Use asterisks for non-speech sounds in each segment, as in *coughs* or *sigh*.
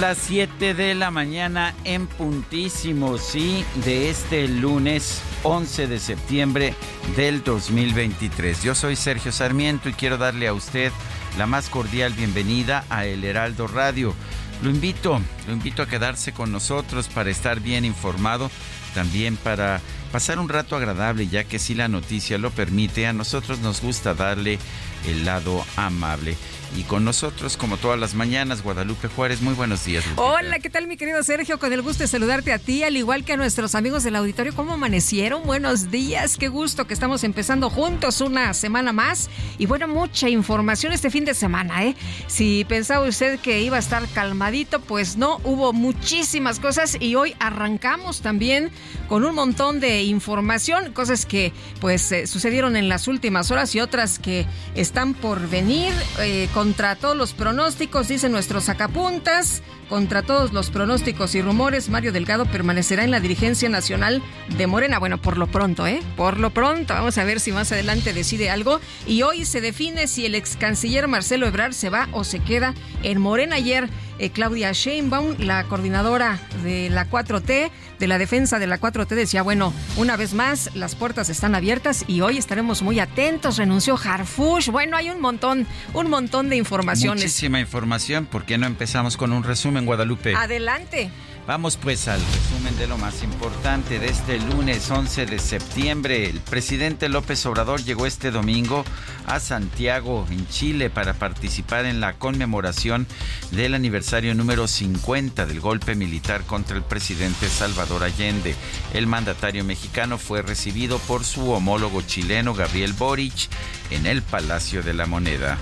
Las 7 de la mañana en puntísimo, sí, de este lunes 11 de septiembre del 2023. Yo soy Sergio Sarmiento y quiero darle a usted la más cordial bienvenida a El Heraldo Radio. Lo invito, lo invito a quedarse con nosotros para estar bien informado, también para pasar un rato agradable, ya que si la noticia lo permite, a nosotros nos gusta darle el lado amable. Y con nosotros, como todas las mañanas, Guadalupe Juárez. Muy buenos días. Lupita. Hola, ¿qué tal mi querido Sergio? Con el gusto de saludarte a ti, al igual que a nuestros amigos del auditorio. ¿Cómo amanecieron? Buenos días, qué gusto que estamos empezando juntos una semana más. Y bueno, mucha información este fin de semana, ¿eh? Si pensaba usted que iba a estar calmadito, pues no, hubo muchísimas cosas y hoy arrancamos también con un montón de información, cosas que pues eh, sucedieron en las últimas horas y otras que están por venir. Eh, contra todos los pronósticos, dicen nuestros sacapuntas, contra todos los pronósticos y rumores, Mario Delgado permanecerá en la dirigencia nacional de Morena. Bueno, por lo pronto, ¿eh? Por lo pronto, vamos a ver si más adelante decide algo. Y hoy se define si el ex canciller Marcelo Ebrard se va o se queda en Morena. Ayer eh, Claudia Sheinbaum, la coordinadora de la 4T, de la defensa de la 4T, decía, bueno, una vez más, las puertas están abiertas y hoy estaremos muy atentos. Renunció Harfush. Bueno, hay un montón, un montón de informaciones. Muchísima información. ¿Por qué no empezamos con un resumen, Guadalupe? Adelante. Vamos pues al resumen de lo más importante de este lunes 11 de septiembre. El presidente López Obrador llegó este domingo a Santiago, en Chile, para participar en la conmemoración del aniversario número 50 del golpe militar contra el presidente Salvador Allende. El mandatario mexicano fue recibido por su homólogo chileno Gabriel Boric en el Palacio de la Moneda.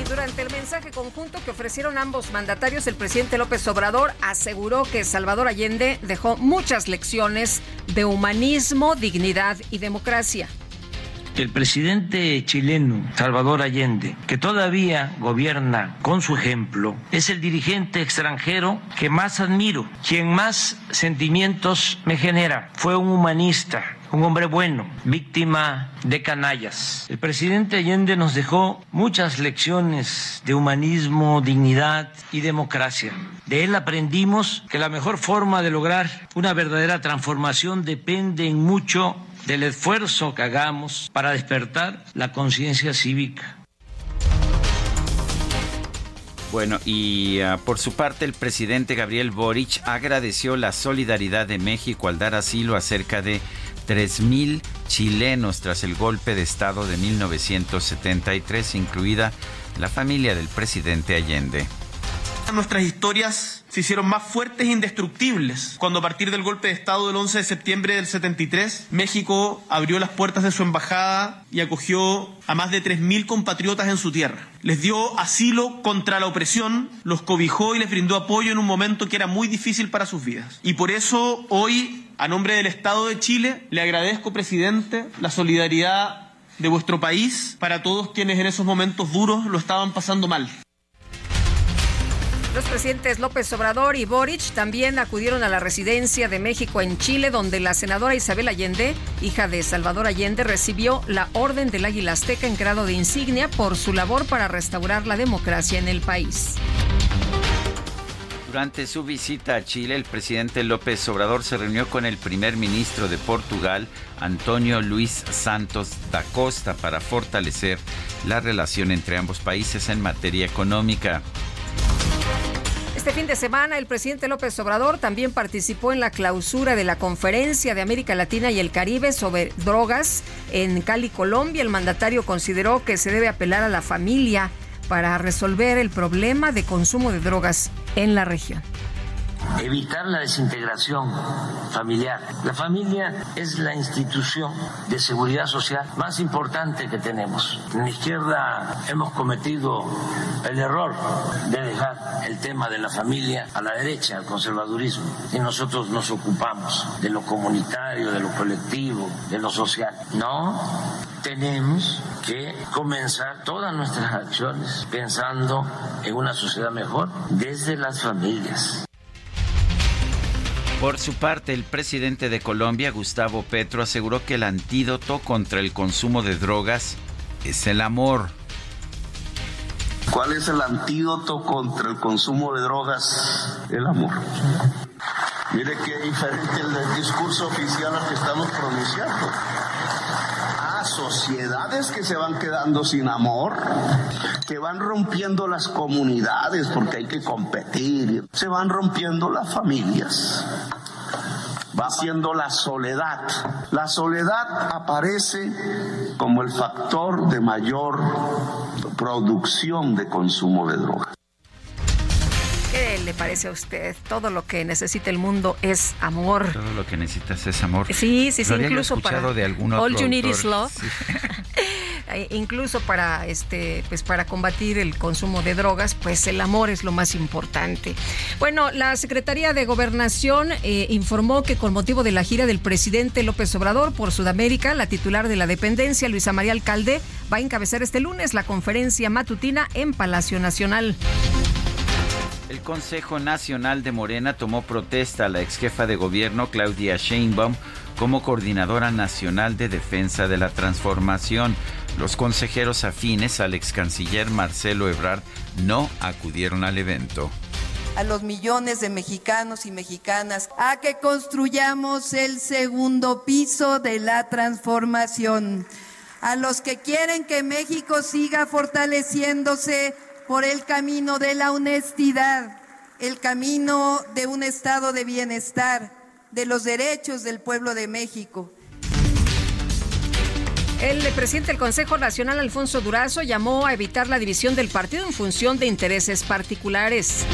Y durante el mensaje conjunto que ofrecieron ambos mandatarios, el presidente López Obrador aseguró que Salvador Allende dejó muchas lecciones de humanismo, dignidad y democracia. El presidente chileno, Salvador Allende, que todavía gobierna con su ejemplo, es el dirigente extranjero que más admiro, quien más sentimientos me genera. Fue un humanista, un hombre bueno, víctima de canallas. El presidente Allende nos dejó muchas lecciones de humanismo, dignidad y democracia. De él aprendimos que la mejor forma de lograr una verdadera transformación depende en mucho del esfuerzo que hagamos para despertar la conciencia cívica. Bueno, y uh, por su parte el presidente Gabriel Boric agradeció la solidaridad de México al dar asilo a cerca de 3.000 chilenos tras el golpe de Estado de 1973, incluida la familia del presidente Allende. Nuestras historias se hicieron más fuertes e indestructibles cuando a partir del golpe de Estado del 11 de septiembre del 73, México abrió las puertas de su embajada y acogió a más de 3.000 compatriotas en su tierra. Les dio asilo contra la opresión, los cobijó y les brindó apoyo en un momento que era muy difícil para sus vidas. Y por eso hoy, a nombre del Estado de Chile, le agradezco, presidente, la solidaridad de vuestro país para todos quienes en esos momentos duros lo estaban pasando mal. Los presidentes López Obrador y Boric también acudieron a la residencia de México en Chile, donde la senadora Isabel Allende, hija de Salvador Allende, recibió la Orden del Águila Azteca en grado de insignia por su labor para restaurar la democracia en el país. Durante su visita a Chile, el presidente López Obrador se reunió con el primer ministro de Portugal, Antonio Luis Santos da Costa, para fortalecer la relación entre ambos países en materia económica. Este fin de semana, el presidente López Obrador también participó en la clausura de la Conferencia de América Latina y el Caribe sobre drogas en Cali, Colombia. El mandatario consideró que se debe apelar a la familia para resolver el problema de consumo de drogas en la región evitar la desintegración familiar. La familia es la institución de seguridad social más importante que tenemos. En la izquierda hemos cometido el error de dejar el tema de la familia a la derecha, al conservadurismo, y nosotros nos ocupamos de lo comunitario, de lo colectivo, de lo social. No, tenemos que comenzar todas nuestras acciones pensando en una sociedad mejor desde las familias. Por su parte, el presidente de Colombia, Gustavo Petro, aseguró que el antídoto contra el consumo de drogas es el amor. ¿Cuál es el antídoto contra el consumo de drogas? El amor. Mire qué diferente el discurso oficial al que estamos pronunciando. Sociedades que se van quedando sin amor, que van rompiendo las comunidades porque hay que competir, se van rompiendo las familias va siendo la soledad. La soledad aparece como el factor de mayor producción de consumo de drogas. ¿Qué le parece a usted? Todo lo que necesita el mundo es amor. Todo lo que necesitas es amor. Sí, sí, sí, incluso para de algún otro All You Need Is Love. *laughs* Eh, incluso para este pues para combatir el consumo de drogas, pues el amor es lo más importante. Bueno, la Secretaría de Gobernación eh, informó que con motivo de la gira del presidente López Obrador por Sudamérica, la titular de la dependencia, Luisa María Alcalde, va a encabezar este lunes la conferencia matutina en Palacio Nacional. El Consejo Nacional de Morena tomó protesta a la ex jefa de gobierno Claudia Sheinbaum como coordinadora nacional de defensa de la transformación. Los consejeros afines al ex canciller Marcelo Ebrard no acudieron al evento a los millones de mexicanos y mexicanas a que construyamos el segundo piso de la transformación, a los que quieren que México siga fortaleciéndose por el camino de la honestidad, el camino de un estado de bienestar, de los derechos del pueblo de México. El presidente del Consejo Nacional, Alfonso Durazo, llamó a evitar la división del partido en función de intereses particulares.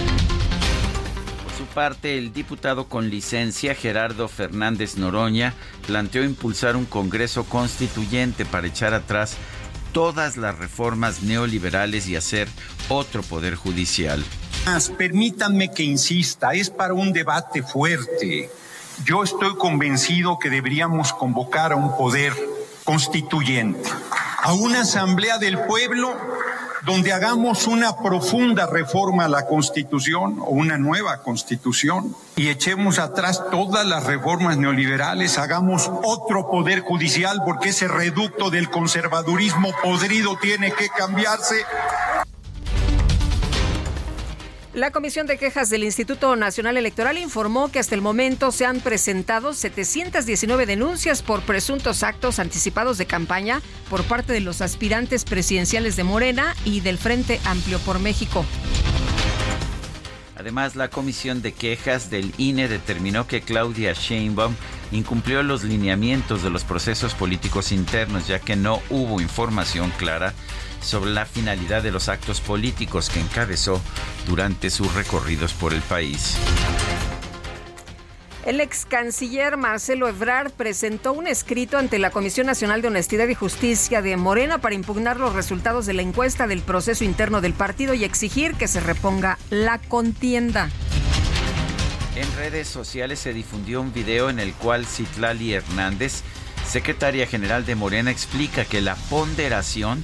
Por su parte, el diputado con licencia, Gerardo Fernández Noroña, planteó impulsar un Congreso constituyente para echar atrás todas las reformas neoliberales y hacer otro poder judicial. Permítanme que insista, es para un debate fuerte. Yo estoy convencido que deberíamos convocar a un poder constituyente, a una asamblea del pueblo donde hagamos una profunda reforma a la Constitución o una nueva Constitución y echemos atrás todas las reformas neoliberales, hagamos otro poder judicial porque ese reducto del conservadurismo podrido tiene que cambiarse. La Comisión de Quejas del Instituto Nacional Electoral informó que hasta el momento se han presentado 719 denuncias por presuntos actos anticipados de campaña por parte de los aspirantes presidenciales de Morena y del Frente Amplio por México. Además, la Comisión de Quejas del INE determinó que Claudia Sheinbaum incumplió los lineamientos de los procesos políticos internos, ya que no hubo información clara sobre la finalidad de los actos políticos que encabezó durante sus recorridos por el país. El ex canciller Marcelo Ebrard presentó un escrito ante la Comisión Nacional de Honestidad y Justicia de Morena para impugnar los resultados de la encuesta del proceso interno del partido y exigir que se reponga la contienda. En redes sociales se difundió un video en el cual Citlali Hernández, secretaria general de Morena, explica que la ponderación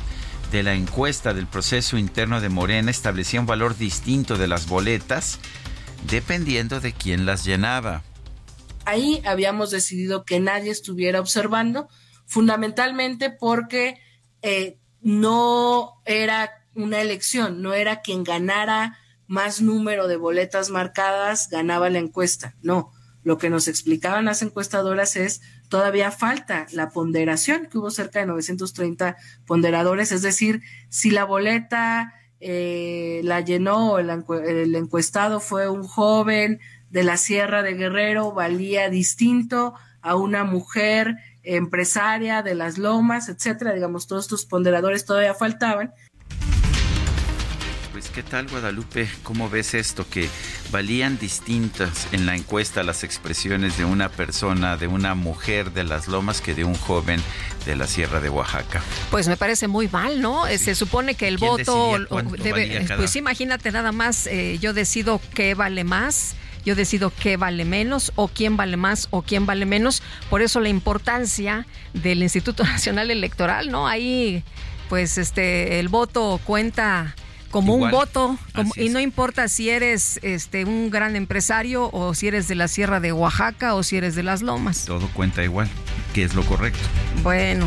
de la encuesta del proceso interno de Morena establecía un valor distinto de las boletas dependiendo de quién las llenaba. Ahí habíamos decidido que nadie estuviera observando, fundamentalmente porque eh, no era una elección, no era quien ganara más número de boletas marcadas ganaba la encuesta. No, lo que nos explicaban las encuestadoras es todavía falta la ponderación, que hubo cerca de 930 ponderadores, es decir, si la boleta eh, la llenó, el, el encuestado fue un joven de la Sierra de Guerrero, valía distinto a una mujer empresaria de las lomas, etcétera, digamos, todos estos ponderadores todavía faltaban pues qué tal Guadalupe, ¿cómo ves esto? Que valían distintas en la encuesta las expresiones de una persona, de una mujer de las lomas que de un joven de la Sierra de Oaxaca. Pues me parece muy mal, ¿no? Se supone que el voto debe, pues imagínate nada más, eh, yo decido qué vale más yo decido qué vale menos o quién vale más o quién vale menos. Por eso la importancia del Instituto *laughs* Nacional Electoral, ¿no? Ahí, pues, este, el voto cuenta como un voto y no importa si eres este un gran empresario o si eres de la Sierra de Oaxaca o si eres de las Lomas. Todo cuenta igual, que es lo correcto. Bueno,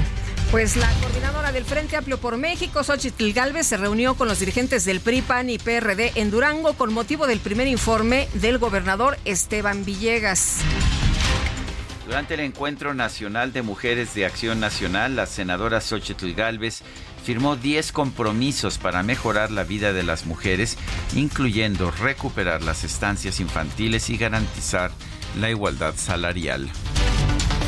pues la coordinadora del Frente Amplio por México, Xochitl Galvez, se reunió con los dirigentes del PRI, PAN y PRD en Durango con motivo del primer informe del gobernador Esteban Villegas. Durante el Encuentro Nacional de Mujeres de Acción Nacional, la senadora Xochitl Galvez firmó 10 compromisos para mejorar la vida de las mujeres, incluyendo recuperar las estancias infantiles y garantizar la igualdad salarial.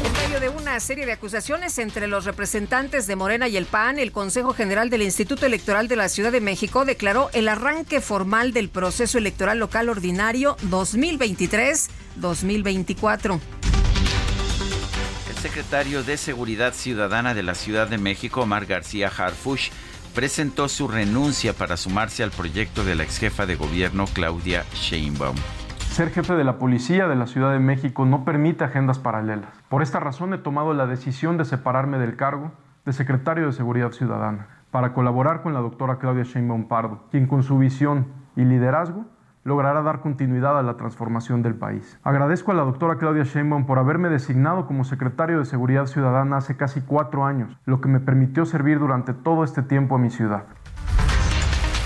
En medio de una serie de acusaciones entre los representantes de Morena y el PAN, el Consejo General del Instituto Electoral de la Ciudad de México declaró el arranque formal del proceso electoral local ordinario 2023-2024 secretario de Seguridad Ciudadana de la Ciudad de México, Omar García Harfush, presentó su renuncia para sumarse al proyecto de la exjefa de gobierno Claudia Sheinbaum. Ser jefe de la policía de la Ciudad de México no permite agendas paralelas. Por esta razón he tomado la decisión de separarme del cargo de secretario de Seguridad Ciudadana para colaborar con la doctora Claudia Sheinbaum Pardo, quien con su visión y liderazgo logrará dar continuidad a la transformación del país. Agradezco a la doctora Claudia Sheinbaum por haberme designado como secretario de Seguridad Ciudadana hace casi cuatro años, lo que me permitió servir durante todo este tiempo a mi ciudad.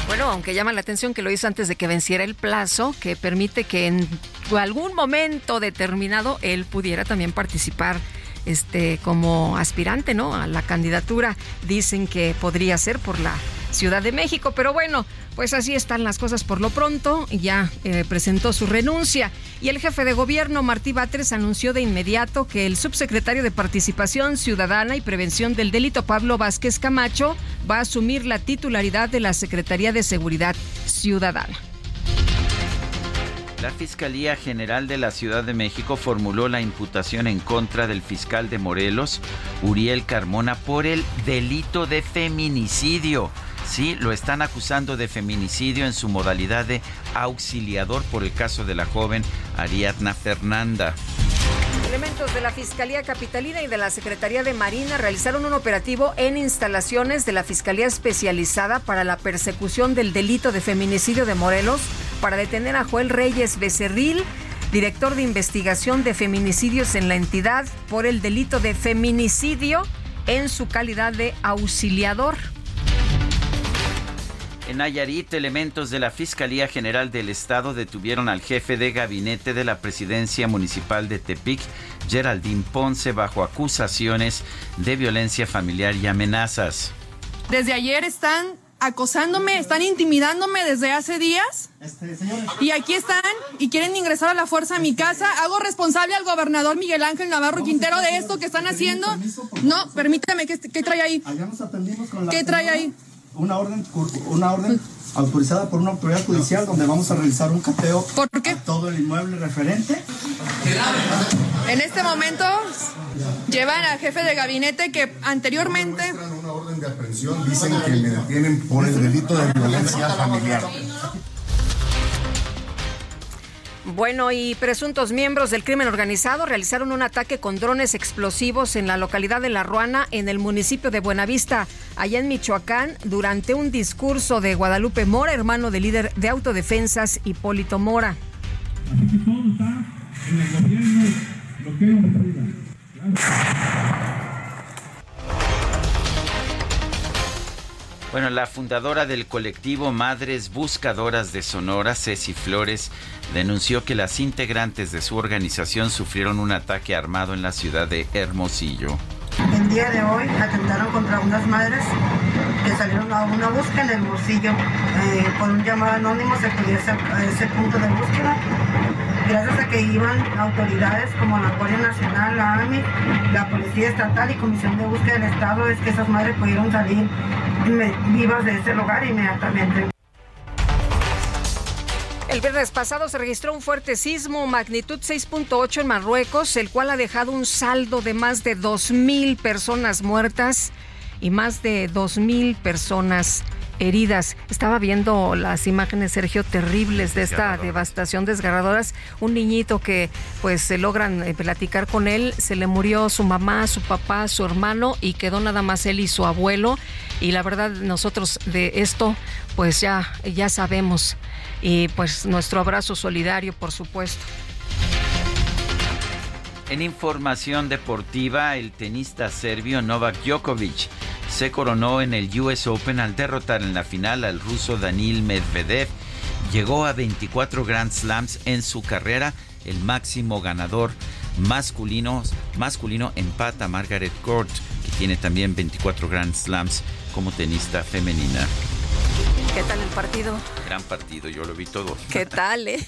Bueno, aunque llama la atención que lo hizo antes de que venciera el plazo, que permite que en algún momento determinado él pudiera también participar este como aspirante, ¿no? A la candidatura. Dicen que podría ser por la Ciudad de México, pero bueno, pues así están las cosas por lo pronto. Ya eh, presentó su renuncia y el jefe de gobierno, Martí Batres, anunció de inmediato que el subsecretario de Participación Ciudadana y Prevención del Delito, Pablo Vázquez Camacho, va a asumir la titularidad de la Secretaría de Seguridad Ciudadana. La Fiscalía General de la Ciudad de México formuló la imputación en contra del fiscal de Morelos, Uriel Carmona, por el delito de feminicidio. Sí, lo están acusando de feminicidio en su modalidad de auxiliador por el caso de la joven Ariadna Fernanda. Elementos de la Fiscalía Capitalina y de la Secretaría de Marina realizaron un operativo en instalaciones de la Fiscalía Especializada para la Persecución del Delito de Feminicidio de Morelos para detener a Joel Reyes Becerril, director de investigación de feminicidios en la entidad, por el delito de feminicidio en su calidad de auxiliador. En Nayarit, elementos de la Fiscalía General del Estado detuvieron al jefe de gabinete de la presidencia municipal de Tepic, Geraldine Ponce, bajo acusaciones de violencia familiar y amenazas. Desde ayer están acosándome, están intimidándome desde hace días. Este, y aquí están y quieren ingresar a la fuerza a mi casa. Hago responsable al gobernador Miguel Ángel Navarro Quintero de esto que están haciendo. No, permítame, ¿qué, trae ahí? ¿Qué trae ahí? Una orden, una orden autorizada por una autoridad judicial donde vamos a realizar un cateo ¿Por qué? todo el inmueble referente. En este momento llevan al jefe de gabinete que anteriormente... Una orden de aprehensión, dicen que me detienen por el delito de violencia familiar. Bueno, y presuntos miembros del crimen organizado realizaron un ataque con drones explosivos en la localidad de La Ruana, en el municipio de Buenavista, allá en Michoacán, durante un discurso de Guadalupe Mora, hermano del líder de autodefensas Hipólito Mora. Bueno, la fundadora del colectivo Madres Buscadoras de Sonora, Ceci Flores, denunció que las integrantes de su organización sufrieron un ataque armado en la ciudad de Hermosillo. El día de hoy atentaron contra unas madres que salieron a una búsqueda en Hermosillo. Eh, por un llamado anónimo se acudió a ese punto de búsqueda gracias a que iban autoridades como la Guardia Nacional, la AMI, la Policía Estatal y Comisión de Búsqueda del Estado, es que esas madres pudieron salir vivas de ese lugar inmediatamente. El viernes pasado se registró un fuerte sismo magnitud 6.8 en Marruecos, el cual ha dejado un saldo de más de 2.000 personas muertas y más de 2.000 personas heridas. Estaba viendo las imágenes, Sergio, terribles de esta devastación desgarradoras. Un niñito que pues se logran eh, platicar con él, se le murió su mamá, su papá, su hermano y quedó nada más él y su abuelo. Y la verdad nosotros de esto pues ya, ya sabemos. Y pues nuestro abrazo solidario, por supuesto. En información deportiva, el tenista serbio Novak Djokovic se coronó en el US Open al derrotar en la final al ruso Danil Medvedev. Llegó a 24 Grand Slams en su carrera, el máximo ganador masculino, masculino empata Margaret Court, que tiene también 24 Grand Slams como tenista femenina. ¿Qué tal el partido? Gran partido, yo lo vi todo. ¿Qué *laughs* tal, eh?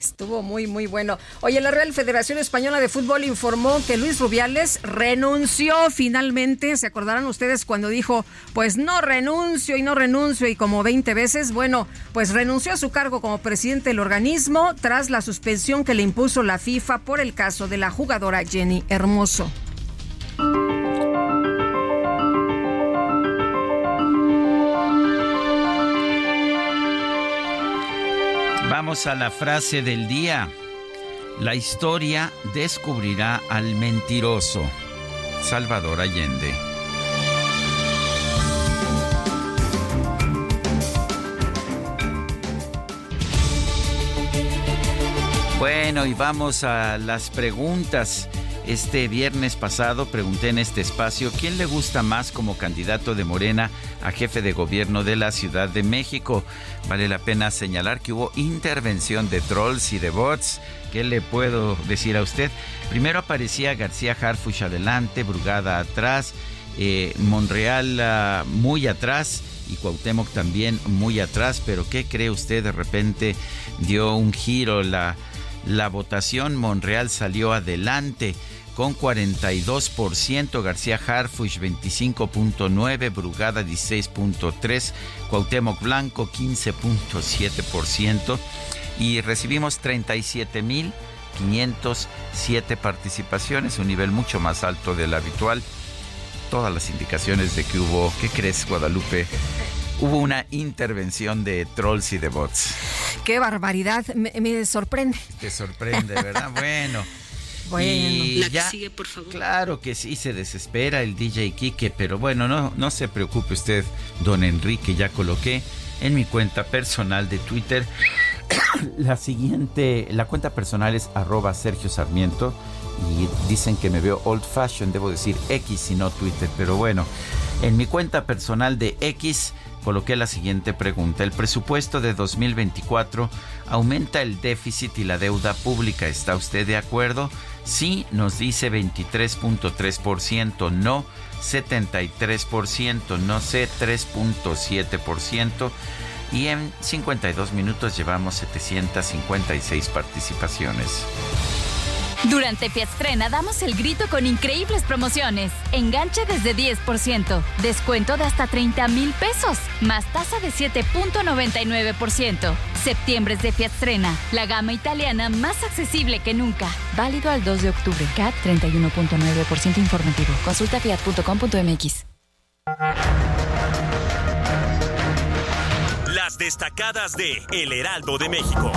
Estuvo muy, muy bueno. Oye, la Real Federación Española de Fútbol informó que Luis Rubiales renunció finalmente. ¿Se acordarán ustedes cuando dijo, pues no renuncio y no renuncio y como 20 veces? Bueno, pues renunció a su cargo como presidente del organismo tras la suspensión que le impuso la FIFA por el caso de la jugadora Jenny Hermoso. Vamos a la frase del día. La historia descubrirá al mentiroso. Salvador Allende. Bueno, y vamos a las preguntas. Este viernes pasado pregunté en este espacio quién le gusta más como candidato de Morena a jefe de gobierno de la Ciudad de México. Vale la pena señalar que hubo intervención de trolls y de bots. ¿Qué le puedo decir a usted? Primero aparecía García Harfush adelante, Brugada atrás, eh, Monreal ah, muy atrás y Cuauhtémoc también muy atrás, pero ¿qué cree usted? De repente dio un giro la, la votación, Monreal salió adelante con 42%, García Harfuch 25.9%, Brugada 16.3%, Cuauhtémoc Blanco 15.7% y recibimos 37.507 participaciones, un nivel mucho más alto del habitual. Todas las indicaciones de que hubo, ¿qué crees Guadalupe? Hubo una intervención de trolls y de bots. Qué barbaridad, me, me sorprende. Te sorprende, ¿verdad? *laughs* bueno. Bueno, la que sigue, por favor. Claro que sí, se desespera el DJ Kike, pero bueno, no, no se preocupe usted, don Enrique, ya coloqué en mi cuenta personal de Twitter. *coughs* la siguiente, la cuenta personal es arroba Sergio Sarmiento y dicen que me veo old fashion, debo decir X y no Twitter, pero bueno, en mi cuenta personal de X coloqué la siguiente pregunta. ¿El presupuesto de 2024 aumenta el déficit y la deuda pública? ¿Está usted de acuerdo? Sí, nos dice 23.3%, no 73%, no sé 3.7%. Y en 52 minutos llevamos 756 participaciones. Durante Fiatstrena damos el grito con increíbles promociones. Enganche desde 10%, descuento de hasta 30 mil pesos, más tasa de 7.99%. Septiembre es de Fiatstrena, la gama italiana más accesible que nunca. Válido al 2 de octubre. CAT 31.9% informativo. Consulta fiat.com.mx. Las destacadas de El Heraldo de México.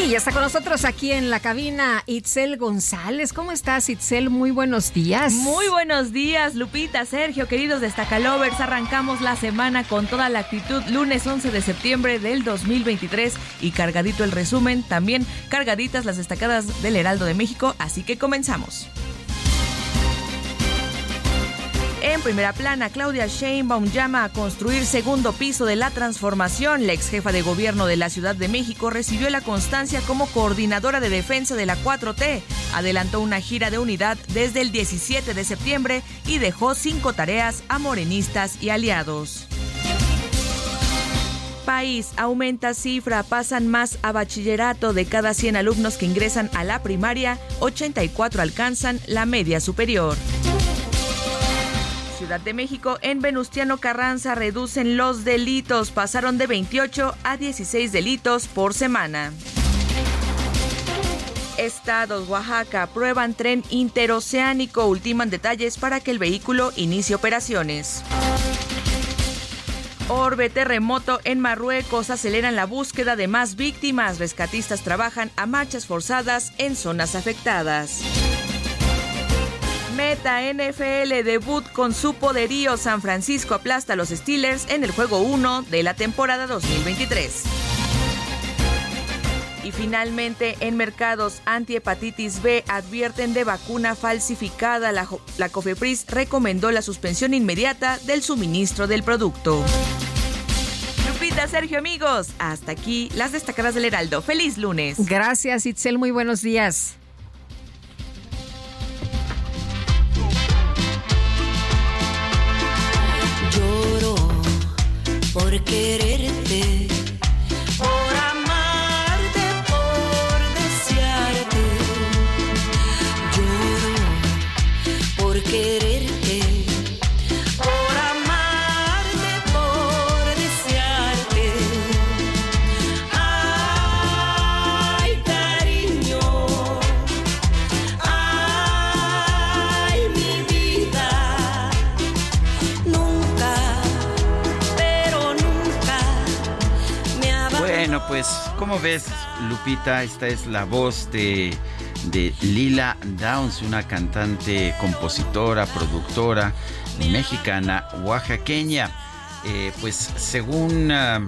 Y ya está con nosotros aquí en la cabina Itzel González. ¿Cómo estás, Itzel? Muy buenos días. Muy buenos días, Lupita, Sergio, queridos Destacalovers. Arrancamos la semana con toda la actitud, lunes 11 de septiembre del 2023 y cargadito el resumen, también cargaditas las destacadas del Heraldo de México, así que comenzamos. En primera plana, Claudia Sheinbaum llama a construir segundo piso de la transformación. La ex jefa de gobierno de la Ciudad de México recibió la constancia como coordinadora de defensa de la 4T. Adelantó una gira de unidad desde el 17 de septiembre y dejó cinco tareas a morenistas y aliados país aumenta cifra, pasan más a bachillerato de cada 100 alumnos que ingresan a la primaria, 84 alcanzan la media superior. Ciudad de México, en Venustiano Carranza reducen los delitos, pasaron de 28 a 16 delitos por semana. Estados, Oaxaca, prueban tren interoceánico, ultiman detalles para que el vehículo inicie operaciones. Orbe terremoto en Marruecos aceleran la búsqueda de más víctimas. Rescatistas trabajan a marchas forzadas en zonas afectadas. Meta NFL debut con su poderío. San Francisco aplasta a los Steelers en el juego 1 de la temporada 2023. Y finalmente, en mercados antihepatitis B advierten de vacuna falsificada. La, la COFEPRIS recomendó la suspensión inmediata del suministro del producto. Lupita, Sergio, amigos, hasta aquí las destacadas del Heraldo. Feliz lunes. Gracias, Itzel. Muy buenos días. Por quererte, por amarte, por desearte. Lloro por quererte, pues, ¿cómo ves, Lupita? Esta es la voz de, de Lila Downs, una cantante, compositora, productora mexicana, oaxaqueña. Eh, pues, según, ah,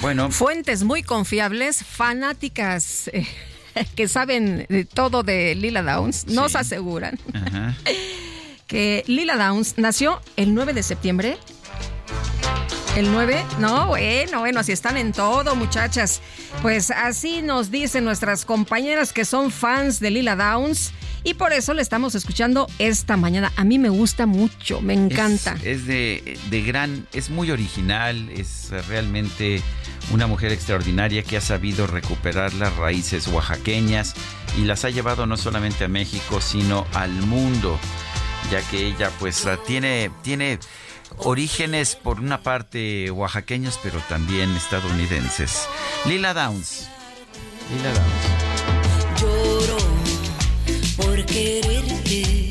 bueno... Fuentes muy confiables, fanáticas eh, *laughs* que saben de todo de Lila Downs, nos aseguran Ajá. *laughs* que Lila Downs nació el 9 de septiembre. ¿El 9? No, bueno, bueno, así están en todo, muchachas. Pues así nos dicen nuestras compañeras que son fans de Lila Downs. Y por eso le estamos escuchando esta mañana. A mí me gusta mucho, me encanta. Es, es de, de gran, es muy original, es realmente una mujer extraordinaria que ha sabido recuperar las raíces oaxaqueñas y las ha llevado no solamente a México, sino al mundo, ya que ella pues tiene, tiene orígenes por una parte oaxaqueños, pero también estadounidenses. Lila Downs. Lila Downs. lloro por quererte,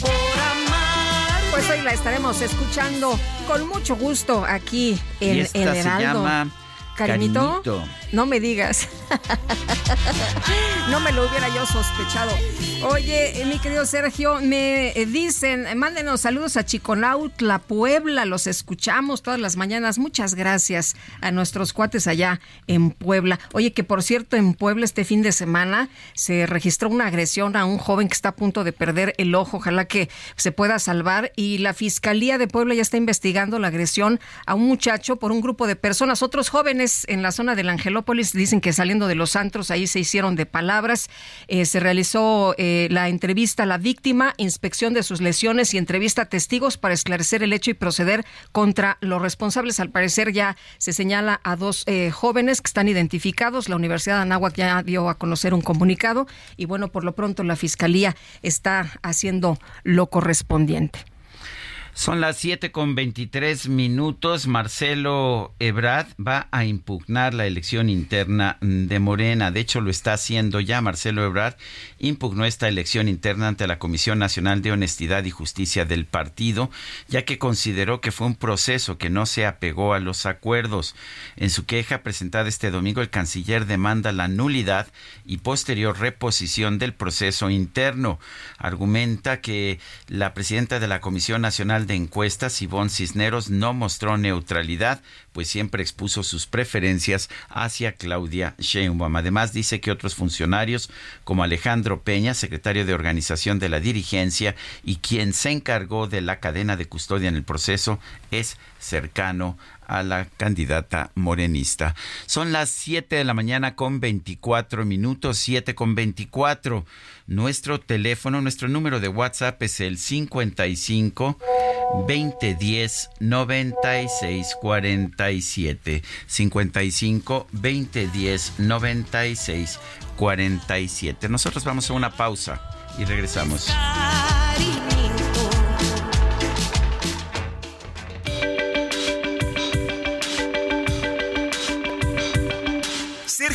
por amar. Pues hoy la estaremos escuchando con mucho gusto aquí y en esta El se Heraldo. llama ¿Cariñito? Carinito. No me digas. *laughs* no me lo hubiera yo sospechado. Oye, eh, mi querido Sergio, me eh, dicen, mándenos saludos a Chiconautla, Puebla, los escuchamos todas las mañanas. Muchas gracias a nuestros cuates allá en Puebla. Oye, que por cierto, en Puebla este fin de semana se registró una agresión a un joven que está a punto de perder el ojo. Ojalá que se pueda salvar. Y la Fiscalía de Puebla ya está investigando la agresión a un muchacho por un grupo de personas. Otros jóvenes en la zona del Angelópolis dicen que saliendo de los antros ahí se hicieron de palabras. Eh, se realizó eh, la entrevista a la víctima, inspección de sus lesiones y entrevista a testigos para esclarecer el hecho y proceder contra los responsables. Al parecer ya se señala a dos eh, jóvenes que están identificados. La Universidad de Anáhuac ya dio a conocer un comunicado y bueno, por lo pronto la Fiscalía está haciendo lo correspondiente. Son las 7 con 23 minutos. Marcelo Ebrard va a impugnar la elección interna de Morena. De hecho, lo está haciendo ya. Marcelo Ebrard impugnó esta elección interna ante la Comisión Nacional de Honestidad y Justicia del partido, ya que consideró que fue un proceso que no se apegó a los acuerdos. En su queja presentada este domingo, el canciller demanda la nulidad y posterior reposición del proceso interno. Argumenta que la presidenta de la Comisión Nacional de Encuestas, Ivonne Cisneros, no mostró neutralidad pues siempre expuso sus preferencias hacia Claudia Sheinbaum. Además dice que otros funcionarios como Alejandro Peña, secretario de organización de la dirigencia y quien se encargó de la cadena de custodia en el proceso es cercano a la candidata morenista. Son las 7 de la mañana con 24 minutos, 7 con 24. Nuestro teléfono, nuestro número de WhatsApp es el 55 2010 96 47. 55 2010 96 47. Nosotros vamos a una pausa y regresamos.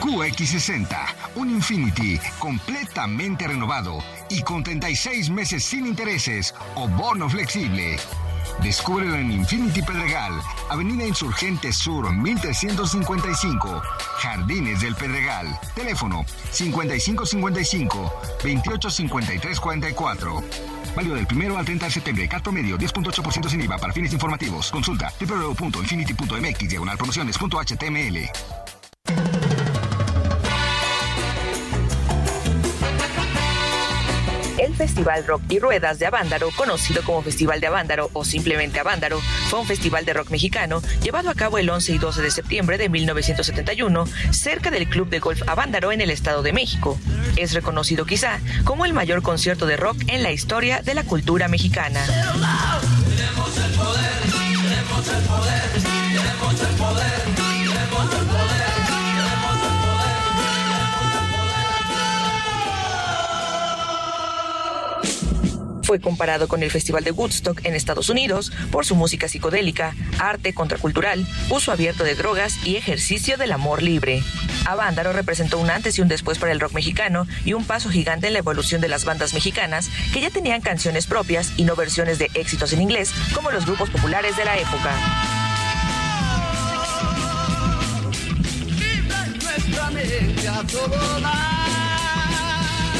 QX60, un Infinity completamente renovado y con 36 meses sin intereses o bono flexible. Descúbrelo en Infinity Pedregal, Avenida Insurgente Sur 1355, Jardines del Pedregal. Teléfono 5555 285344. Válido del primero al 30 de septiembre. Cat promedio 10.8% sin IVA para fines informativos. Consulta www.infinity.mx diagonal promociones.html. El Festival Rock y Ruedas de Avándaro, conocido como Festival de Avándaro o simplemente Avándaro, fue un festival de rock mexicano llevado a cabo el 11 y 12 de septiembre de 1971 cerca del Club de Golf Avándaro en el Estado de México. Es reconocido quizá como el mayor concierto de rock en la historia de la cultura mexicana. Tenemos el poder, tenemos el poder, tenemos el poder, Fue comparado con el Festival de Woodstock en Estados Unidos por su música psicodélica, arte contracultural, uso abierto de drogas y ejercicio del amor libre. Avándaro representó un antes y un después para el rock mexicano y un paso gigante en la evolución de las bandas mexicanas que ya tenían canciones propias y no versiones de éxitos en inglés como los grupos populares de la época. Nuestra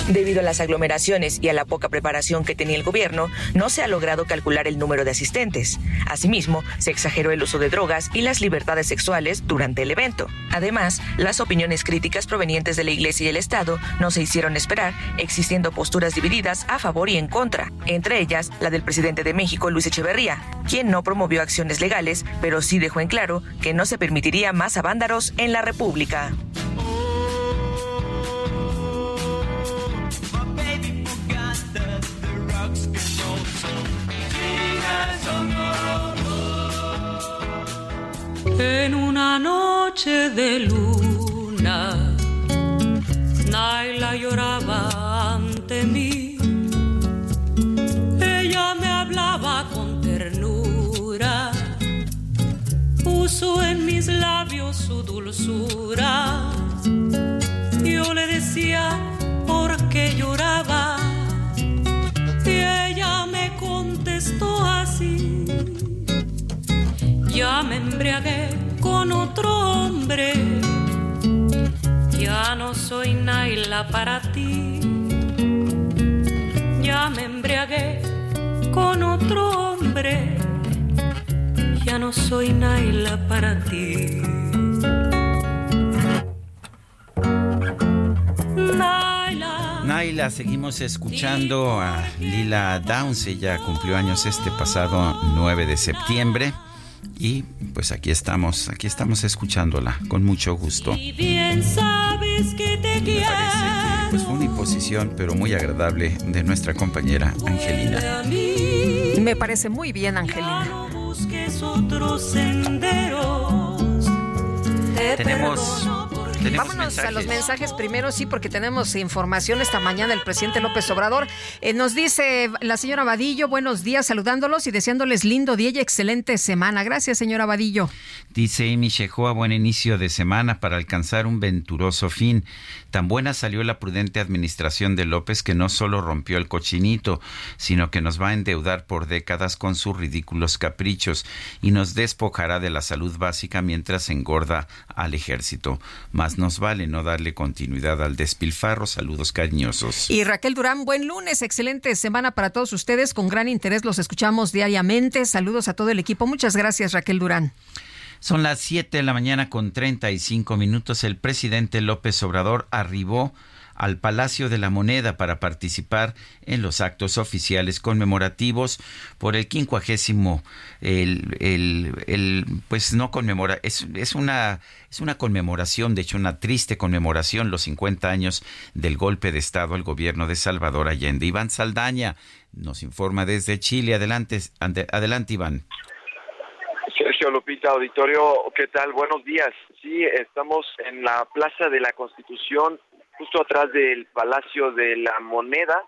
Debido a las aglomeraciones y a la poca preparación que tenía el gobierno, no se ha logrado calcular el número de asistentes. Asimismo, se exageró el uso de drogas y las libertades sexuales durante el evento. Además, las opiniones críticas provenientes de la Iglesia y el Estado no se hicieron esperar, existiendo posturas divididas a favor y en contra, entre ellas la del presidente de México, Luis Echeverría, quien no promovió acciones legales, pero sí dejó en claro que no se permitiría más avándaros en la República. En una noche de luna, Naila lloraba ante mí. Ella me hablaba con ternura, puso en mis labios su dulzura. Yo le decía por qué lloraba y ella me contestó así. Ya me embriagué con otro hombre. Ya no soy Naila para ti. Ya me embriagué con otro hombre. Ya no soy Naila para ti. Naila, seguimos escuchando a Lila Downs. Ella cumplió años este pasado 9 de septiembre. Y pues aquí estamos, aquí estamos escuchándola con mucho gusto. Y bien sabes que te Me parece que pues fue una imposición, pero muy agradable de nuestra compañera Angelina. Me parece muy bien, Angelina. Tenemos Vámonos a los mensajes primero, sí, porque tenemos información esta mañana del presidente López Obrador. Eh, nos dice la señora Vadillo, buenos días, saludándolos y deseándoles lindo día y excelente semana. Gracias, señora Vadillo. Dice Amy Shehoa, buen inicio de semana para alcanzar un venturoso fin. Tan buena salió la prudente administración de López que no solo rompió el cochinito, sino que nos va a endeudar por décadas con sus ridículos caprichos y nos despojará de la salud básica mientras engorda al ejército. Más nos vale no darle continuidad al despilfarro. Saludos cariñosos. Y Raquel Durán, buen lunes, excelente semana para todos ustedes. Con gran interés los escuchamos diariamente. Saludos a todo el equipo. Muchas gracias, Raquel Durán. Son las 7 de la mañana con 35 minutos. El presidente López Obrador arribó al Palacio de la Moneda para participar en los actos oficiales conmemorativos por el quincuagésimo, el, el, el, pues no conmemora, es, es, una, es una conmemoración, de hecho una triste conmemoración, los 50 años del golpe de Estado al gobierno de Salvador Allende. Iván Saldaña nos informa desde Chile. Adelante, adelante Iván. Sergio Lupita, auditorio, ¿qué tal? Buenos días. Sí, estamos en la Plaza de la Constitución justo atrás del Palacio de la Moneda,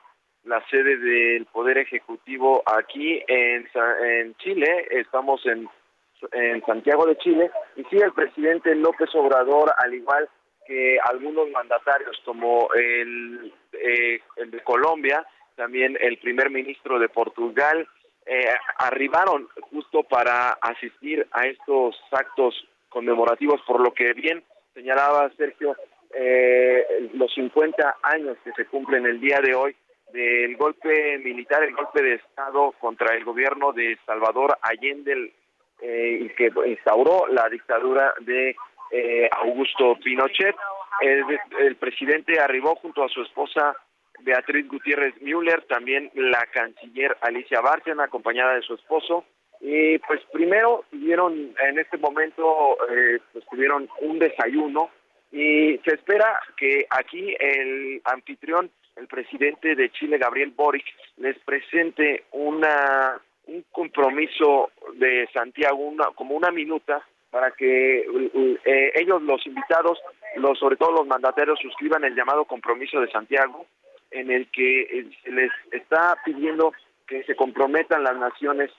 la sede del Poder Ejecutivo aquí en, Chile. Estamos en, en Santiago de Chile. Y sí, el presidente López Obrador, al igual que algunos mandatarios como el, eh, el de Colombia, también el primer ministro de Portugal, eh, arribaron justo para asistir a estos actos conmemorativos, por lo que bien señalaba Sergio, eh, los 50 años que se cumplen el día de hoy del golpe militar, el golpe de Estado contra el gobierno de Salvador Allende, eh, que instauró la dictadura de eh, Augusto Pinochet. El, presidente arribó junto a su esposa Beatriz Gutiérrez Müller, también la canciller Alicia Bárcena, acompañada de su esposo. Y pues primero tuvieron en este momento, eh, pues tuvieron un desayuno y se espera que aquí el anfitrión, el presidente de Chile, Gabriel Boric, les presente una un compromiso de Santiago, una, como una minuta, para que eh, ellos, los invitados, los, sobre todo los mandatarios, suscriban el llamado compromiso de Santiago, en el que eh, se les está pidiendo que se comprometan las naciones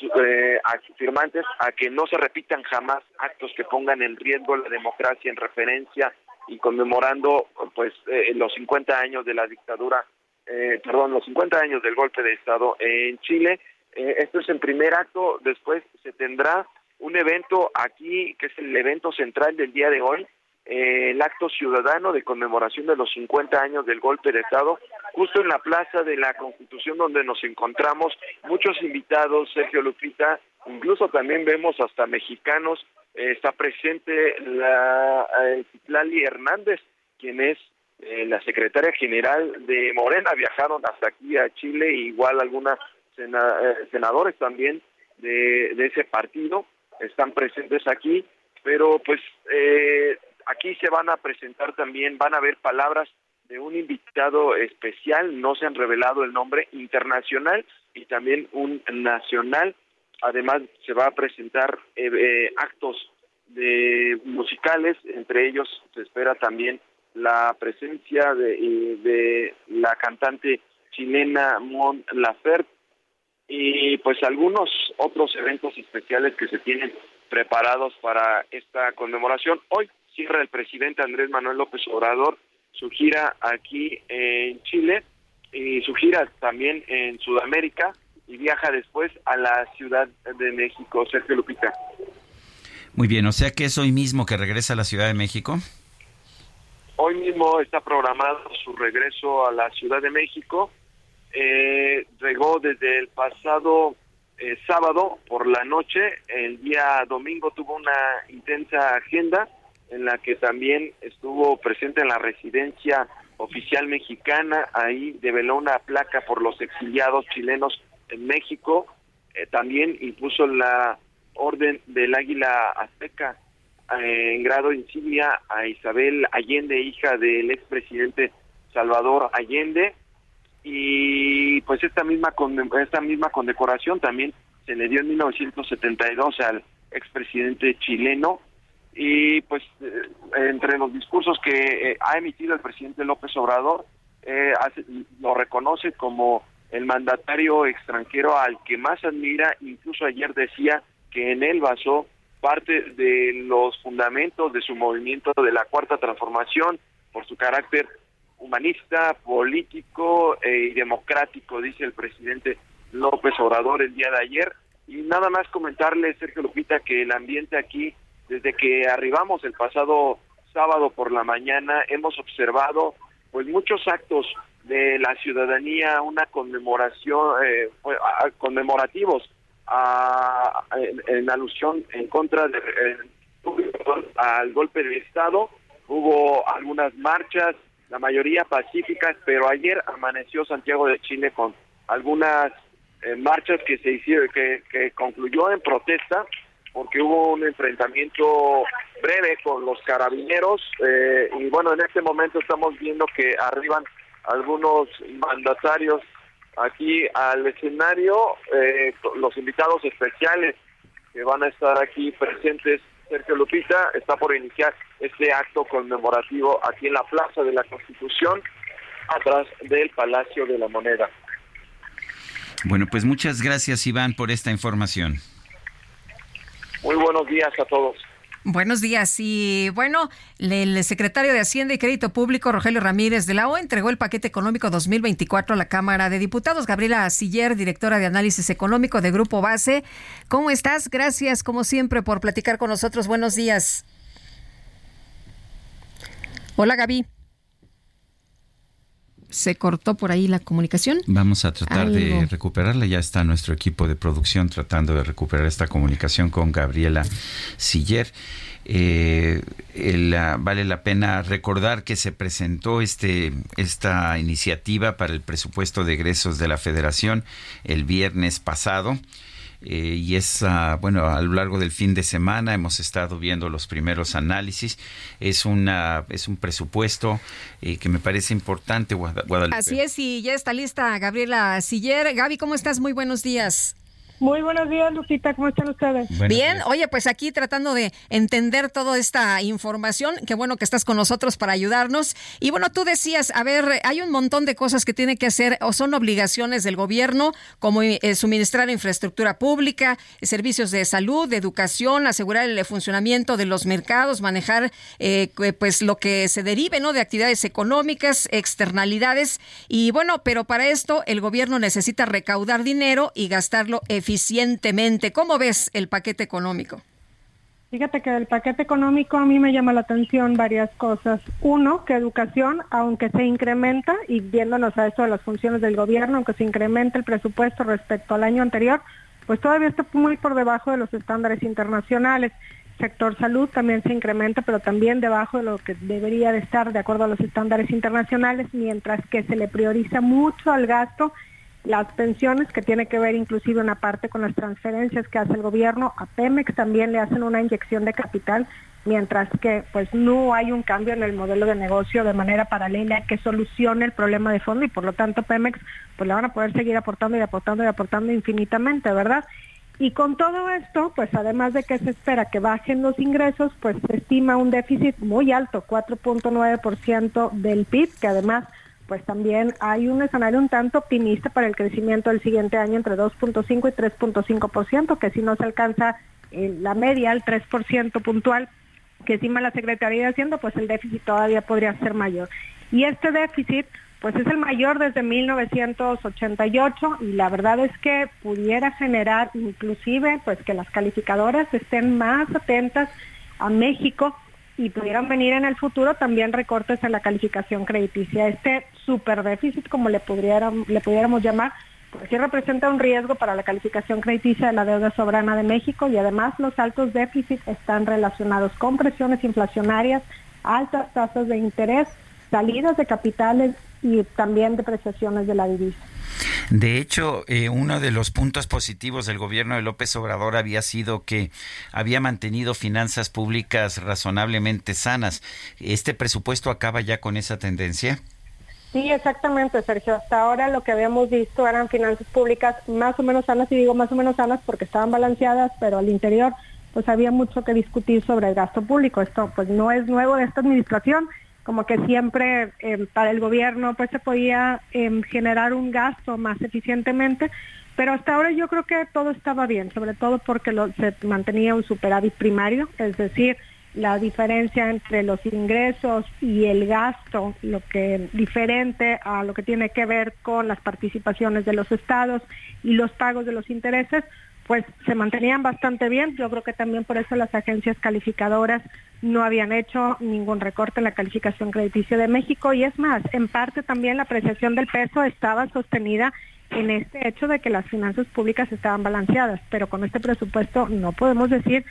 eh, firmantes a que no se repitan jamás actos que pongan en riesgo la democracia en referencia y conmemorando pues eh, los 50 años de la dictadura, eh, perdón, los 50 años del golpe de Estado en Chile. Eh, esto es el primer acto, después se tendrá un evento aquí que es el evento central del día de hoy, eh, el acto ciudadano de conmemoración de los 50 años del golpe de Estado, justo en la Plaza de la Constitución donde nos encontramos, muchos invitados, Sergio Lupita, incluso también vemos hasta mexicanos, eh, está presente la eh, Hernández, quien es eh, la secretaria general de Morena, viajaron hasta aquí a Chile, igual algunas senadores también de, de ese partido están presentes aquí, pero pues eh, aquí se van a presentar también, van a haber palabras de un invitado especial, no se han revelado el nombre internacional y también un nacional. Además se va a presentar eh, eh, actos de musicales, entre ellos se espera también la presencia de, de la cantante chilena Mon Laferte y pues algunos otros eventos especiales que se tienen preparados para esta conmemoración. Hoy cierra el presidente Andrés Manuel López Obrador su gira aquí en Chile y su gira también en Sudamérica y viaja después a la Ciudad de México, Sergio Lupita. Muy bien, o sea que es hoy mismo que regresa a la Ciudad de México. Hoy mismo está programado su regreso a la Ciudad de México. Eh, llegó desde el pasado eh, sábado por la noche. El día domingo tuvo una intensa agenda en la que también estuvo presente en la residencia oficial mexicana, ahí develó una placa por los exiliados chilenos en México, eh, también impuso la orden del Águila Azteca eh, en grado insignia a Isabel Allende, hija del expresidente Salvador Allende, y pues esta misma esta misma condecoración también se le dio en 1972 al expresidente chileno y pues eh, entre los discursos que eh, ha emitido el presidente López Obrador eh, lo reconoce como el mandatario extranjero al que más admira incluso ayer decía que en él basó parte de los fundamentos de su movimiento de la cuarta transformación por su carácter humanista, político y democrático, dice el presidente López Obrador el día de ayer. Y nada más comentarle, Sergio Lupita, que el ambiente aquí desde que arribamos el pasado sábado por la mañana hemos observado pues muchos actos de la ciudadanía, una conmemoración, eh, conmemorativos en, alusión en contra de, al golpe de Estado. Hubo algunas marchas, la mayoría pacíficas, pero ayer amaneció Santiago de Chile con algunas eh, marchas que se hicieron, que, que concluyó en protesta porque hubo un enfrentamiento breve con los carabineros eh, y bueno, en este momento estamos viendo que arriban algunos mandatarios aquí al escenario, eh, los invitados especiales que van a estar aquí presentes, Sergio Lupita, está por iniciar este acto conmemorativo aquí en la Plaza de la Constitución, atrás del Palacio de la Moneda. Bueno, pues muchas gracias Iván por esta información. Muy buenos días a todos. Buenos días. Y bueno, el secretario de Hacienda y Crédito Público, Rogelio Ramírez de la O, entregó el paquete económico 2024 a la Cámara de Diputados. Gabriela Siller, directora de Análisis Económico de Grupo Base. ¿Cómo estás? Gracias, como siempre, por platicar con nosotros. Buenos días. Hola, Gaby se cortó por ahí la comunicación. Vamos a tratar de recuperarla. Ya está nuestro equipo de producción tratando de recuperar esta comunicación con Gabriela Siller. Eh, vale la pena recordar que se presentó este, esta iniciativa para el presupuesto de egresos de la Federación el viernes pasado. Eh, y es, ah, bueno, a lo largo del fin de semana hemos estado viendo los primeros análisis. Es, una, es un presupuesto eh, que me parece importante, Guadalupe. Así es, y ya está lista Gabriela Siller. Gaby, ¿cómo estás? Muy buenos días. Muy buenos días, Lupita. ¿Cómo están ustedes? Bien, oye, pues aquí tratando de entender toda esta información. Qué bueno que estás con nosotros para ayudarnos. Y bueno, tú decías, a ver, hay un montón de cosas que tiene que hacer o son obligaciones del gobierno, como eh, suministrar infraestructura pública, servicios de salud, de educación, asegurar el funcionamiento de los mercados, manejar eh, pues lo que se derive, ¿no? De actividades económicas, externalidades. Y bueno, pero para esto el gobierno necesita recaudar dinero y gastarlo eficientemente. ¿Cómo ves el paquete económico? Fíjate que del paquete económico a mí me llama la atención varias cosas. Uno, que educación, aunque se incrementa, y viéndonos a esto de las funciones del gobierno, aunque se incrementa el presupuesto respecto al año anterior, pues todavía está muy por debajo de los estándares internacionales. Sector salud también se incrementa, pero también debajo de lo que debería de estar de acuerdo a los estándares internacionales, mientras que se le prioriza mucho al gasto las pensiones, que tiene que ver inclusive una parte con las transferencias que hace el gobierno, a Pemex también le hacen una inyección de capital, mientras que pues no hay un cambio en el modelo de negocio de manera paralela que solucione el problema de fondo y por lo tanto Pemex pues le van a poder seguir aportando y aportando y aportando infinitamente, ¿verdad? Y con todo esto, pues además de que se espera que bajen los ingresos, pues se estima un déficit muy alto, 4.9% del PIB, que además pues también hay un escenario un tanto optimista para el crecimiento del siguiente año entre 2.5 y 3.5%, que si no se alcanza eh, la media, el 3% puntual que estima la Secretaría de Hacienda, pues el déficit todavía podría ser mayor. Y este déficit pues es el mayor desde 1988 y la verdad es que pudiera generar inclusive pues que las calificadoras estén más atentas a México y pudieran venir en el futuro también recortes en la calificación crediticia. Este super déficit, como le, pudiéramos, le pudiéramos llamar, pues sí representa un riesgo para la calificación crediticia de la deuda soberana de México y además los altos déficits están relacionados con presiones inflacionarias, altas tasas de interés, salidas de capitales y también depreciaciones de la divisa. De hecho, eh, uno de los puntos positivos del gobierno de López Obrador había sido que había mantenido finanzas públicas razonablemente sanas. ¿Este presupuesto acaba ya con esa tendencia? Sí, exactamente, Sergio. Hasta ahora lo que habíamos visto eran finanzas públicas más o menos sanas, y digo más o menos sanas porque estaban balanceadas, pero al interior pues había mucho que discutir sobre el gasto público. Esto pues no es nuevo de esta administración como que siempre eh, para el gobierno pues se podía em, generar un gasto más eficientemente, pero hasta ahora yo creo que todo estaba bien, sobre todo porque se mantenía un superávit primario, es decir, la diferencia entre los ingresos y el gasto, lo que diferente a lo que tiene que ver con las participaciones de los estados y los pagos de los intereses, pues se mantenían bastante bien. Yo creo que también por eso las agencias calificadoras no habían hecho ningún recorte en la calificación crediticia de México y es más, en parte también la apreciación del peso estaba sostenida en este hecho de que las finanzas públicas estaban balanceadas, pero con este presupuesto no podemos decir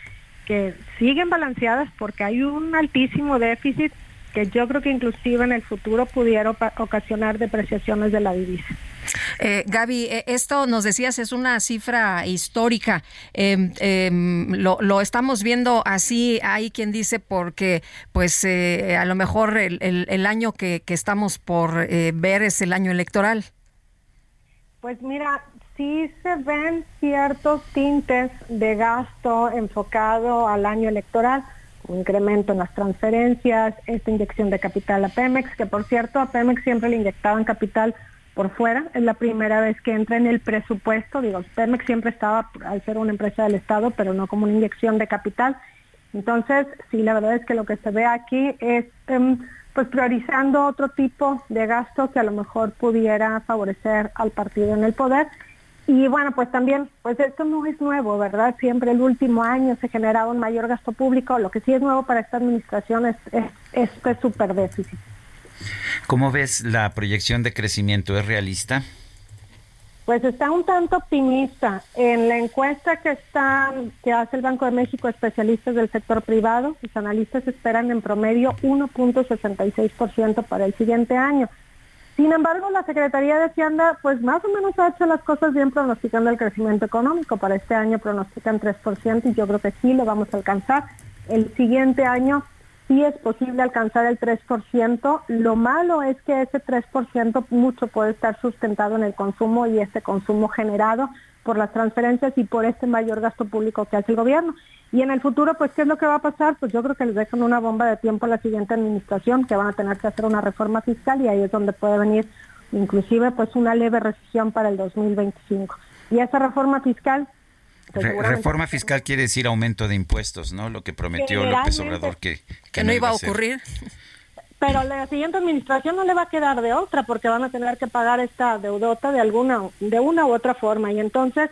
que siguen balanceadas porque hay un altísimo déficit que yo creo que inclusive en el futuro pudiera ocasionar depreciaciones de la divisa. Eh, Gaby, eh, esto nos decías es una cifra histórica. Em, em, lo, estamos viendo así. Hay quien dice porque, pues, eh, a lo mejor el, año que, que, estamos por eh, ver es el año electoral. Pues mira, sí se ven ciertos tintes de gasto enfocado al año electoral un incremento en las transferencias, esta inyección de capital a Pemex, que por cierto a Pemex siempre le inyectaban capital por fuera, es la primera vez que entra en el presupuesto, digo, Pemex siempre estaba al ser una empresa del Estado, pero no como una inyección de capital. Entonces, sí, la verdad es que lo que se ve aquí es em, pues priorizando otro tipo de gasto que a lo mejor pudiera favorecer al partido en el poder y bueno, pues también, pues esto no es nuevo, ¿verdad? Siempre el último año se generaba un mayor gasto público. Lo que sí es nuevo para esta administración es, este super déficit. ¿Cómo ves la proyección de crecimiento? ¿Es realista? Pues está un tanto optimista. En la encuesta que está que hace el Banco de México, especialistas del sector privado, los analistas esperan en promedio 1.66% para el siguiente año. Sin embargo, la Secretaría de Hacienda, pues más o menos ha hecho las cosas bien pronosticando el crecimiento económico. Para este año pronostican 3% y yo creo que sí lo vamos a alcanzar. El siguiente año sí es posible alcanzar el 3%. Lo malo es que ese 3% mucho puede estar sustentado en el consumo y este consumo generado por las transferencias y por este mayor gasto público que hace el gobierno. Y en el futuro, pues, ¿qué es lo que va a pasar? Pues yo creo que les dejan una bomba de tiempo a la siguiente administración, que van a tener que hacer una reforma fiscal y ahí es donde puede venir inclusive pues una leve recesión para el 2025. Y esa reforma fiscal... Pues, reforma fiscal quiere decir aumento de impuestos, ¿no? Lo que prometió López Obrador que, que, no, iba a ocurrir. Pero la siguiente administración no le va a quedar de otra porque van a tener que pagar esta deudota de alguna de una u otra forma y entonces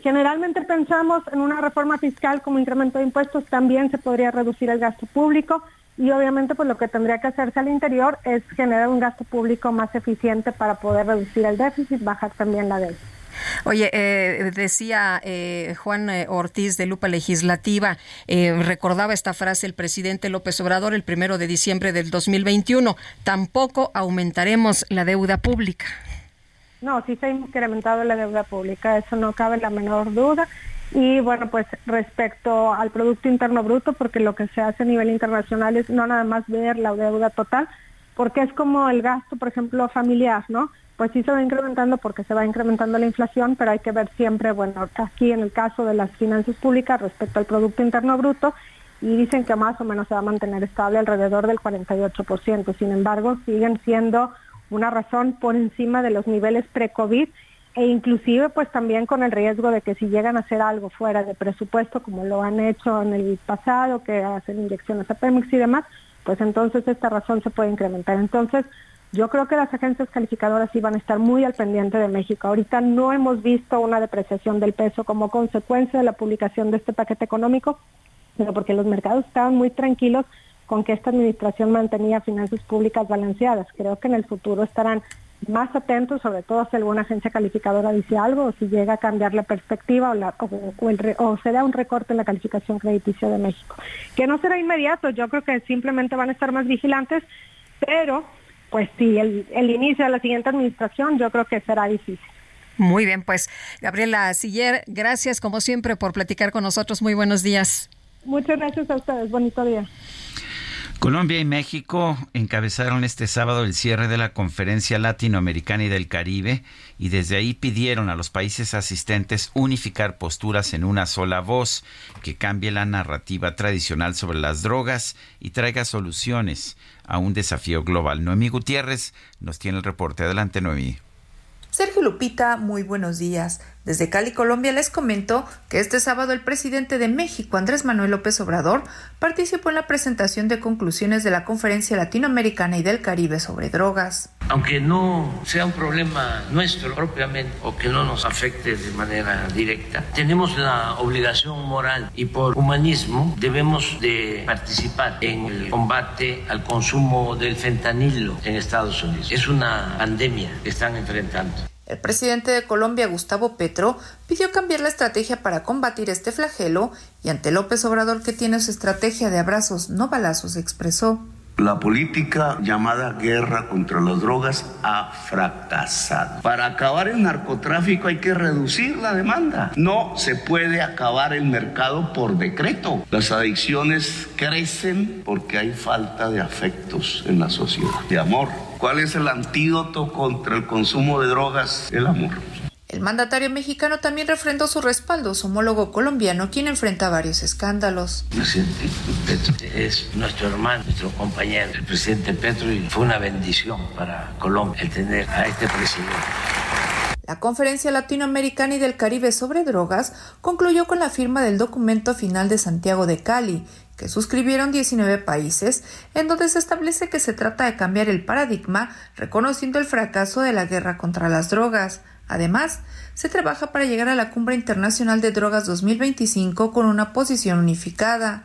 Generalmente pensamos en una reforma fiscal como incremento de impuestos, también se podría reducir el gasto público y obviamente pues lo que tendría que hacerse al interior es generar un gasto público más eficiente para poder reducir el déficit, bajar también la deuda. Oye, eh, decía eh, Juan eh, Ortiz de Lupa Legislativa, recordaba esta frase el presidente López Obrador el primero de diciembre del 2021, tampoco aumentaremos la deuda pública. No, sí se ha incrementado la deuda pública, eso no cabe la menor duda. Y bueno, pues respecto al Producto Interno Bruto, porque lo que se hace a nivel internacional es no nada más ver la deuda total, porque es como el gasto, por ejemplo, familiar, ¿no? Pues sí se va incrementando porque se va incrementando la inflación, pero hay que ver siempre, bueno, aquí en el caso de las finanzas públicas respecto al Producto Interno Bruto, y dicen que más o menos se va a mantener estable alrededor del 48%. Sin embargo, siguen siendo una razón por encima de los niveles pre-COVID e inclusive pues también con el riesgo de que si llegan a hacer algo fuera de presupuesto como lo han hecho en el pasado, que hacen inyecciones a Pemex y demás, pues entonces esta razón se puede incrementar. Entonces, yo creo que las agencias calificadoras van a estar muy al pendiente de México. Ahorita no hemos visto una depreciación del peso como consecuencia de la publicación de este paquete económico, pero porque los mercados estaban muy tranquilos con que esta administración mantenía finanzas públicas balanceadas. Creo que en el futuro estarán más atentos, sobre todo si alguna agencia calificadora dice algo o si llega a cambiar la perspectiva o, la, o, será un recorte en la calificación crediticia de México. Que no será inmediato, yo creo que simplemente van a estar más vigilantes, pero pues sí, el, el inicio de la siguiente administración yo creo que será difícil. Muy bien, pues Gabriela Siller, gracias como siempre por platicar con nosotros. Muy buenos días. Muchas gracias a ustedes. Bonito día. Colombia y México encabezaron este sábado el cierre de la Conferencia Latinoamericana y del Caribe y desde ahí pidieron a los países asistentes unificar posturas en una sola voz, que cambie la narrativa tradicional sobre las drogas y traiga soluciones a un desafío global. Noemí Gutiérrez nos tiene el reporte. Adelante, Noemí. Sergio Lupita, muy buenos días. Desde Cali, Colombia, les comento que este sábado el presidente de México, Andrés Manuel López Obrador, participó en la presentación de conclusiones de la Conferencia Latinoamericana y del Caribe sobre drogas. Aunque no sea un problema nuestro propiamente o que no nos afecte de manera directa, tenemos la obligación moral y por humanismo debemos de participar en el combate al consumo del fentanilo en Estados Unidos. Es una pandemia que están enfrentando. El presidente de Colombia, Gustavo Petro, pidió cambiar la estrategia para combatir este flagelo y ante López Obrador, que tiene su estrategia de abrazos, no balazos, expresó. La política llamada guerra contra las drogas ha fracasado. Para acabar el narcotráfico hay que reducir la demanda. No se puede acabar el mercado por decreto. Las adicciones crecen porque hay falta de afectos en la sociedad, de amor. ¿Cuál es el antídoto contra el consumo de drogas? El amor. El mandatario mexicano también refrendó su respaldo a su homólogo colombiano, quien enfrenta varios escándalos. El presidente Petro es nuestro hermano, nuestro compañero, el presidente Petro, y fue una bendición para Colombia el tener a este presidente. La Conferencia Latinoamericana y del Caribe sobre Drogas concluyó con la firma del documento final de Santiago de Cali, que suscribieron 19 países, en donde se establece que se trata de cambiar el paradigma, reconociendo el fracaso de la guerra contra las drogas. Además, se trabaja para llegar a la Cumbre Internacional de Drogas 2025 con una posición unificada.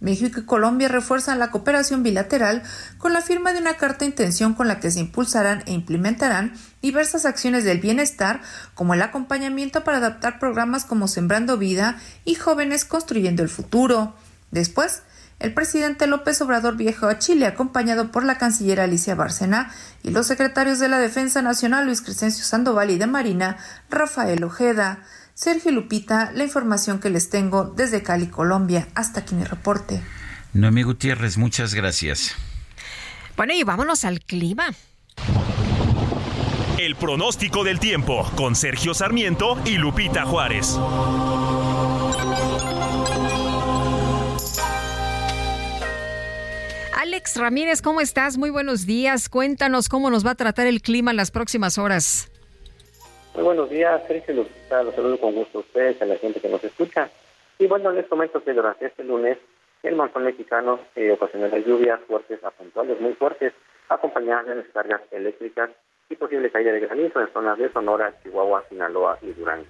México y Colombia refuerzan la cooperación bilateral con la firma de una carta de intención con la que se impulsarán e implementarán diversas acciones del bienestar, como el acompañamiento para adaptar programas como Sembrando Vida y Jóvenes Construyendo el Futuro. Después, el presidente López Obrador viajó a Chile acompañado por la canciller Alicia Bárcena y los secretarios de la Defensa Nacional Luis Crescencio Sandoval y de Marina Rafael Ojeda. Sergio Lupita, la información que les tengo desde Cali, Colombia. Hasta aquí mi reporte. Noemí Gutiérrez, muchas gracias. Bueno, y vámonos al clima. El pronóstico del tiempo con Sergio Sarmiento y Lupita Juárez. Ramírez, ¿cómo estás? Muy buenos días. Cuéntanos cómo nos va a tratar el clima en las próximas horas. Muy buenos días, Sergio Lupita. Los saludo con gusto a ustedes, a la gente que nos escucha. Y bueno, les comento que durante este lunes el montón mexicano eh, ocasionará lluvias fuertes a puntuales, muy fuertes, acompañadas de descargas eléctricas y posible caída de granizo en zonas de Sonora, Chihuahua, Sinaloa y Durango.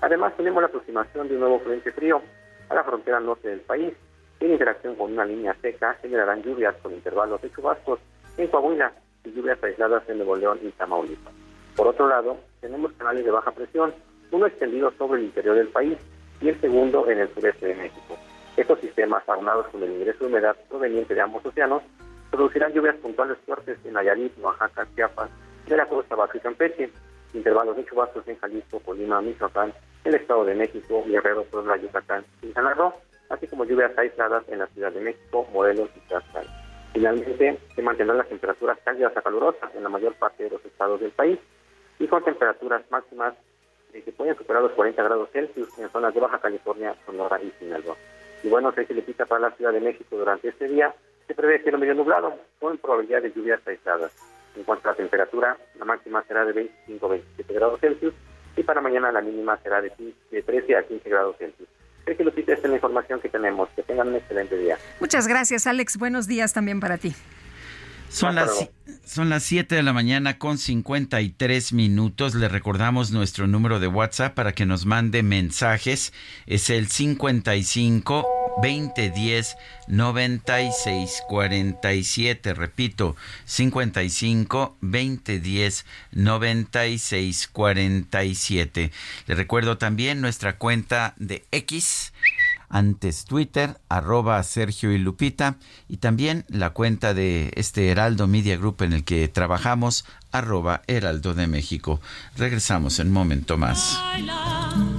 Además, tenemos la aproximación de un nuevo frente frío a la frontera norte del país. En interacción con una línea seca, generarán lluvias con intervalos de chubascos en Coahuila y lluvias aisladas en Nuevo León y Tamaulipas. Por otro lado, tenemos canales de baja presión, uno extendido sobre el interior del país y el segundo en el sureste de México. Estos sistemas, aunados con el ingreso de humedad proveniente de ambos océanos, producirán lluvias puntuales fuertes en Nayarit, Oaxaca, Chiapas, costa baja y Campeche, intervalos de chubascos en Jalisco, Colima, Michoacán, el Estado de México, Guerrero, Puebla, Yucatán y San Roo, así como lluvias aisladas en la Ciudad de México, Morelos y Tlaxcala. Finalmente, se mantendrán las temperaturas cálidas a calurosas en la mayor parte de los estados del país y con temperaturas máximas eh, que pueden superar los 40 grados Celsius en zonas de Baja California, Sonora y Sinaloa. Y bueno, se pita para la Ciudad de México durante este día, se prevé cielo medio nublado, con probabilidad de lluvias aisladas. En cuanto a la temperatura, la máxima será de 25-27 grados Celsius y para mañana la mínima será de, 13 a 15 grados Celsius. Sergio Lupita, esta es la información que tenemos. Que tengan un excelente día. Muchas gracias, Alex. Buenos días también para ti. Son las, son las 7 de la mañana con 53 minutos. Le recordamos nuestro número de WhatsApp para que nos mande mensajes. Es el 55 2010 96 47. Repito, 55 2010 96 47. Le recuerdo también nuestra cuenta de X antes Twitter, arroba Sergio y Lupita, y también la cuenta de este Heraldo Media Group en el que trabajamos, arroba Heraldo de México. Regresamos en un momento más. ¿Y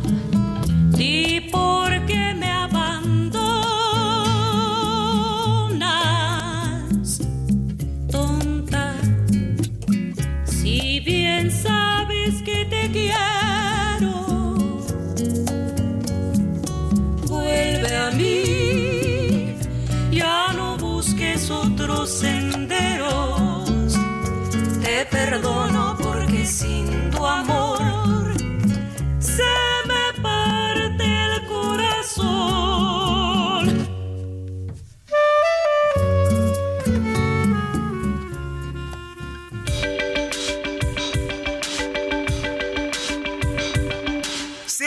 otros senderos, te perdono porque sin tu amor se me parte el corazón.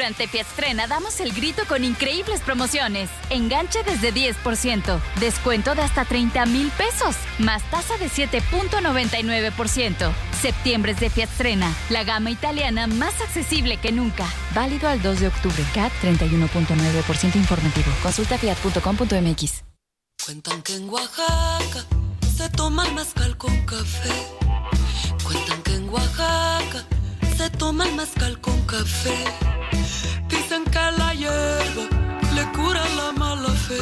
Durante Fiatstrena damos el grito con increíbles promociones. Enganche desde 10%, descuento de hasta 30 mil pesos, más tasa de 7.99%. Septiembre es de Fiatstrena, la gama italiana más accesible que nunca. Válido al 2 de octubre. CAT 31.9% informativo. Consulta fiat.com.mx. Cuentan que en Oaxaca se toma el mezcal con café. Cuentan que en Oaxaca se toma el mezcal con café. Dicen que la hierba le cura la mala fe.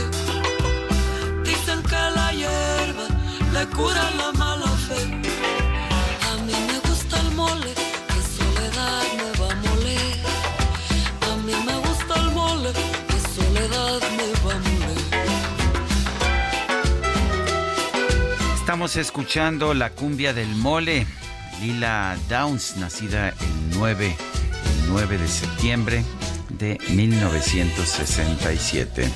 Dicen que la hierba le cura la mala fe. A mí me gusta el mole, que soledad me va a moler. A mí me gusta el mole, que soledad me va a moler. Estamos escuchando la cumbia del mole. Lila Downs, nacida el 9, el 9 de septiembre de 1967.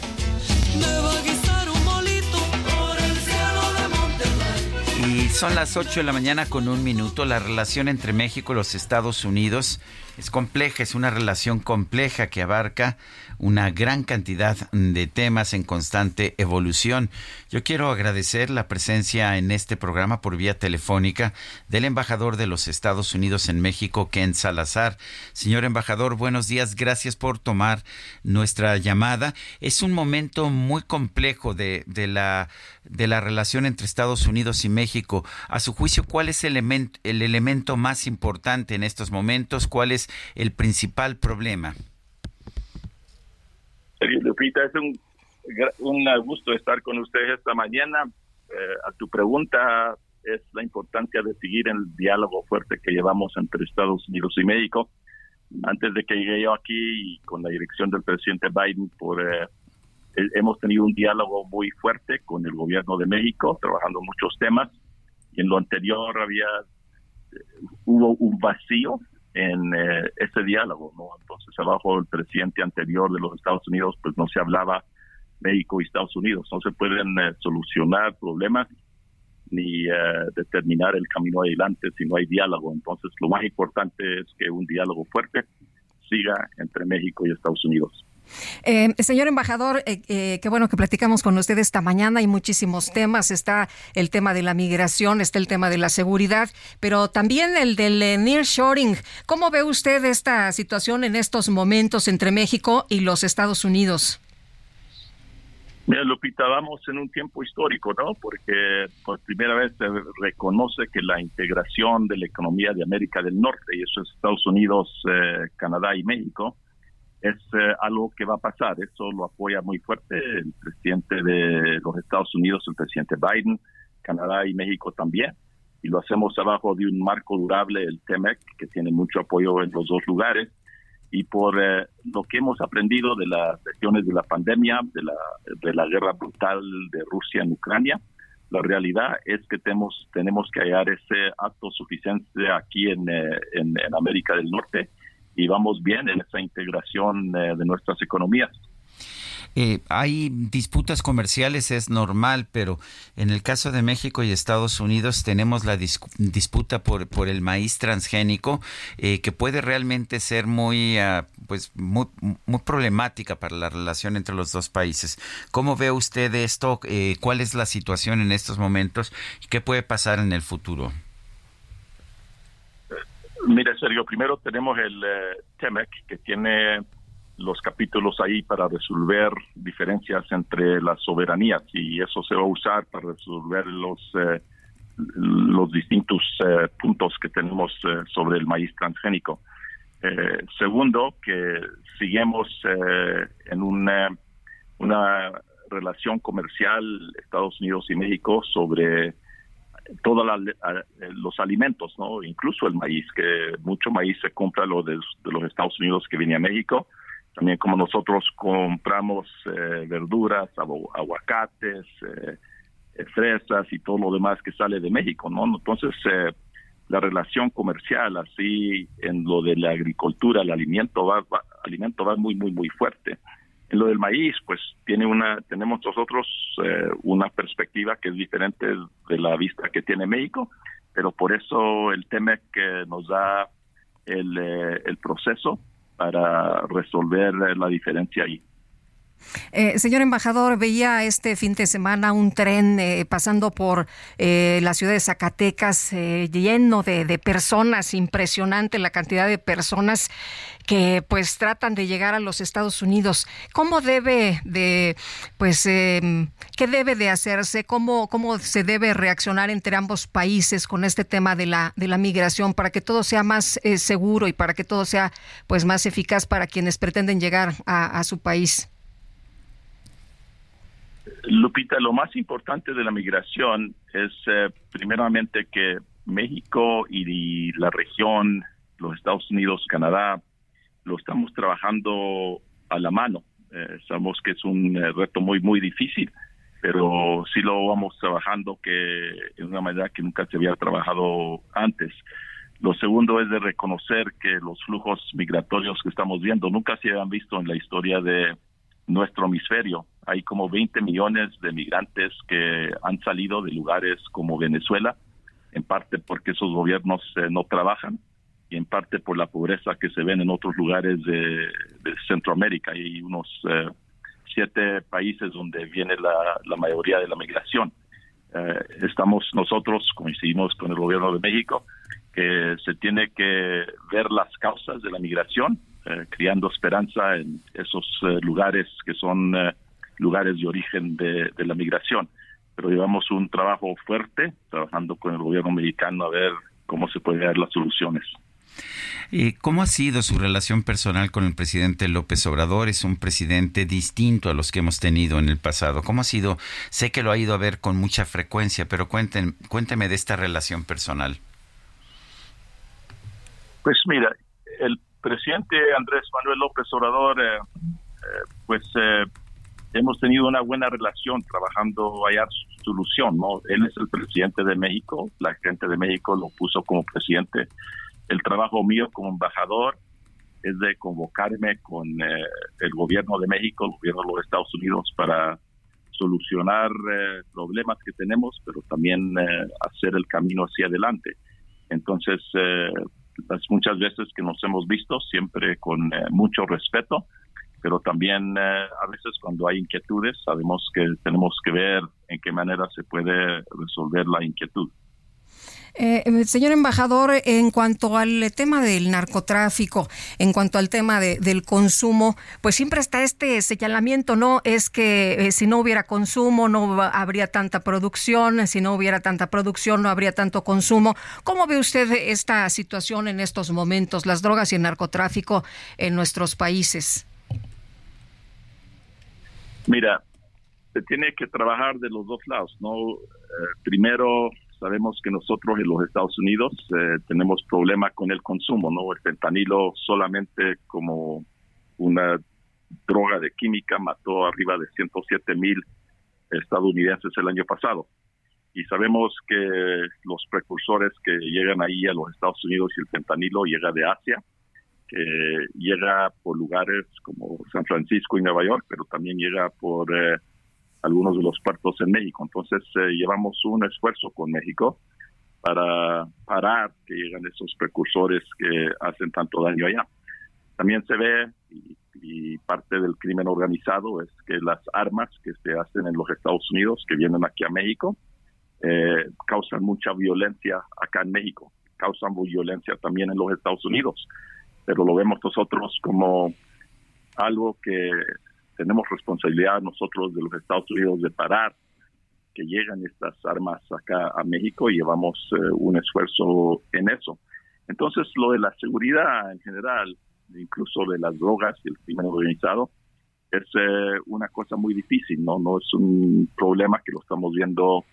Y son las 8 de la mañana con un minuto. La relación entre México y los Estados Unidos es compleja, es una relación compleja que abarca una gran cantidad de temas en constante evolución. Yo quiero agradecer la presencia en este programa por vía telefónica del embajador de los Estados Unidos en México, Ken Salazar. Señor embajador, buenos días, gracias por tomar nuestra llamada. Es un momento muy complejo de, de la, de la relación entre Estados Unidos y México. A su juicio, ¿cuál es el elemento, el elemento más importante en estos momentos? ¿Cuál es el principal problema? Sergio Lupita, es un, un gusto estar con ustedes esta mañana. Eh, a tu pregunta es la importancia de seguir el diálogo fuerte que llevamos entre Estados Unidos y México. Antes de que llegué yo aquí y con la dirección del presidente Biden, por, eh, eh, hemos tenido un diálogo muy fuerte con el gobierno de México, trabajando muchos temas. En lo anterior había eh, hubo un vacío en eh, ese diálogo, ¿no? Entonces, abajo el presidente anterior de los Estados Unidos, pues no se hablaba México y Estados Unidos. No se pueden eh, solucionar problemas ni eh, determinar el camino adelante si no hay diálogo. Entonces, lo más importante es que un diálogo fuerte siga entre México y Estados Unidos. Eh, señor embajador, eh, eh, qué bueno que platicamos con usted esta mañana. Hay muchísimos temas. Está el tema de la migración, está el tema de la seguridad, pero también el del eh, nearshoring. ¿Cómo ve usted esta situación en estos momentos entre México y los Estados Unidos? Mira, Lupita, vamos en un tiempo histórico, ¿no? Porque por primera vez se reconoce que la integración de la economía de América del Norte, y eso es Estados Unidos, eh, Canadá y México, es eh, algo que va a pasar. Eso lo apoya muy fuerte el presidente de los Estados Unidos, el presidente Biden, Canadá y México también. Y lo hacemos abajo de un marco durable, el TEMEC, que tiene mucho apoyo en los dos lugares. Y por eh, lo que hemos aprendido de las lecciones de la pandemia, de la, de la guerra brutal de Rusia en Ucrania, La realidad es que tenemos, tenemos que hallar ese acto suficiente aquí en, eh, en, América del Norte y vamos bien en esa integración eh, de nuestras economías. Eh, hay disputas comerciales, es normal, pero en el caso de México y Estados Unidos tenemos la disputa por, por el maíz transgénico, eh, que puede realmente ser muy, ah, pues muy, problemática para la relación entre los dos países. ¿Cómo ve usted esto? Eh, ¿Cuál es la situación en estos momentos? ¿Y qué puede pasar en el futuro? Mire, Sergio, primero tenemos el TEMEC, que tiene los capítulos ahí para resolver diferencias entre las soberanías y eso se va a usar para resolver los eh, los distintos eh, puntos que tenemos eh, sobre el maíz transgénico. segundo, que seguimos en una, una relación comercial Estados Unidos y México sobre todos los alimentos, no, incluso el maíz, que mucho maíz se compra lo de, los Estados Unidos que viene a México también como nosotros compramos eh, verduras, aguacates, eh, eh, fresas y todo lo demás que sale de México, ¿no? Entonces, la relación comercial así en lo de la agricultura, el alimento va, alimento va muy, muy, muy fuerte. En lo del maíz, pues tiene una, tenemos nosotros una perspectiva que es diferente de la vista que tiene México, pero por eso el tema que nos da el, el proceso para resolver la diferencia ahí. Eh, señor embajador, veía este fin de semana un tren eh, pasando por eh, la ciudad de Zacatecas lleno de, personas, impresionante la cantidad de personas que pues tratan de llegar a los Estados Unidos. ¿Cómo debe de, pues, em, qué debe de hacerse? ¿Cómo, ¿Cómo se debe reaccionar entre ambos países con este tema de la, de la migración para que todo sea más seguro y para que todo sea pues más eficaz para quienes pretenden llegar a su país? Lupita, lo más importante de la migración es eh, primeramente que México y la región, los Estados Unidos, Canadá, lo estamos trabajando a la mano. Eh, sabemos que es un eh, reto muy, muy difícil, pero sí lo vamos trabajando que en una manera que nunca se había trabajado antes. Lo segundo es de reconocer que los flujos migratorios que estamos viendo nunca se habían visto en la historia de nuestro hemisferio hay como 20 millones de migrantes que han salido de lugares como Venezuela, en parte porque esos gobiernos eh, no trabajan y en parte por la pobreza que se ven en otros lugares de, Centroamérica. Hay unos eh, siete países donde viene la, mayoría de la migración. Eh, estamos nosotros, coincidimos con el gobierno de México, que se tiene que ver las causas de la migración, criando esperanza en esos lugares que son lugares de origen de, la migración. Pero llevamos un trabajo fuerte, trabajando con el gobierno mexicano a ver cómo se pueden dar las soluciones. ¿Y ¿Cómo ha sido su relación personal con el presidente López Obrador? Es un presidente distinto a los que hemos tenido en el pasado. ¿Cómo ha sido? Sé que lo ha ido a ver con mucha frecuencia, pero cuenten, cuénteme de esta relación personal. Pues mira, el presidente Andrés Manuel López Obrador, eh, eh, pues eh, hemos tenido una buena relación trabajando allá solución, ¿no? Él es el presidente de México, la gente de México lo puso como presidente. El trabajo mío como embajador es de convocarme con el gobierno de México, el gobierno de los Estados Unidos para solucionar problemas que tenemos, pero también hacer el camino hacia adelante. Entonces, las muchas veces que nos hemos visto, siempre con mucho respeto, pero también eh, a veces cuando hay inquietudes sabemos que tenemos que ver en qué manera se puede resolver la inquietud. Eh, eh, señor embajador, en cuanto al tema del narcotráfico, en cuanto al tema del consumo, pues siempre está este señalamiento, ¿no? Es que si no hubiera consumo no habría tanta producción, si no hubiera tanta producción no habría tanto consumo. ¿Cómo ve usted esta situación en estos momentos, las drogas y el narcotráfico en nuestros países? Mira, se tiene que trabajar de los dos lados, ¿no? Eh, primero, sabemos que nosotros en los Estados Unidos eh, tenemos problemas con el consumo, ¿no? El fentanilo solamente como una droga de química mató arriba de 107 mil estadounidenses el año pasado. y sabemos que los precursores que llegan ahí a los Estados Unidos y el fentanilo llega de Asia, que llega por lugares como San Francisco y Nueva York, pero también llega por eh, algunos de los puertos en México. Entonces eh, llevamos un esfuerzo con México para parar que llegan esos precursores que hacen tanto daño allá. También se ve, y, y, parte del crimen organizado, es que las armas que se hacen en los Estados Unidos, que vienen aquí a México, eh, causan mucha violencia acá en México, causan violencia también en los Estados Unidos, pero lo vemos nosotros como algo que tenemos responsabilidad nosotros de los Estados Unidos de parar que llegan estas armas acá a México y llevamos eh, un esfuerzo en eso. Entonces, lo de la seguridad en general, incluso de las drogas y el crimen organizado, es eh, una cosa muy difícil, ¿no? No es un problema que lo estamos viendo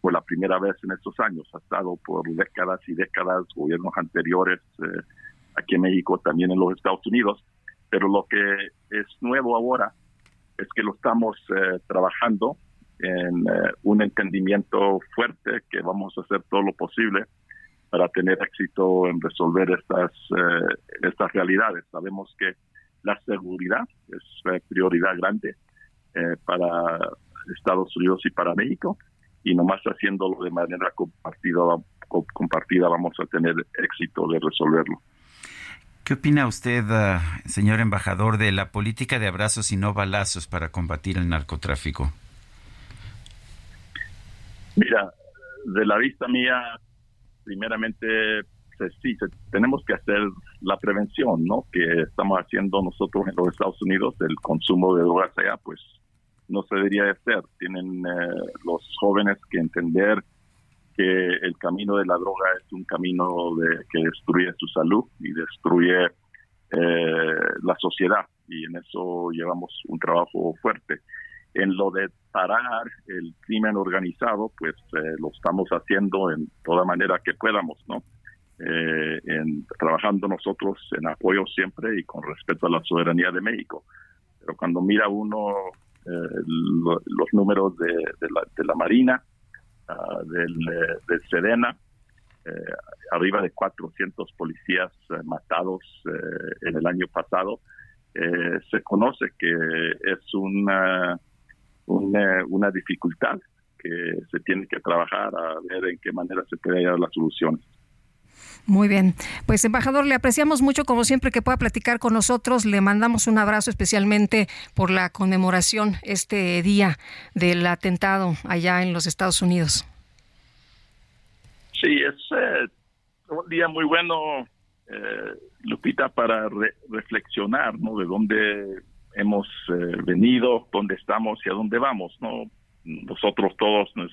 por la primera vez en estos años. Ha estado por décadas y décadas, gobiernos anteriores eh, aquí en México, también en los Estados Unidos. Pero lo que es nuevo ahora es que lo estamos eh, trabajando en eh, un entendimiento fuerte que vamos a hacer todo lo posible para tener éxito en resolver estas, estas realidades. Sabemos que la seguridad es prioridad grande para Estados Unidos y para México y nomás haciéndolo de manera compartida, compartida vamos a tener éxito de resolverlo. ¿Qué opina usted, ah, señor embajador, de la política de abrazos y no balazos para combatir el narcotráfico? Mira, de la vista mía, primeramente, sí, tenemos que hacer la prevención, ¿no? Que estamos haciendo nosotros en los Estados Unidos, el consumo de drogas allá, pues no se debería de hacer. Tienen eh, los jóvenes que entender que el camino de la droga es un camino de, que destruye su salud y destruye eh, la sociedad y en eso llevamos un trabajo fuerte. En lo de parar el crimen organizado, pues eh, lo estamos haciendo en toda manera que podamos, ¿no? en, trabajando nosotros en apoyo siempre y con respeto a la soberanía de México. Pero cuando mira uno eh, los números de la Marina, uh, del, del, Sedena, eh, arriba de 400 policías eh, matados en el año pasado. se conoce que es una, una, una dificultad que se tiene que trabajar a ver en qué manera se puede hallar las soluciones. Muy bien. Pues, embajador, le apreciamos mucho, como siempre, que pueda platicar con nosotros. Le mandamos un abrazo especialmente por la conmemoración este día del atentado allá en los Estados Unidos. Sí, es eh, un día muy bueno, eh, Lupita, para reflexionar, ¿no? De dónde hemos eh, venido, dónde estamos y a dónde vamos, ¿no? Nosotros todos nos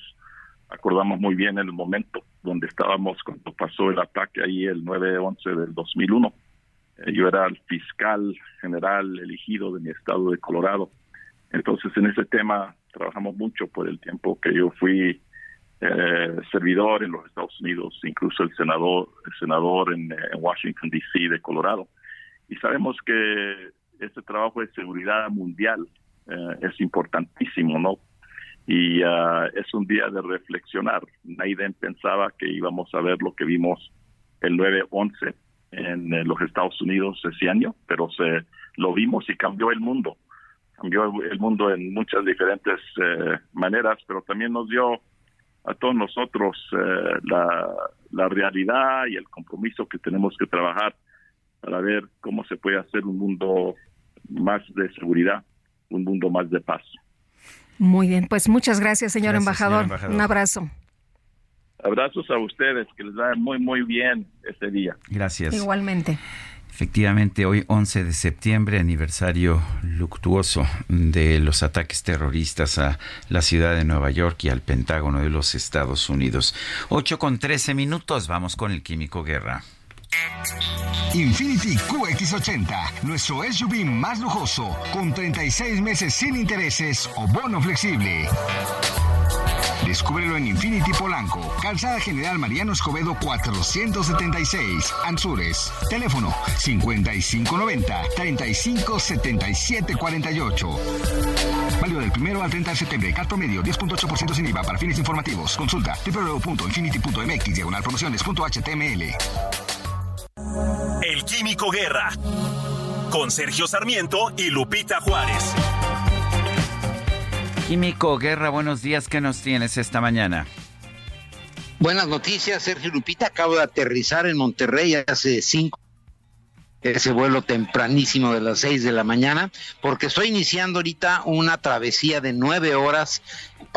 acordamos muy bien el momento donde estábamos cuando pasó el ataque ahí el 9-11 del 2001. Eh, yo era el fiscal general elegido de mi estado de Colorado. Entonces en ese tema trabajamos mucho por el tiempo que yo fui eh, servidor en los Estados Unidos, incluso el senador, el senador en, Washington D.C. de Colorado. Y sabemos que ese trabajo de seguridad mundial eh, es importantísimo, ¿no? Y uh, es un día de reflexionar. Naiden pensaba que íbamos a ver lo que vimos el 9-11 en eh, los Estados Unidos ese año, pero se lo vimos y cambió el mundo. Cambió el mundo en muchas diferentes eh, maneras, pero también nos dio a todos nosotros eh, la, la realidad y el compromiso que tenemos que trabajar para ver cómo se puede hacer un mundo más de seguridad, un mundo más de paz. Muy bien, pues muchas gracias, señor, embajador. Un abrazo. Abrazos a ustedes, que les vaya muy, muy bien este día. Gracias. Igualmente. Efectivamente, hoy 11 de septiembre, aniversario luctuoso de los ataques terroristas a la ciudad de Nueva York y al Pentágono de los Estados Unidos. 8 con 13 minutos, vamos con el Químico Guerra. Infinity QX80, nuestro SUV más lujoso, con 36 meses sin intereses o bono flexible. Descúbrelo en Infinity Polanco, Calzada General Mariano Escobedo 476, Anzures. Teléfono 5590 357748. Válido del primero al 30 de septiembre. Cat promedio 10.8% sin IVA para fines informativos. Consulta www.infinity.mx diagonal promociones.html. El Químico Guerra. Con Sergio Sarmiento y Lupita Juárez. Químico Guerra, buenos días. ¿Qué nos tienes esta mañana? Buenas noticias, Sergio Lupita. Acabo de aterrizar en Monterrey hace cinco ese vuelo tempranísimo de las seis de la mañana, porque estoy iniciando ahorita una travesía de nueve horas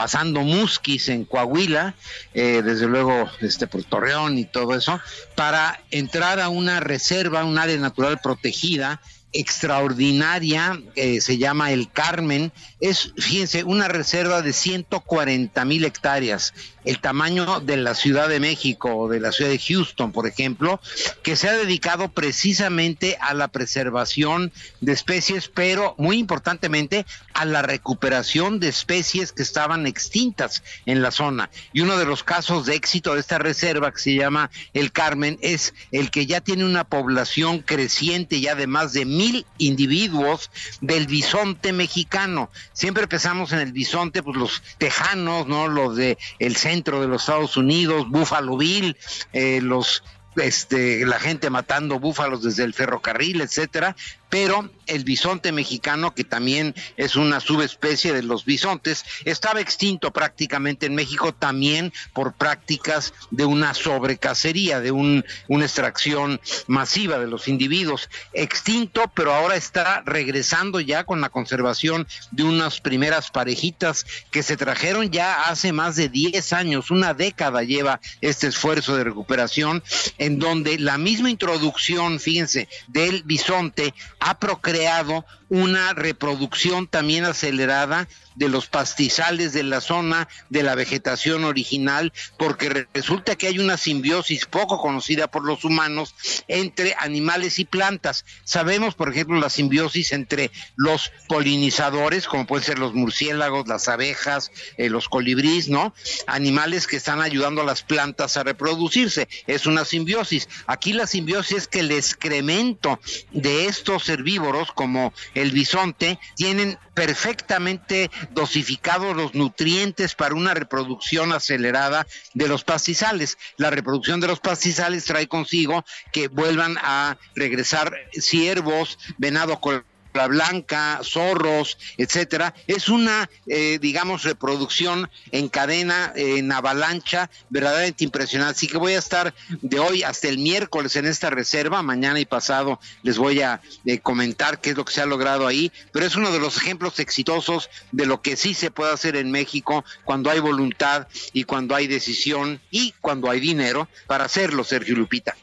pasando Musquis en Coahuila, eh, desde luego este por Torreón y todo eso, para entrar a una reserva, un área natural protegida extraordinaria, se llama El Carmen, es, fíjense, una reserva de 140 mil hectáreas, el tamaño de la Ciudad de México o de la ciudad de Houston, por ejemplo, que se ha dedicado precisamente a la preservación de especies, pero muy importantemente a la recuperación de especies que estaban extintas en la zona. Y uno de los casos de éxito de esta reserva, que se llama El Carmen, es el que ya tiene una población creciente ya de más de mil individuos del bisonte mexicano. Siempre pensamos en el bisonte, pues los tejanos, ¿no? Los de el de los Estados Unidos, Buffalo Bill, eh, los este, la gente matando búfalos desde el ferrocarril, etcétera, pero el bisonte mexicano, que también es una subespecie de los bisontes, estaba extinto prácticamente en México también por prácticas de una sobrecacería, de un, una extracción masiva de los individuos. Extinto, pero ahora está regresando ya con la conservación de unas primeras parejitas que se trajeron ya hace más de 10 años, una década lleva este esfuerzo de recuperación, en donde la misma introducción, fíjense, del bisonte ha procreado una reproducción también acelerada de los pastizales de la zona, de la vegetación original, porque resulta que hay una simbiosis poco conocida por los humanos entre animales y plantas. Sabemos, por ejemplo, la simbiosis entre los polinizadores, como pueden ser los murciélagos, las abejas, eh, los colibríes, ¿no? Animales que están ayudando a las plantas a reproducirse. Es una simbiosis. Aquí la simbiosis es que el excremento de estos herbívoros, como el bisonte, tienen perfectamente dosificados los nutrientes para una reproducción acelerada de los pastizales. La reproducción de los pastizales trae consigo que vuelvan a regresar ciervos, venado con la blanca, zorros, etcétera, es una, eh, digamos, reproducción en cadena, en avalancha, verdaderamente impresionante. Así que voy a estar de hoy hasta el miércoles en esta reserva, mañana y pasado les voy a eh, comentar qué es lo que se ha logrado ahí, pero es uno de los ejemplos exitosos de lo que sí se puede hacer en México cuando hay voluntad y cuando hay decisión y cuando hay dinero para hacerlo, Sergio Lupita.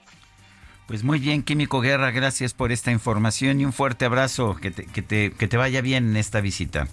Pues muy bien, Químico Guerra, gracias por esta información y un fuerte abrazo. Que te, que te, que te vaya bien en esta visita.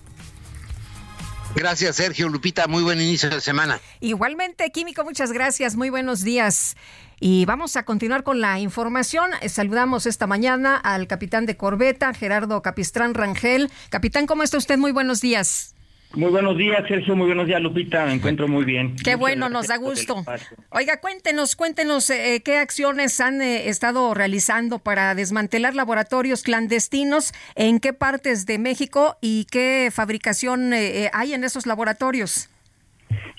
Gracias, Sergio Lupita. Muy buen inicio de semana. Igualmente, Químico, muchas gracias. Muy buenos días. Y vamos a continuar con la información. Saludamos esta mañana al capitán de corbeta, Gerardo Capistrán Rangel. Capitán, ¿cómo está usted? Muy buenos días. Muy buenos días, Sergio. Muy buenos días, Lupita. Me encuentro muy bien. Qué bueno, nos da gusto. Oiga, cuéntenos, cuéntenos eh, qué acciones han eh, estado realizando para desmantelar laboratorios clandestinos, en qué partes de México y qué fabricación eh, hay en esos laboratorios.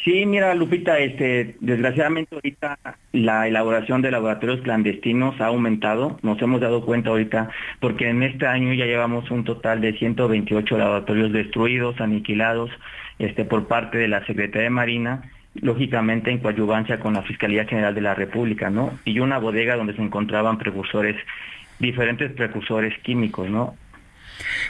Sí, mira, Lupita, este, desgraciadamente ahorita la elaboración de laboratorios clandestinos ha aumentado. Nos hemos dado cuenta ahorita porque en este año ya llevamos un total de 128 laboratorios destruidos, aniquilados, este, por parte de la Secretaría de Marina lógicamente en coadyuvancia con la Fiscalía General de la República, ¿no? Y una bodega donde se encontraban precursores, diferentes precursores químicos, ¿no?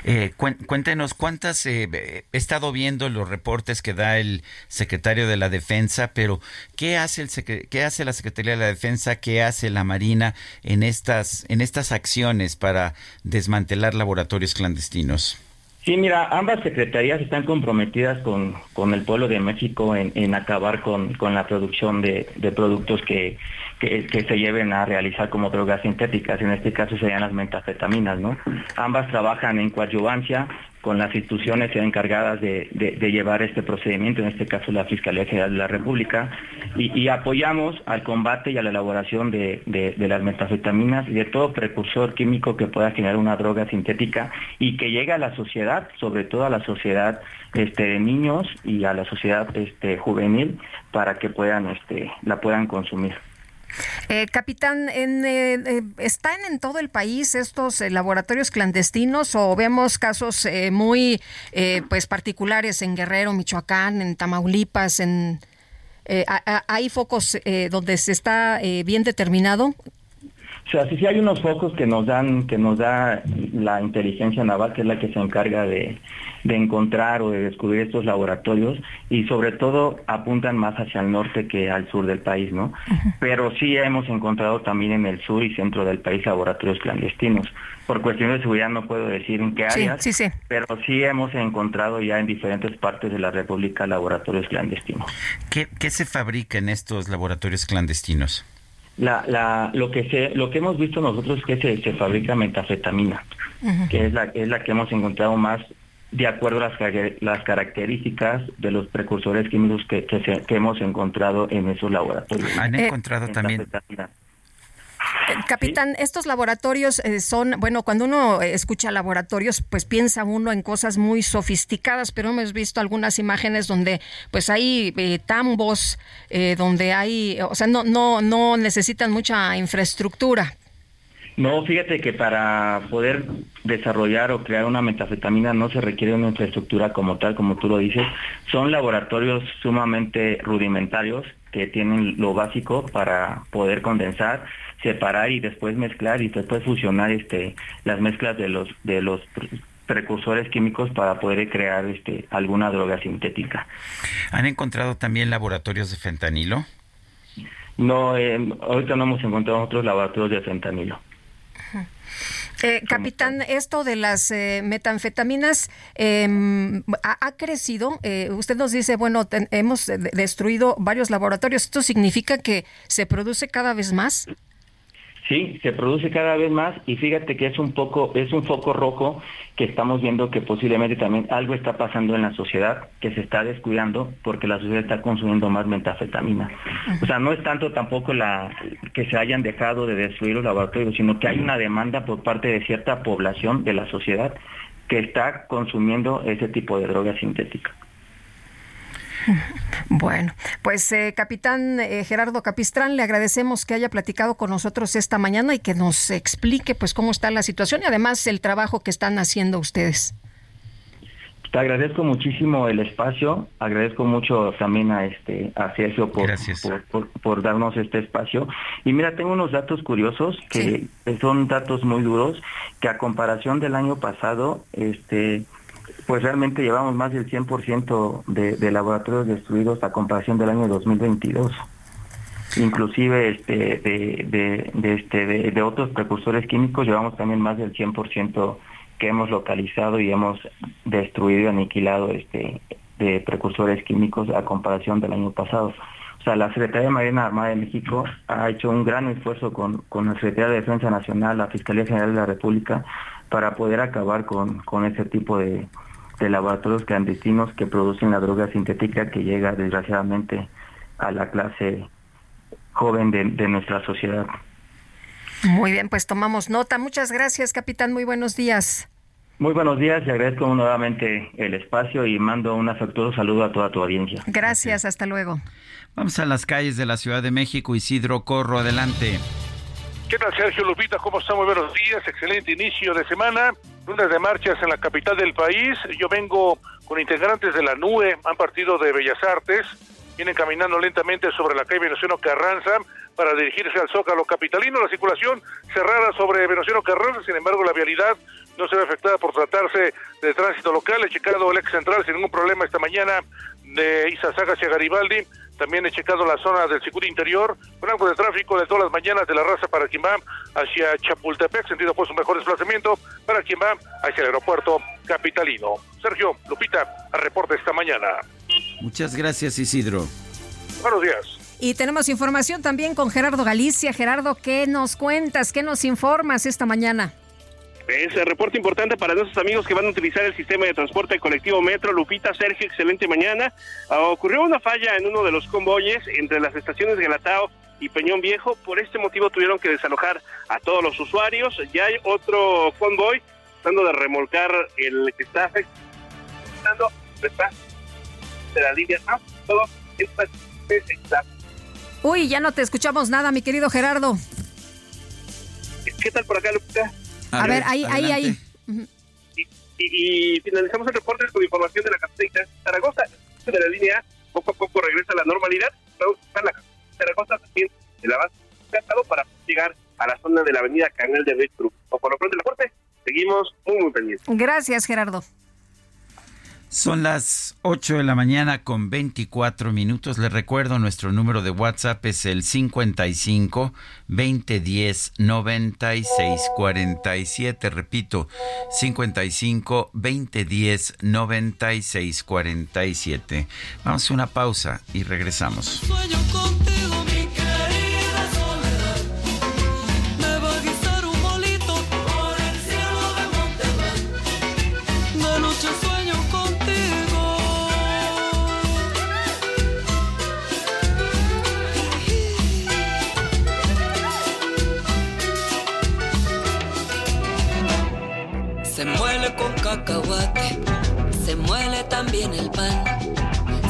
Eh, cuéntenos cuántas, eh, he estado viendo los reportes que da el secretario de la Defensa, pero ¿qué hace, el qué hace la Secretaría de la Defensa, qué hace la Marina en estas, en estas acciones para desmantelar laboratorios clandestinos? Sí, mira, ambas secretarías están comprometidas con, con el pueblo de México en, en acabar con, con, la producción de, de productos que, que, que, se lleven a realizar como drogas sintéticas. En este caso serían las metafetaminas, ¿no? Ambas trabajan en coadyuvancia con las instituciones encargadas de, llevar este procedimiento, en este caso la Fiscalía General de la República, y, apoyamos al combate y a la elaboración de, las metafetaminas y de todo precursor químico que pueda generar una droga sintética y que llegue a la sociedad, sobre todo a la sociedad este, de niños y a la sociedad este, juvenil, para que puedan, este, la puedan consumir. Eh, capitán, en, eh, eh, ¿están en todo el país estos laboratorios clandestinos o vemos casos muy pues particulares en Guerrero, Michoacán, en Tamaulipas, en hay focos donde se está bien determinado? O sea, sí, sí hay unos focos que nos dan, que nos da la inteligencia naval, que es la que se encarga de, de encontrar o de descubrir estos laboratorios y sobre todo apuntan más hacia el norte que al sur del país, ¿no? Pero sí hemos encontrado también en el sur y centro del país laboratorios clandestinos. Por cuestiones de seguridad no puedo decir en qué áreas, sí, sí, pero sí hemos encontrado ya en diferentes partes de la República laboratorios clandestinos. ¿Qué, qué se fabrica en estos laboratorios clandestinos? La, la, lo que se, lo que hemos visto nosotros es que se, se fabrica metafetamina, que es la, es la que hemos encontrado más de acuerdo a las, las características de los precursores químicos que, que, hemos encontrado en esos laboratorios. Han encontrado también Capitán, estos laboratorios eh, son, bueno, cuando uno escucha laboratorios, pues piensa uno en cosas muy sofisticadas, pero hemos visto algunas imágenes donde pues hay eh, tambos, eh, donde hay, o sea, no, no, no necesitan mucha infraestructura. No, fíjate que para poder desarrollar o crear una metafetamina no se requiere una infraestructura como tal, como tú lo dices. Son laboratorios sumamente rudimentarios que tienen lo básico para poder condensar separar y después mezclar y después fusionar este las mezclas de los de los precursores químicos para poder crear este alguna droga sintética. ¿Han encontrado también laboratorios de fentanilo? No, eh, ahorita no hemos encontrado otros laboratorios de fentanilo. Eh, capitán, esto de las eh, metanfetaminas em, ha, crecido. Eh, usted nos dice, bueno, hemos destruido varios laboratorios. ¿Esto significa que se produce cada vez más? Sí, se produce cada vez más y fíjate que es un poco, es un foco rojo que estamos viendo que posiblemente también algo está pasando en la sociedad que se está descuidando porque la sociedad está consumiendo más metafetamina. O sea, no es tanto tampoco la que se hayan dejado de destruir los laboratorios, sino que hay una demanda por parte de cierta población de la sociedad que está consumiendo ese tipo de drogas sintéticas. *laughs* Bueno, pues eh, capitán eh, Gerardo Capistrán, le agradecemos que haya platicado con nosotros esta mañana y que nos explique pues cómo está la situación y además el trabajo que están haciendo ustedes. Te agradezco muchísimo el espacio, agradezco mucho también a este a Sergio por, por, darnos este espacio. Y mira, tengo unos datos curiosos que son datos muy duros, que a comparación del año pasado, este pues realmente llevamos más del 100% de, de laboratorios destruidos a comparación del año 2022 inclusive este de, este de, otros precursores químicos llevamos también más del 100% que hemos localizado y hemos destruido y aniquilado este de precursores químicos a comparación del año pasado. O sea, la Secretaría de Marina Armada de México ha hecho un gran esfuerzo con, con la Secretaría de Defensa Nacional, la Fiscalía General de la República, para poder acabar con, con ese tipo de, de laboratorios clandestinos que producen la droga sintética que llega desgraciadamente a la clase joven de, nuestra sociedad. Muy bien, pues tomamos nota. Muchas gracias, capitán. Muy buenos días. Muy buenos días y agradezco nuevamente el espacio y mando un afectuoso saludo a toda tu audiencia. Gracias, hasta luego. Vamos a las calles de la Ciudad de México. Isidro Corro, adelante. ¿Qué tal, Sergio Lupita? ¿Cómo están? Muy buenos días. Excelente inicio de semana. Lunes de marchas en la capital del país. Yo vengo con integrantes de la NUE, han partido de Bellas Artes, vienen caminando lentamente sobre la calle Venustiano Carranza para dirigirse al Zócalo capitalino. La circulación cerrada sobre Venustiano Carranza, sin embargo, la vialidad no se ve afectada por tratarse de tránsito local. He checado el ex central sin ningún problema esta mañana de Izazaga hacia Garibaldi también he checado la zona del circuito interior, con algo de tráfico de todas las mañanas de la raza para quien va hacia Chapultepec, sentido pues un mejor desplazamiento para quien va hacia el aeropuerto capitalino. Sergio, Lupita, a reporte esta mañana. Muchas gracias, Isidro. Buenos días. Y tenemos información también con Gerardo Galicia. Gerardo, ¿qué nos cuentas? ¿Qué nos informas esta mañana? Es el reporte importante para nuestros amigos que van a utilizar el sistema de transporte colectivo Metro. Lupita, Sergio, excelente mañana. Ah, ocurrió una falla en uno de los convoyes entre las estaciones Galatao y Peñón Viejo. Por este motivo tuvieron que desalojar a todos los usuarios. Ya hay otro convoy tratando de remolcar el que está afectando de la línea A. Todo está Uy, ya no te escuchamos nada, mi querido Gerardo. ¿Qué tal por acá, Lupita? A, ver, ahí, ahí, ahí. Y, finalizamos el reporte con información de la capital de Zaragoza. De la línea poco a poco regresa a la normalidad. La Zaragoza también el avance para llegar a la zona de la avenida Canal de Betru. O por lo pronto el reporte, seguimos muy, muy pendientes. Gracias, Gerardo. Son las 8 de la mañana con 24 minutos. Les recuerdo, nuestro número de WhatsApp es el 55 2010 96 47. Repito, 55 2010 96 47. Vamos a una pausa y regresamos. se el pan,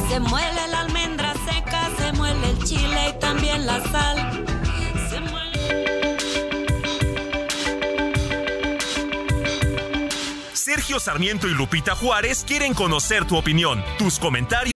se muele la almendra seca, se muele el chile y también la sal. Sergio Sarmiento y Lupita Juárez quieren conocer tu opinión, tus comentarios.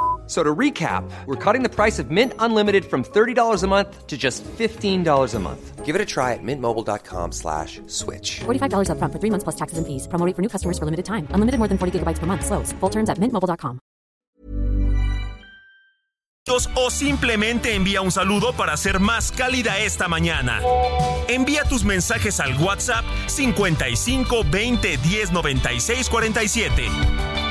So to recap, we're cutting the price of Mint Unlimited from $30 a month to just $15 a month. Give it a try at mintmobile.com slash switch. $45 up front for three months plus taxes and fees. Promoting for new customers for limited time. Unlimited more than 40 gigabytes per month. Slows. Full terms at mintmobile.com. O simplemente envía un saludo para ser más cálida esta mañana. Envía tus mensajes al WhatsApp 55 20 10 96 47.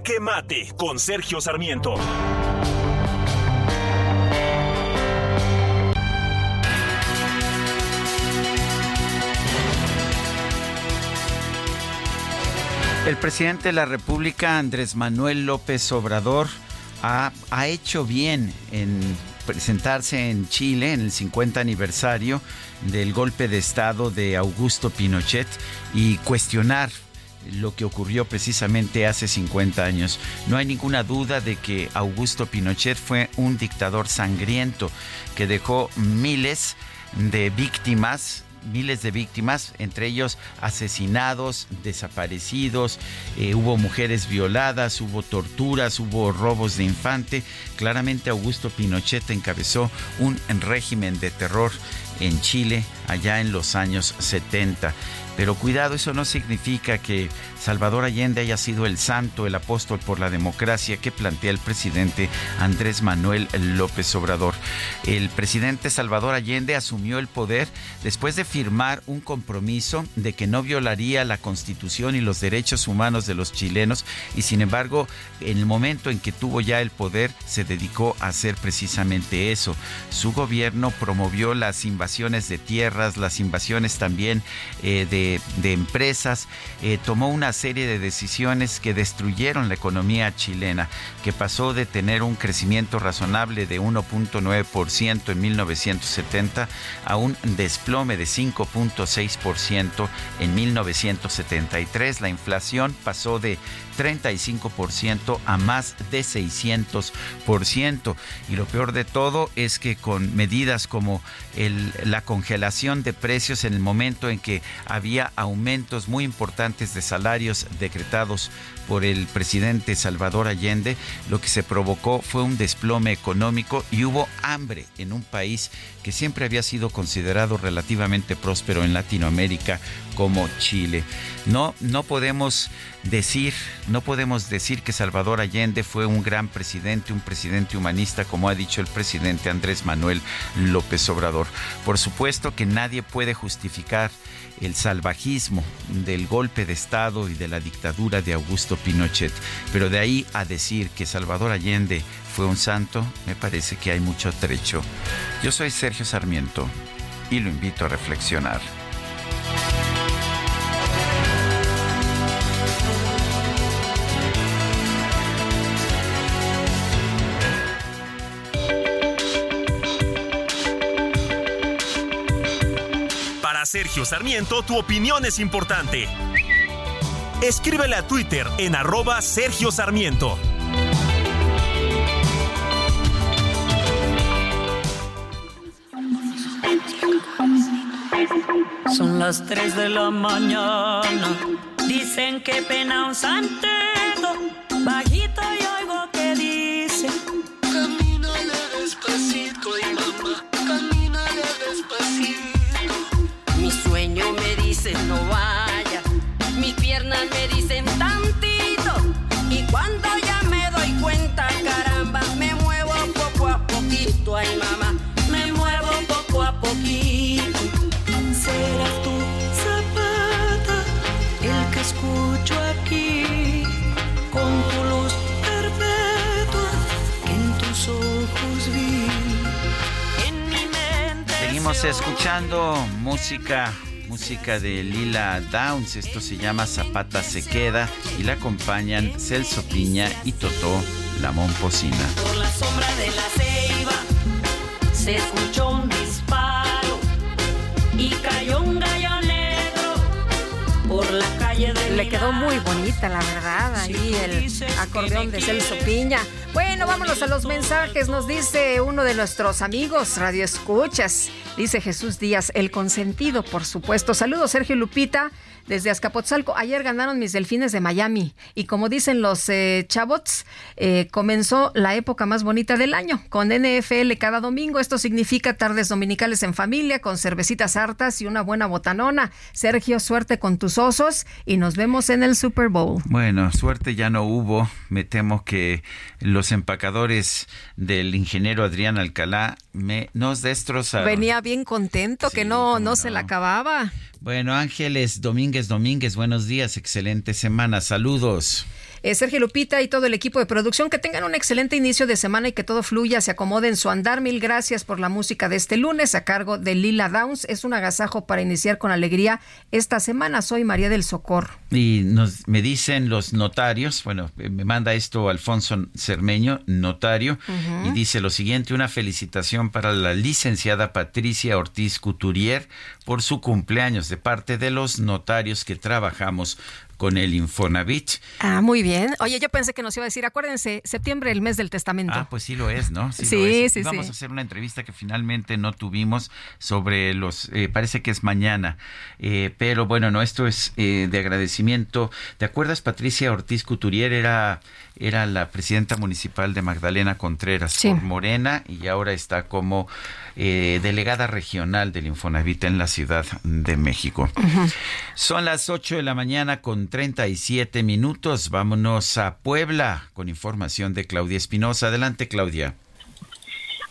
Jaque Mate con Sergio Sarmiento. El presidente de la República, Andrés Manuel López Obrador, ha, ha, hecho bien en presentarse en Chile en el 50 aniversario del golpe de Estado de Augusto Pinochet y cuestionar lo que ocurrió precisamente hace 50 años. No hay ninguna duda de que Augusto Pinochet fue un dictador sangriento que dejó miles de víctimas miles de víctimas, entre ellos asesinados, desaparecidos, eh, hubo mujeres violadas, hubo torturas, hubo robos de infante. Claramente Augusto Pinochet encabezó un régimen de terror en Chile allá en los años 70 Pero cuidado, eso no significa que Salvador Allende haya sido el santo, el apóstol por la democracia que plantea el presidente Andrés Manuel López Obrador. El presidente Salvador Allende asumió el poder después de firmar un compromiso de que no violaría la constitución y los derechos humanos de los chilenos y sin embargo en el momento en que tuvo ya el poder se dedicó a hacer precisamente eso. Su gobierno promovió las invasiones de tierras, las invasiones también eh, de, empresas, eh, tomó una serie de decisiones que destruyeron la economía chilena, que pasó de tener un crecimiento razonable de 1.9% en 1970 a un desplome de 5.6% en 1973. La inflación pasó de 35% a más de 600%. Y lo peor de todo es que con medidas como la congelación de precios en el momento en que había aumentos muy importantes de salarios decretados por el presidente Salvador Allende, lo que se provocó fue un desplome económico y hubo hambre en un país que siempre había sido considerado relativamente próspero en Latinoamérica como Chile. No, no podemos decir, no podemos decir que Salvador Allende fue un gran presidente, un presidente humanista, como ha dicho el presidente Andrés Manuel López Obrador. Por supuesto que nadie puede justificar el salvajismo del golpe de Estado y de la dictadura de Augusto Pinochet. Pero de ahí a decir que Salvador Allende fue un santo, me parece que hay mucho trecho. Yo soy Sergio Sarmiento y lo invito a reflexionar. Sergio Sarmiento, tu opinión es importante. Escríbele a Twitter en arroba Sergio Sarmiento. Son las 3 de la mañana. Dicen que pena un santeto. Bajito y oigo que dice: Camínale despacito y mamá, piernas me dicen tantito y cuando ya me doy cuenta, caramba, me muevo poco a poquito, ay mamá, me muevo poco a poquito. Serás tu zapata el que escucho aquí con tu luz perpetua que en tus ojos vi. En mi mente Seguimos escuchando música música de Lila Downs. Esto se llama Zapata se queda y la acompañan Celso Piña y Totó la Momposina. Por la sombra de la ceiba se escuchó un disparo y cayó un gallo negro por la Le quedó muy bonita, la verdad, ahí el acordeón de Celso Piña. Bueno, vámonos a los mensajes. Nos dice uno de nuestros amigos, Radio Escuchas. Dice Jesús Díaz, el consentido, por supuesto. Saludos, Sergio Lupita desde Azcapotzalco. Ayer ganaron mis delfines de Miami y como dicen los eh, chavots, eh, comenzó la época más bonita del año con NFL cada domingo. Esto significa tardes dominicales en familia con cervecitas hartas y una buena botanona. Sergio, suerte con tus osos y nos vemos en el Super Bowl. Bueno, suerte ya no hubo. Me temo que los empacadores del ingeniero Adrián Alcalá me, nos destrozaron. Venía bien contento que no, no se la acababa. Bueno, Ángeles Domínguez Domínguez, buenos días, excelente semana, saludos. Eh, Sergio Lupita y todo el equipo de producción, que tengan un excelente inicio de semana y que todo fluya, se acomode en su andar. Mil gracias por la música de este lunes a cargo de Lila Downs. Es un agasajo para iniciar con alegría esta semana. Soy María del Socorro. Y nos, me dicen los notarios, bueno, me manda esto Alfonso Cermeño, notario, y dice lo siguiente, una felicitación para la licenciada Patricia Ortiz Couturier por su cumpleaños de parte de los notarios que trabajamos con el Infonavit. Ah, muy bien. Oye, yo pensé que nos iba a decir, acuérdense, septiembre, el mes del testamento. Ah, pues sí lo es, ¿no? Sí, lo sí, es. sí, Vamos sí. a hacer una entrevista que finalmente no tuvimos sobre los, eh, parece que es mañana, eh, pero bueno, no, esto es eh, de agradecimiento. ¿Te acuerdas, Patricia Ortiz Couturier era, era la presidenta municipal de Magdalena Contreras Sí. por Morena y ahora está como eh, delegada regional del Infonavit en la Ciudad de México. Son las 8 de la mañana con 37 minutos. Vámonos a Puebla con información de Claudia Espinosa. Adelante, Claudia.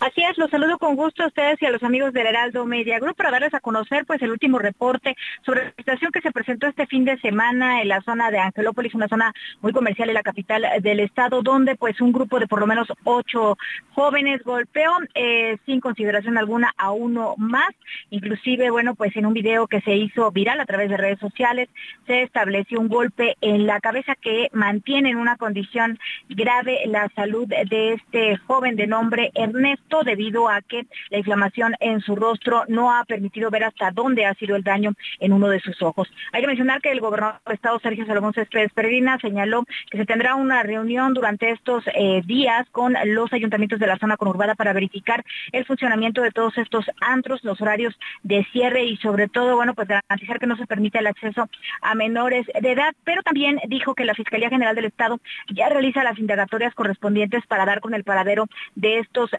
Así es, los saludo con gusto a ustedes y a los amigos del Heraldo Media Group para darles a conocer pues el último reporte sobre la situación que se presentó este fin de semana en la zona de Angelópolis, una zona muy comercial en la capital del estado, donde pues un grupo de por lo menos ocho jóvenes golpeó eh, sin consideración alguna a uno más. Inclusive, bueno, pues en un video que se hizo viral a través de redes sociales, se estableció un golpe en la cabeza que mantiene en una condición grave la salud de este joven de nombre Ernesto debido a que la inflamación en su rostro no ha permitido ver hasta dónde ha sido el daño en uno de sus ojos. Hay que mencionar que el gobernador del estado, Sergio Salomón Céspedes Peregrina, señaló que se tendrá una reunión durante estos eh, días con los ayuntamientos de la zona conurbada para verificar el funcionamiento de todos estos antros, los horarios de cierre y sobre todo, bueno, pues garantizar que no se permita el acceso a menores de edad, pero también dijo que la Fiscalía General del Estado ya realiza las indagatorias correspondientes para dar con el paradero de estos eh,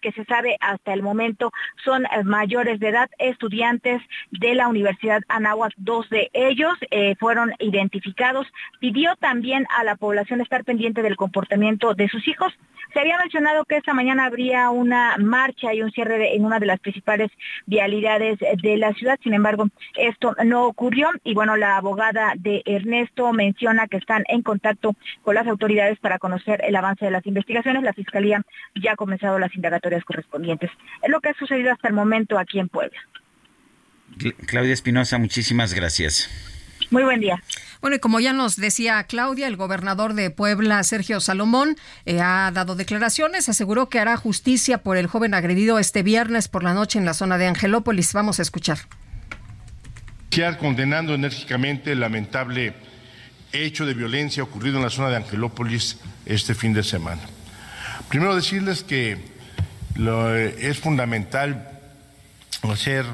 que se sabe hasta el momento son eh, mayores de edad, estudiantes de la Universidad Anáhuac. Dos de ellos eh, fueron identificados. Pidió también a la población estar pendiente del comportamiento de sus hijos. Se había mencionado que esta mañana habría una marcha y un cierre en una de las principales vialidades de la ciudad. Sin embargo, esto no ocurrió y bueno, la abogada de Ernesto menciona que están en contacto con las autoridades para conocer el avance de las investigaciones. La Fiscalía ya ha comenzado las indagatorias correspondientes. Es lo que ha sucedido hasta el momento aquí en Puebla. Cl- Claudia Espinosa, muchísimas gracias. Muy buen día. Bueno, y como ya nos decía Claudia, el gobernador de Puebla, Sergio Salomón, eh, ha dado declaraciones, aseguró que hará justicia por el joven agredido este viernes por la noche en la zona de Angelópolis. Vamos a escuchar. condenando enérgicamente el lamentable hecho de violencia ocurrido en la zona de Angelópolis este fin de semana. Primero decirles que lo- es fundamental hacer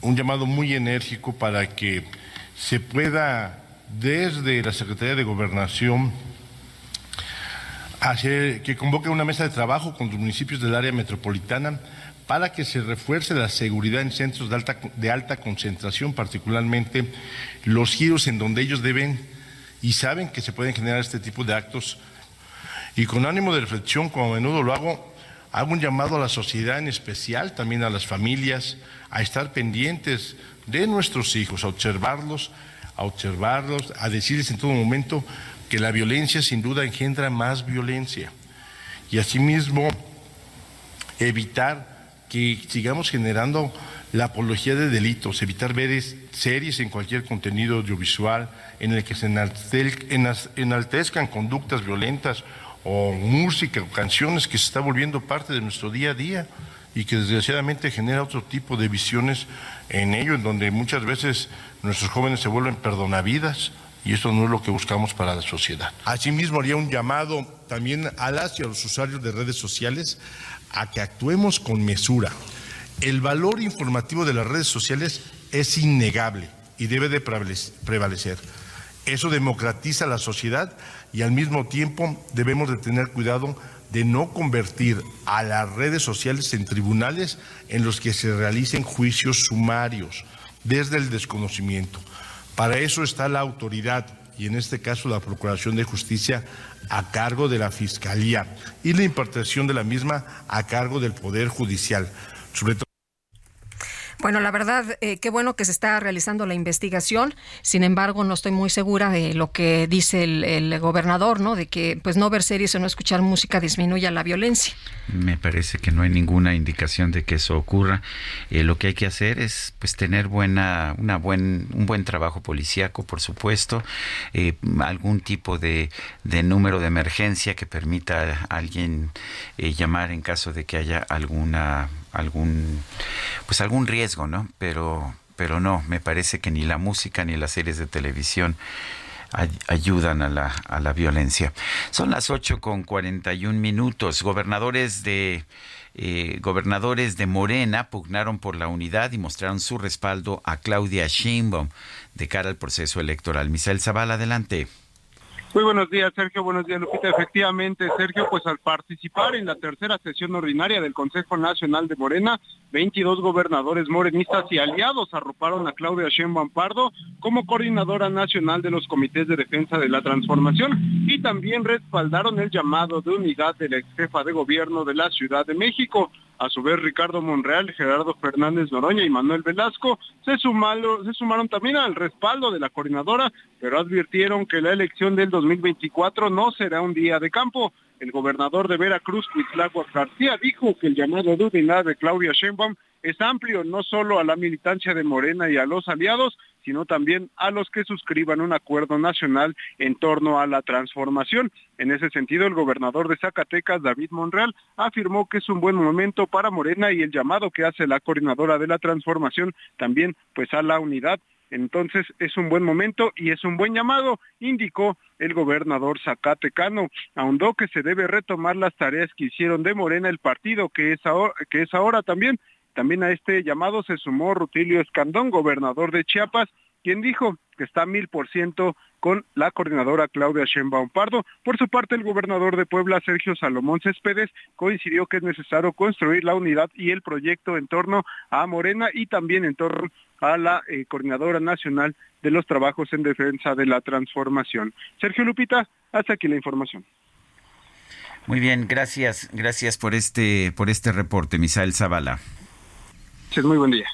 un llamado muy enérgico para que se pueda desde la Secretaría de Gobernación hacer que convoque una mesa de trabajo con los municipios del área metropolitana para que se refuerce la seguridad en centros de alta, de alta concentración, particularmente los giros en donde ellos deben y saben que se pueden generar este tipo de actos. Y con ánimo de reflexión, como a menudo lo hago, hago un llamado a la sociedad en especial, también a las familias, a estar pendientes de nuestros hijos, a observarlos, a observarlos, a decirles en todo momento que la violencia sin duda engendra más violencia. Y asimismo, evitar que sigamos generando la apología de delitos, evitar ver es- series en cualquier contenido audiovisual en el que se enaltezcan conductas violentas o música o canciones que se está volviendo parte de nuestro día a día y que desgraciadamente genera otro tipo de visiones en ello, en donde muchas veces nuestros jóvenes se vuelven perdonavidas y eso no es lo que buscamos para la sociedad. Asimismo, haría un llamado también a las y a los usuarios de redes sociales a que actuemos con mesura. El valor informativo de las redes sociales es innegable y debe de prevalec- prevalecer. Eso democratiza la sociedad y al mismo tiempo debemos de tener cuidado de no convertir a las redes sociales en tribunales en los que se realicen juicios sumarios desde el desconocimiento. Para eso está la autoridad y en este caso la Procuración de Justicia a cargo de la Fiscalía y la impartición de la misma a cargo del Poder Judicial. Sobre Bueno, la verdad, eh, qué bueno que se está realizando la investigación. Sin embargo, no estoy muy segura de lo que dice el, gobernador, ¿no? De que, pues, no ver series o no escuchar música disminuya la violencia. Me parece que no hay ninguna indicación de que eso ocurra. Eh, lo que hay que hacer es pues tener buena, una buen, un buen trabajo policíaco, por supuesto, eh, algún tipo de, de número de emergencia que permita a alguien eh, llamar en caso de que haya alguna algún pues algún riesgo, ¿no? Pero pero no, me parece que ni la música ni las series de televisión ayudan a la, a la violencia. Son las 8 con 41 minutos. Gobernadores de eh, gobernadores de Morena pugnaron por la unidad y mostraron su respaldo a Claudia Sheinbaum de cara al proceso electoral. Misael Zavala, adelante. Muy buenos días, Sergio. Buenos días, Lupita. Efectivamente, Sergio, pues al participar en la tercera sesión ordinaria del Consejo Nacional de Morena, 22 gobernadores morenistas y aliados arroparon a Claudia Sheinbaum Pardo como coordinadora nacional de los comités de defensa de la transformación y también respaldaron el llamado de unidad de la ex jefa de gobierno de la Ciudad de México. A su vez, Ricardo Monreal, Gerardo Fernández Noroña y Manuel Velasco se sumaron, se sumaron también al respaldo de la coordinadora, pero advirtieron que la elección del 2024 no será un día de campo. El gobernador de Veracruz, Cuitlagua García, dijo que el llamado de unidad de Claudia Sheinbaum es amplio no solo a la militancia de Morena y a los aliados, sino también a los que suscriban un acuerdo nacional en torno a la transformación. En ese sentido, el gobernador de Zacatecas, David Monreal, afirmó que es un buen momento para Morena y el llamado que hace la coordinadora de la transformación también pues a la unidad. Entonces es un buen momento y es un buen llamado, indicó el gobernador Zacatecano. Ahondó que se debe retomar las tareas que hicieron de Morena el partido, que es ahora, que es ahora también también a este llamado se sumó Rutilio Escandón, gobernador de Chiapas, quien dijo que está mil por ciento con la coordinadora Claudia Sheinbaum Pardo. Por su parte, el gobernador de Puebla, Sergio Salomón Céspedes, coincidió que es necesario construir la unidad y el proyecto en torno a Morena y también en torno a la eh, coordinadora nacional de los trabajos en defensa de la transformación. Sergio Lupita, hasta aquí la información. Muy bien, gracias, gracias por este, por este reporte, Misael Zavala muy buen día.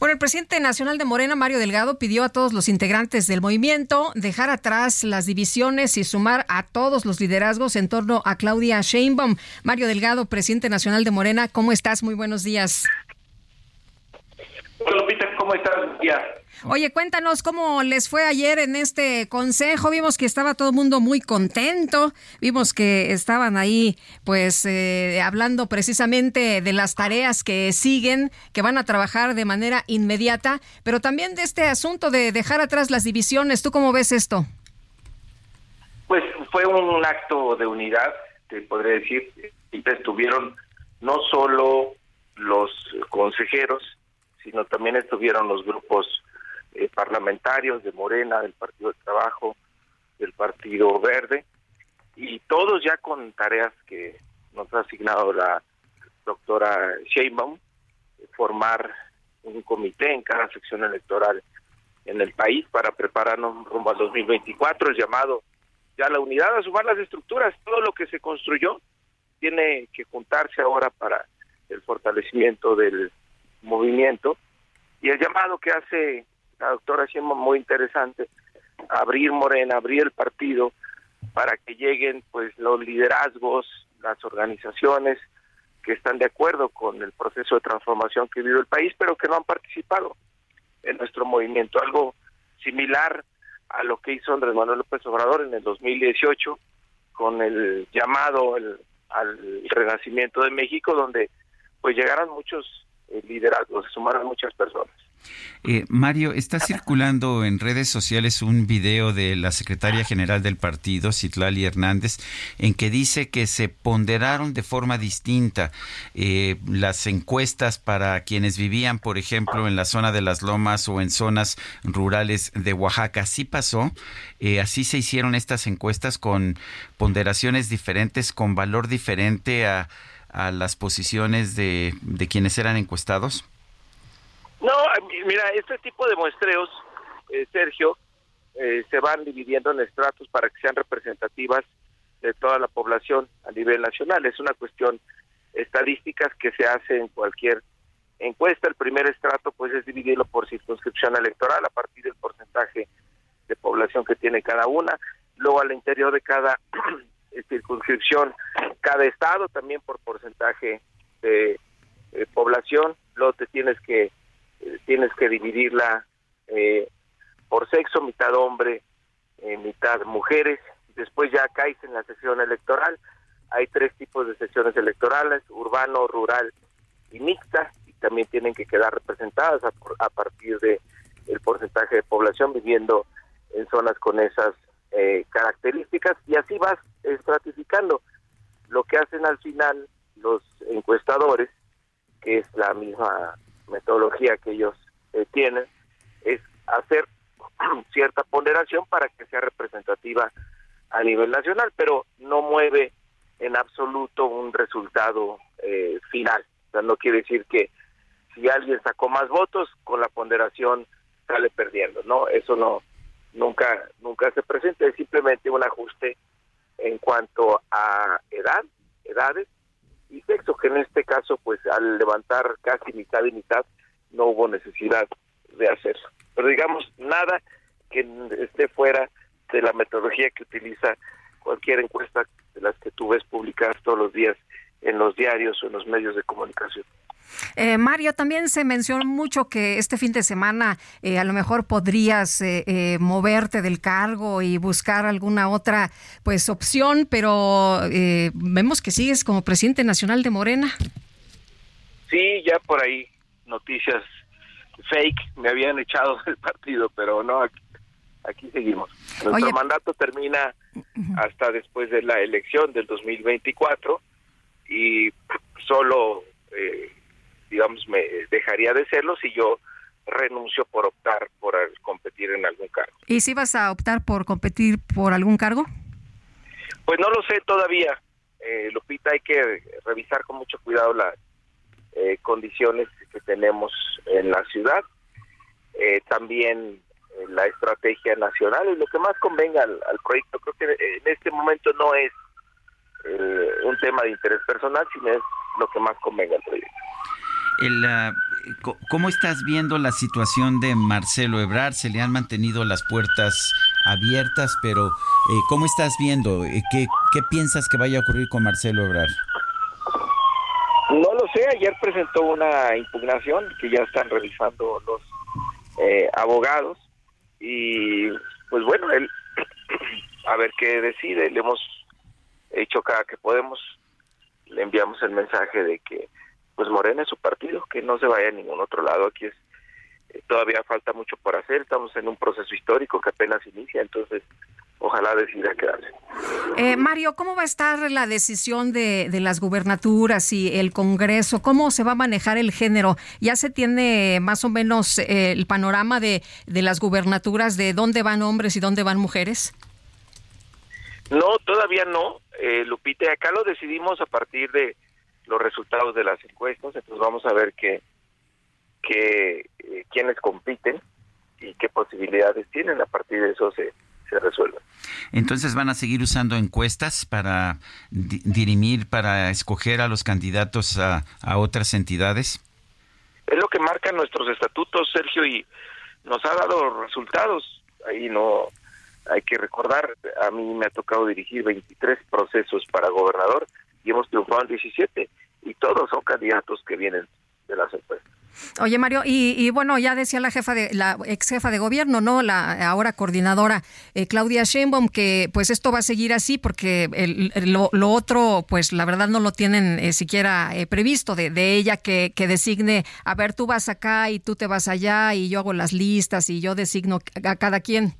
Bueno, el presidente nacional de Morena, Mario Delgado, pidió a todos los integrantes del movimiento dejar atrás las divisiones y sumar a todos los liderazgos en torno a Claudia Sheinbaum. Mario Delgado, presidente nacional de Morena, ¿cómo estás? Muy buenos días. Hola, ¿cómo estás? Oye, cuéntanos cómo les fue ayer en este consejo. Vimos que estaba todo el mundo muy contento. Vimos que estaban ahí, pues, eh, hablando precisamente de las tareas que siguen, que van a trabajar de manera inmediata, pero también de este asunto de dejar atrás las divisiones. ¿Tú cómo ves esto? Pues fue un acto de unidad, te podría decir. Estuvieron no solo los consejeros, sino también estuvieron los grupos eh, parlamentarios de Morena, del Partido del Trabajo, del Partido Verde, y todos ya con tareas que nos ha asignado la doctora Sheinbaum, formar un comité en cada sección electoral en el país para prepararnos rumbo al 2024, el llamado ya la unidad a sumar las estructuras, todo lo que se construyó tiene que juntarse ahora para el fortalecimiento del movimiento y el llamado que hace la doctora Sheinbaum muy interesante, abrir Morena, abrir el partido para que lleguen pues los liderazgos, las organizaciones que están de acuerdo con el proceso de transformación que vive el país, pero que no han participado en nuestro movimiento. Algo similar a lo que hizo Andrés Manuel López Obrador en el 2018 con el llamado al renacimiento de México, donde pues llegaron muchos eh, liderazgos, se sumaron muchas personas. Eh, Mario, está circulando en redes sociales un video de la secretaria general del partido, Citlali Hernández, en que dice que se ponderaron de forma distinta eh, las encuestas para quienes vivían, por ejemplo, en la zona de las lomas o en zonas rurales de Oaxaca. ¿Así pasó? Eh, ¿Así se hicieron estas encuestas con ponderaciones diferentes, con valor diferente a, a las posiciones de, de quienes eran encuestados? No, mira, este tipo de muestreos, eh, Sergio, eh, se van dividiendo en estratos para que sean representativas de toda la población a nivel nacional. Es una cuestión estadísticas que se hace en cualquier encuesta. El primer estrato pues es dividirlo por circunscripción electoral a partir del porcentaje de población que tiene cada una. Luego al interior de cada *clears throat* circunscripción, cada estado también por porcentaje de eh, población. Luego te tienes que tienes que dividirla eh, por sexo, mitad hombre, eh, mitad mujeres. Después ya caes en la sesión electoral. Hay tres tipos de sesiones electorales, urbano, rural y mixta. Y también tienen que quedar representadas a, a partir de el porcentaje de población viviendo en zonas con esas eh, características y así vas estratificando. Lo que hacen al final los encuestadores, que es la misma metodología que ellos eh, tienen, es hacer *clears throat* cierta ponderación para que sea representativa a nivel nacional, pero no mueve en absoluto un resultado eh, final. O sea, no quiere decir que si alguien sacó más votos, con la ponderación sale perdiendo, ¿no? Eso no nunca nunca se presenta, es simplemente un ajuste en cuanto a edad, edades y sexo, que en este caso, pues al levantar casi mitad y mitad, no hubo necesidad de hacerlo. Pero digamos, nada que esté fuera de la metodología que utiliza cualquier encuesta de las que tú ves publicadas todos los días en los diarios o en los medios de comunicación. Eh, Mario, también se mencionó mucho que este fin de semana eh, a lo mejor podrías eh, eh, moverte del cargo y buscar alguna otra pues opción, pero eh, vemos que sigues como presidente nacional de Morena. Sí, ya por ahí noticias fake me habían echado del partido, pero no, aquí, aquí seguimos. Nuestro Oye. mandato termina hasta después de la elección del 2024 y solo, eh, digamos, me dejaría de serlo si yo renuncio por optar por competir en algún cargo. ¿Y si vas a optar por competir por algún cargo? Pues no lo sé todavía, eh, Lupita, hay que revisar con mucho cuidado las eh, condiciones que tenemos en la ciudad, eh, también eh, la estrategia nacional y lo que más convenga al, al proyecto. Creo que en este momento no es eh, un tema de interés personal, sino es lo que más convenga al proyecto. El, co- ¿Cómo estás viendo la situación de Marcelo Ebrard? Se le han mantenido las puertas abiertas, pero eh, ¿cómo estás viendo? Eh, ¿Qué, ¿Qué piensas que vaya a ocurrir con Marcelo Ebrard? No lo sé, ayer presentó una impugnación que ya están revisando los eh, abogados y pues bueno, él *clears throat* a ver qué decide, le hemos hecho cada que podemos, le enviamos el mensaje de que pues Morena es su partido, que no se vaya a ningún otro lado, aquí es eh, todavía falta mucho por hacer, estamos en un proceso histórico que apenas inicia, entonces ojalá decida quedarse. Eh, Mario, ¿cómo va a estar la decisión de, de las gubernaturas y el Congreso? ¿Cómo se va a manejar el género? ¿Ya se tiene más o menos eh, el panorama de, de las gubernaturas de dónde van hombres y dónde van mujeres? No, todavía no, eh, Lupita, acá lo decidimos a partir de los resultados de las encuestas, entonces vamos a ver qué, qué eh, quiénes compiten y qué posibilidades tienen, a partir de eso se, se resuelve. Entonces van a seguir usando encuestas para di- dirimir, para escoger a los candidatos a, a otras entidades. Es lo que marcan nuestros estatutos, Sergio, y nos ha dado resultados. Ahí no hay que recordar, a mí me ha tocado dirigir 23 procesos para gobernador y hemos triunfado en 17 y todos son candidatos que vienen de las encuestas. Oye, Mario, y, y bueno, ya decía la jefa de la ex jefa de gobierno, ¿no? La ahora coordinadora eh, Claudia Sheinbaum que pues esto va a seguir así porque el- el- lo, lo otro, pues la verdad no lo tienen eh, siquiera eh, previsto de, de ella que, que designe, a ver, tú vas acá y tú te vas allá y yo hago las listas y yo designo a cada quien.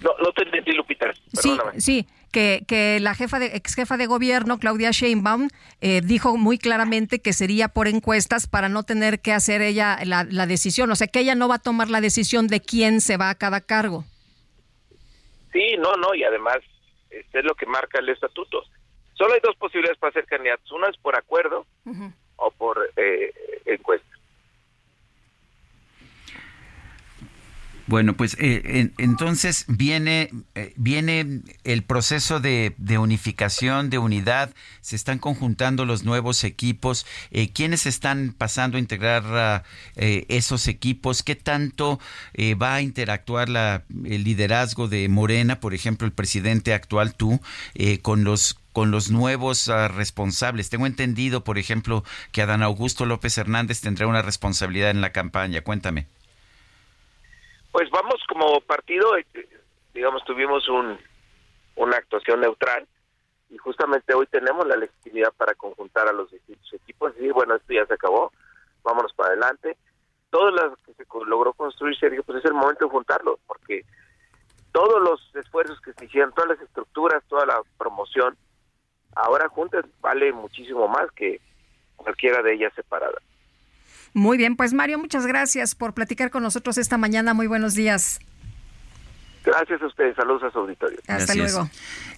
No, no te entendí, Lupita. Sí, Perdóname. sí, que, que la jefa de, ex jefa de gobierno, Claudia Sheinbaum, eh, dijo muy claramente que sería por encuestas para no tener que hacer ella la, la decisión. O sea, que ella no va a tomar la decisión de quién se va a cada cargo. Sí, no, no, y además este es lo que marca el estatuto. Solo hay dos posibilidades para ser candidatos. Una es por acuerdo o por eh, encuesta. Bueno, pues eh, en- entonces viene, eh, viene el proceso de, unificación, de unidad, se están conjuntando los nuevos equipos. Eh, ¿Quiénes están pasando a integrar ah, eh, esos equipos? ¿Qué tanto eh, va a interactuar la, el liderazgo de Morena, por ejemplo, el presidente actual, tú, con los con los nuevos ah, responsables. Tengo entendido, por ejemplo, que Adán Augusto López Hernández tendrá una responsabilidad en la campaña. Cuéntame. Pues vamos como partido, eh, digamos, tuvimos un, una actuación neutral y justamente hoy tenemos la legitimidad para conjuntar a los distintos equipos y decir, bueno, esto ya se acabó, vámonos para adelante. Todo lo que se logró construir, Sergio, pues es el momento de juntarlo, porque todos los esfuerzos que se hicieron, todas las estructuras, toda la promoción, ahora juntas vale muchísimo más que cualquiera de ellas separada. Muy bien, pues Mario, muchas gracias por platicar con nosotros esta mañana. Muy buenos días. Gracias a ustedes. Saludos a su auditorio. Hasta luego.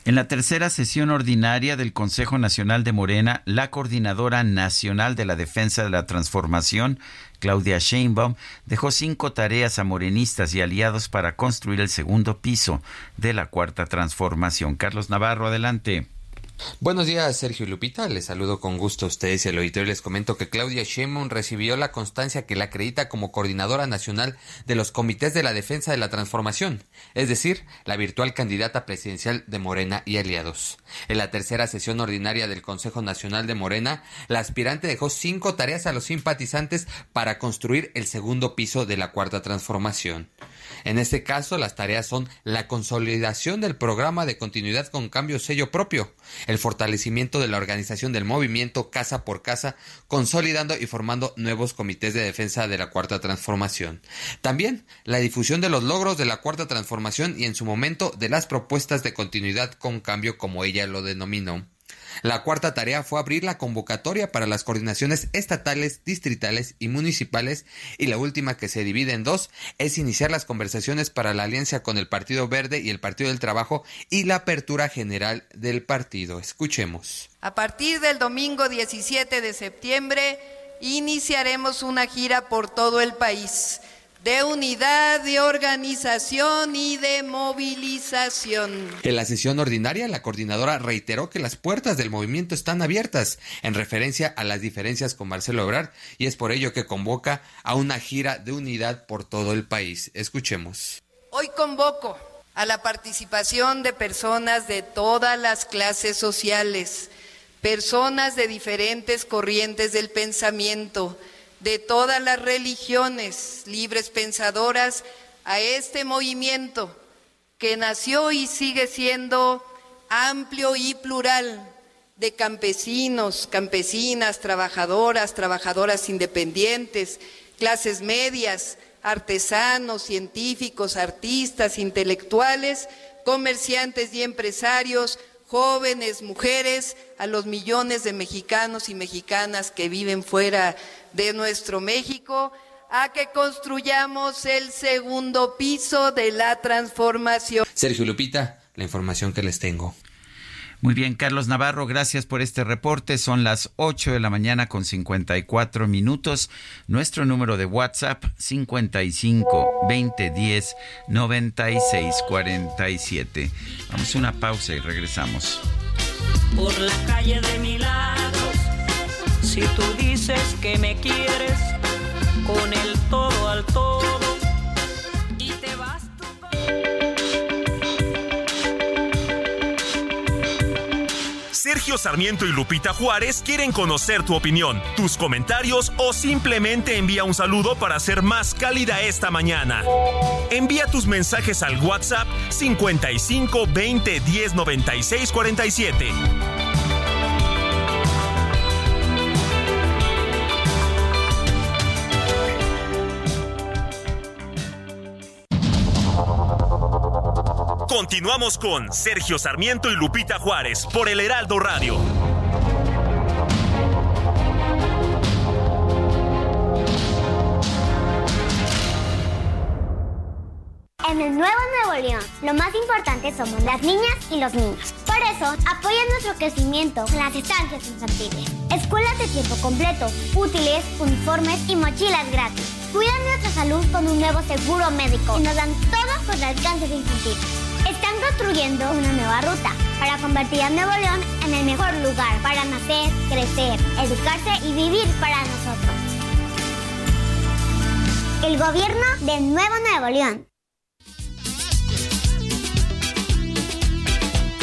En la tercera sesión ordinaria del Consejo Nacional de Morena, la Coordinadora Nacional de la Defensa de la Transformación, Claudia Sheinbaum, dejó cinco tareas a morenistas y aliados para construir el segundo piso de la Cuarta Transformación. Carlos Navarro, adelante. Buenos días, Sergio Lupita. Les saludo con gusto a ustedes y al auditorio. Les comento que Claudia Sheinbaum recibió la constancia que la acredita como coordinadora nacional de los comités de la defensa de la transformación, es decir, la virtual candidata presidencial de Morena y aliados. En la tercera sesión ordinaria del Consejo Nacional de Morena, la aspirante dejó cinco tareas a los simpatizantes para construir el segundo piso de la cuarta transformación. En este caso, las tareas son la consolidación del programa de continuidad con cambio sello propio, el fortalecimiento de la organización del movimiento casa por casa, consolidando y formando nuevos comités de defensa de la cuarta transformación. También la difusión de los logros de la cuarta transformación y en su momento de las propuestas de continuidad con cambio como ella lo denominó. La cuarta tarea fue abrir la convocatoria para las coordinaciones estatales, distritales y municipales y la última que se divide en dos es iniciar las conversaciones para la alianza con el Partido Verde y el Partido del Trabajo y la apertura general del partido. Escuchemos. A partir del domingo 17 de septiembre iniciaremos una gira por todo el país de unidad, de organización y de movilización. En la sesión ordinaria, la coordinadora reiteró que las puertas del movimiento están abiertas, en referencia a las diferencias con Marcelo Ebrard, y es por ello que convoca a una gira de unidad por todo el país. Escuchemos. Hoy convoco a la participación de personas de todas las clases sociales, personas de diferentes corrientes del pensamiento, de todas las religiones libres pensadoras a este movimiento que nació y sigue siendo amplio y plural de campesinos, campesinas, trabajadoras, trabajadoras independientes, clases medias, artesanos, científicos, artistas, intelectuales, comerciantes y empresarios, jóvenes, mujeres, a los millones de mexicanos y mexicanas que viven fuera de nuestro México, a que construyamos el segundo piso de la transformación. Sergio Lupita, la información que les tengo. Muy bien, Carlos Navarro, gracias por este reporte. Son las 8 de la mañana con 54 minutos. Nuestro número de WhatsApp 55 2010 96 47. Vamos a una pausa y regresamos. Por la calle de Milagros, si tú dices que me quieres, con el todo al todo, y te vas Sergio Sarmiento y Lupita Juárez quieren conocer tu opinión, tus comentarios o simplemente envía un saludo para ser más cálida esta mañana. Envía tus mensajes al WhatsApp 55 20 10 96 47. Continuamos con Sergio Sarmiento y Lupita Juárez por el Heraldo Radio. En el Nuevo Nuevo León, lo más importante somos las niñas y los niños. Por eso, apoya nuestro crecimiento con las estancias infantiles, escuelas de tiempo completo, útiles, uniformes y mochilas gratis. Cuidan nuestra salud con un nuevo seguro médico y nos dan todo contra el cáncer infantil. Están construyendo una nueva ruta para convertir a Nuevo León en el mejor lugar para nacer, crecer, educarse y vivir para nosotros. El gobierno de Nuevo Nuevo León.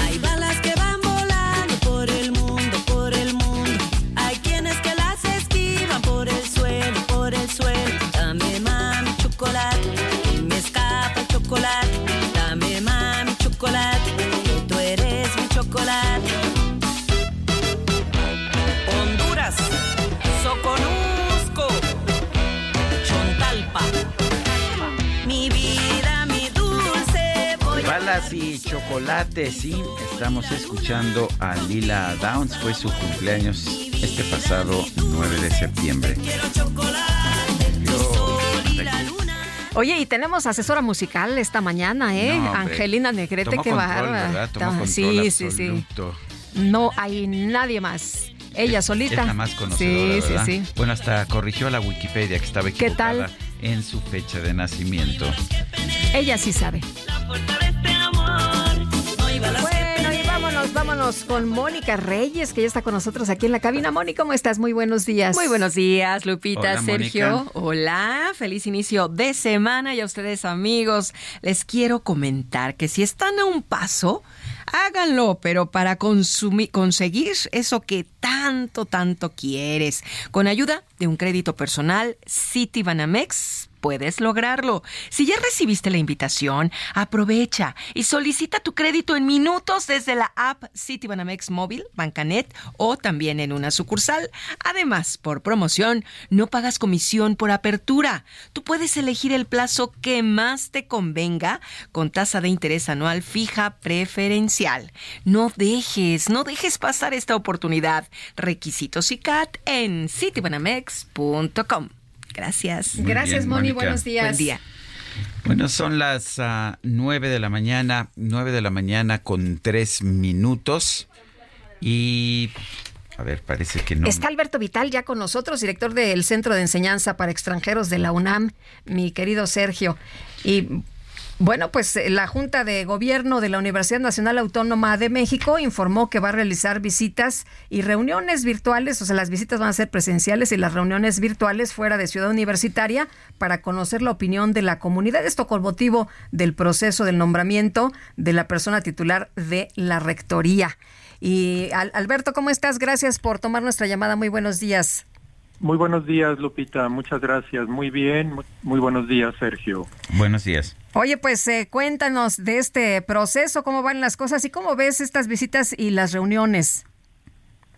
Hay balas que van volando por el mundo, por el mundo. Hay quienes que las esquivan por el suelo, por el suelo. Dame mami chocolate, que me escapa chocolate. Mermeladas y chocolates. Sí, estamos escuchando a Lila Downs. Fue su cumpleaños este pasado 9 de septiembre. Oye, y tenemos asesora musical esta mañana, ¿eh? Angelina Negrete, qué bárbara. Sí, sí, sí. No hay nadie más. Ella solita. Es la más conocedora, sí, sí, sí. Bueno, hasta corrigió la Wikipedia que estaba equivocada en su fecha de nacimiento. Ella sí sabe. Vámonos, con Mónica Reyes, que ya está con nosotros aquí en la cabina. Mónica, ¿cómo estás? Muy buenos días. Muy buenos días, Lupita, Sergio. Hola, feliz inicio de semana y a ustedes, amigos, les quiero comentar que si están a un paso háganlo, pero para consumir, conseguir eso que tanto, tanto quieres. Con ayuda de un crédito personal, Citibanamex puedes lograrlo. Si ya recibiste la invitación, aprovecha y solicita tu crédito en minutos desde la app Citibanamex Móvil, Bancanet o también en una sucursal. Además, por promoción, no pagas comisión por apertura. Tú puedes elegir el plazo que más te convenga con tasa de interés anual fija preferencial. No dejes, no dejes pasar esta oportunidad. Requisitos y CAT en citibanamex.com. Gracias. Gracias, Moni. Buenos días. Buen día. Bueno, son las uh, nueve de la mañana, nueve de la mañana con tres minutos. Y a ver, parece que no. Está Alberto Vital ya con nosotros, director del Centro de Enseñanza para Extranjeros de la UNAM, mi querido Sergio. Y bueno, pues eh, la Junta de Gobierno de la Universidad Nacional Autónoma de México informó que va a realizar visitas y reuniones virtuales, o sea, las visitas van a ser presenciales y las reuniones virtuales fuera de Ciudad Universitaria para conocer la opinión de la comunidad. Esto con motivo del proceso del nombramiento de la persona titular de la Rectoría. Y Alberto, ¿cómo estás? Gracias por tomar nuestra llamada. Muy buenos días. Muy buenos días, Lupita. Muchas gracias. Muy bien. Muy, buenos días, Sergio. Buenos días. Oye, pues eh, cuéntanos de este proceso, cómo van las cosas y cómo ves estas visitas y las reuniones.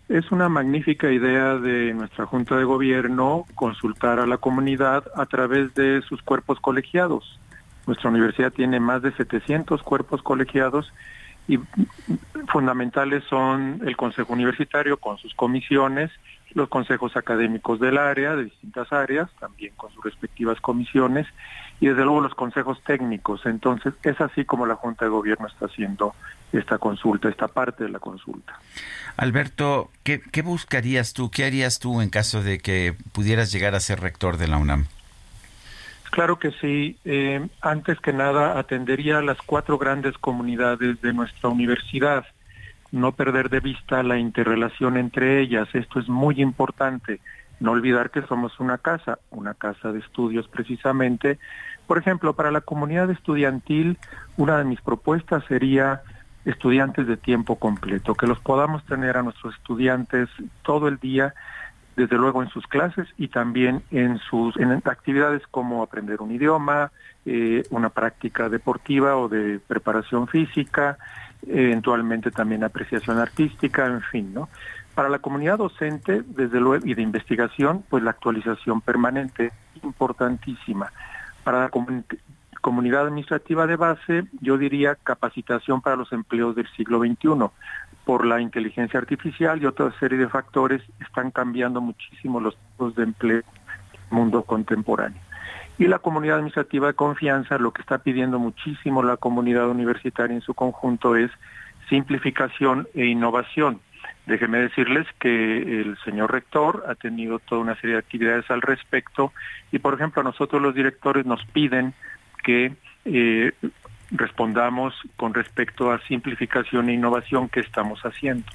Es una magnífica idea de nuestra Junta de Gobierno consultar a la comunidad a través de sus cuerpos colegiados. Nuestra universidad tiene más de 700 cuerpos colegiados y fundamentales son el Consejo Universitario con sus comisiones, los consejos académicos del área, de distintas áreas, también con sus respectivas comisiones, y desde luego los consejos técnicos. Entonces, es así como la Junta de Gobierno está haciendo esta consulta, esta parte de la consulta. Alberto, ¿qué, buscarías tú, qué harías tú en caso de que pudieras llegar a ser rector de la UNAM? Claro que sí. Eh, antes que nada, atendería a las cuatro grandes comunidades de nuestra universidad no perder de vista la interrelación entre ellas. Esto es muy importante. No olvidar que somos una casa, una casa de estudios precisamente. Por ejemplo, para la comunidad estudiantil, una de mis propuestas sería estudiantes de tiempo completo, que los podamos tener a nuestros estudiantes todo el día, desde luego en sus clases y también en sus en actividades como aprender un idioma, eh, una práctica deportiva o de preparación física, eventualmente también apreciación artística, en fin, ¿no? Para la comunidad docente, desde luego, y de investigación, pues la actualización permanente, importantísima. Para la comunidad administrativa de base, yo diría capacitación para los empleos del siglo XXI. Por la inteligencia artificial y otra serie de factores están cambiando muchísimo los tipos de empleo el mundo contemporáneo. Y la comunidad administrativa de confianza, lo que está pidiendo muchísimo la comunidad universitaria en su conjunto es simplificación e innovación. Déjenme decirles que el señor rector ha tenido toda una serie de actividades al respecto y, por ejemplo, a nosotros los directores nos piden que eh, respondamos con respecto a simplificación e innovación que estamos haciendo.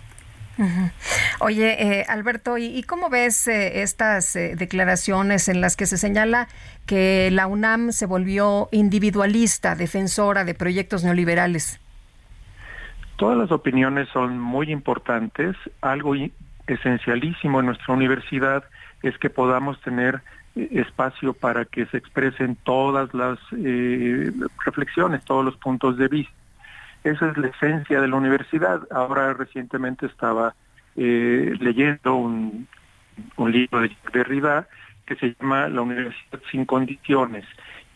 Oye, eh, Alberto, ¿y, cómo ves eh, estas eh, declaraciones en las que se señala que la UNAM se volvió individualista, defensora de proyectos neoliberales? Todas las opiniones son muy importantes. Algo esencialísimo en nuestra universidad es que podamos tener espacio para que se expresen todas las reflexiones, todos los puntos de vista. Esa es la esencia de la universidad. Ahora recientemente estaba eh, leyendo un, libro de Derrida que se llama La Universidad sin Condiciones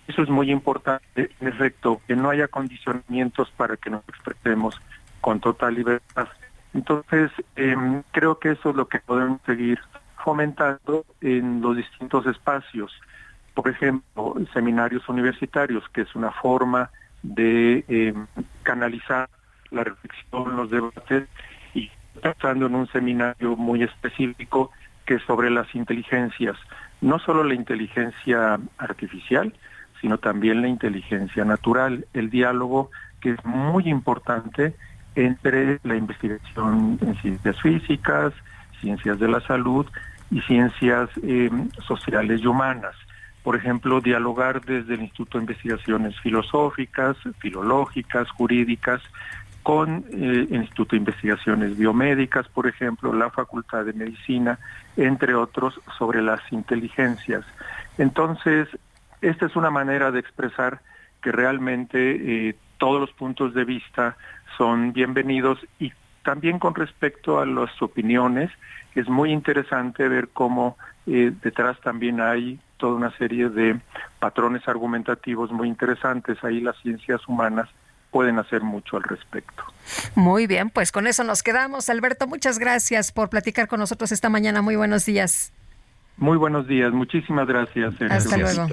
Eso es muy importante, en efecto, que no haya condicionamientos para que nos expresemos con total libertad. Entonces, em, creo que eso es lo que podemos seguir fomentando en los distintos espacios. Por ejemplo, seminarios universitarios, que es una forma de em, canalizar la reflexión, los debates, y pensando en un seminario muy específico que es sobre las inteligencias, no solo la inteligencia artificial, sino también la inteligencia natural, el diálogo que es muy importante entre la investigación en ciencias físicas, ciencias de la salud y ciencias eh, sociales y humanas. Por ejemplo, dialogar desde el Instituto de Investigaciones Filosóficas, Filológicas, Jurídicas, con eh, el Instituto de Investigaciones Biomédicas, por ejemplo, la Facultad de Medicina, entre otros, sobre las inteligencias. Entonces, esta es una manera de expresar que realmente eh, todos los puntos de vista son bienvenidos y también con respecto a las opiniones, es muy interesante ver cómo eh, detrás también hay toda una serie de patrones argumentativos muy interesantes. Ahí las ciencias humanas pueden hacer mucho al respecto. Muy bien, pues con eso nos quedamos. Alberto, muchas gracias por platicar con nosotros esta mañana. Muy buenos días. Muy buenos días, muchísimas gracias. Hasta luego.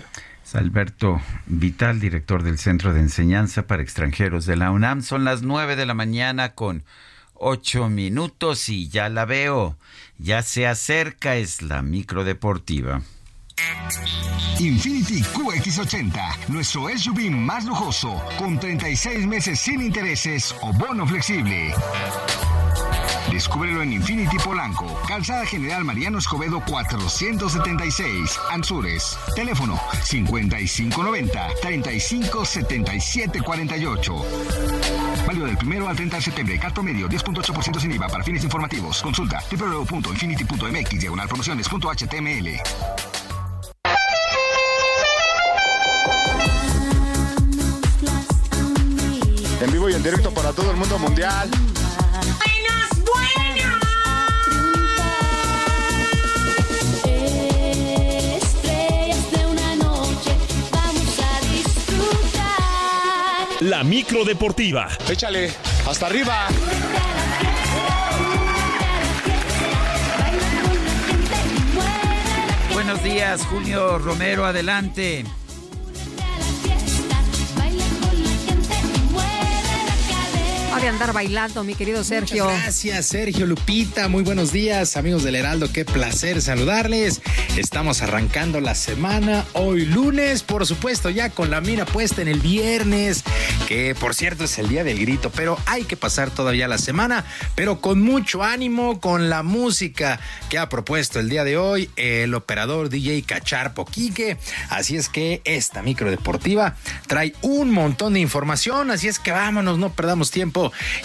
Alberto Vital, director del Centro de Enseñanza para Extranjeros de la UNAM. Son las nueve de la mañana con ocho minutos y ya la veo. Ya se acerca, es la micro deportiva. Infinity QX80, nuestro SUV más lujoso, con 36 meses sin intereses o bono flexible. Descúbrelo en Infinity Polanco, Calzada General Mariano Escobedo 476, Anzures. Teléfono 5590-357748. Válido del primero al 30 de septiembre. Carto medio 10.8% sin IVA para fines informativos. Consulta www.infinity.mx diagonal promociones.html. y en directo para todo el mundo mundial. La micro deportiva. Échale, hasta arriba. Buenos días, Julio Romero, adelante. De andar bailando, mi querido Sergio. gracias, Sergio Lupita. Muy buenos días, amigos del Heraldo. Qué placer saludarles. Estamos arrancando la semana hoy lunes, por supuesto, ya con la mira puesta en el viernes, que por cierto es el día del grito, pero hay que pasar todavía la semana, pero con mucho ánimo, con la música que ha propuesto el día de hoy el operador DJ Cacharpo Quique. Así es que esta micro deportiva trae un montón de información, así es que vámonos, no perdamos tiempo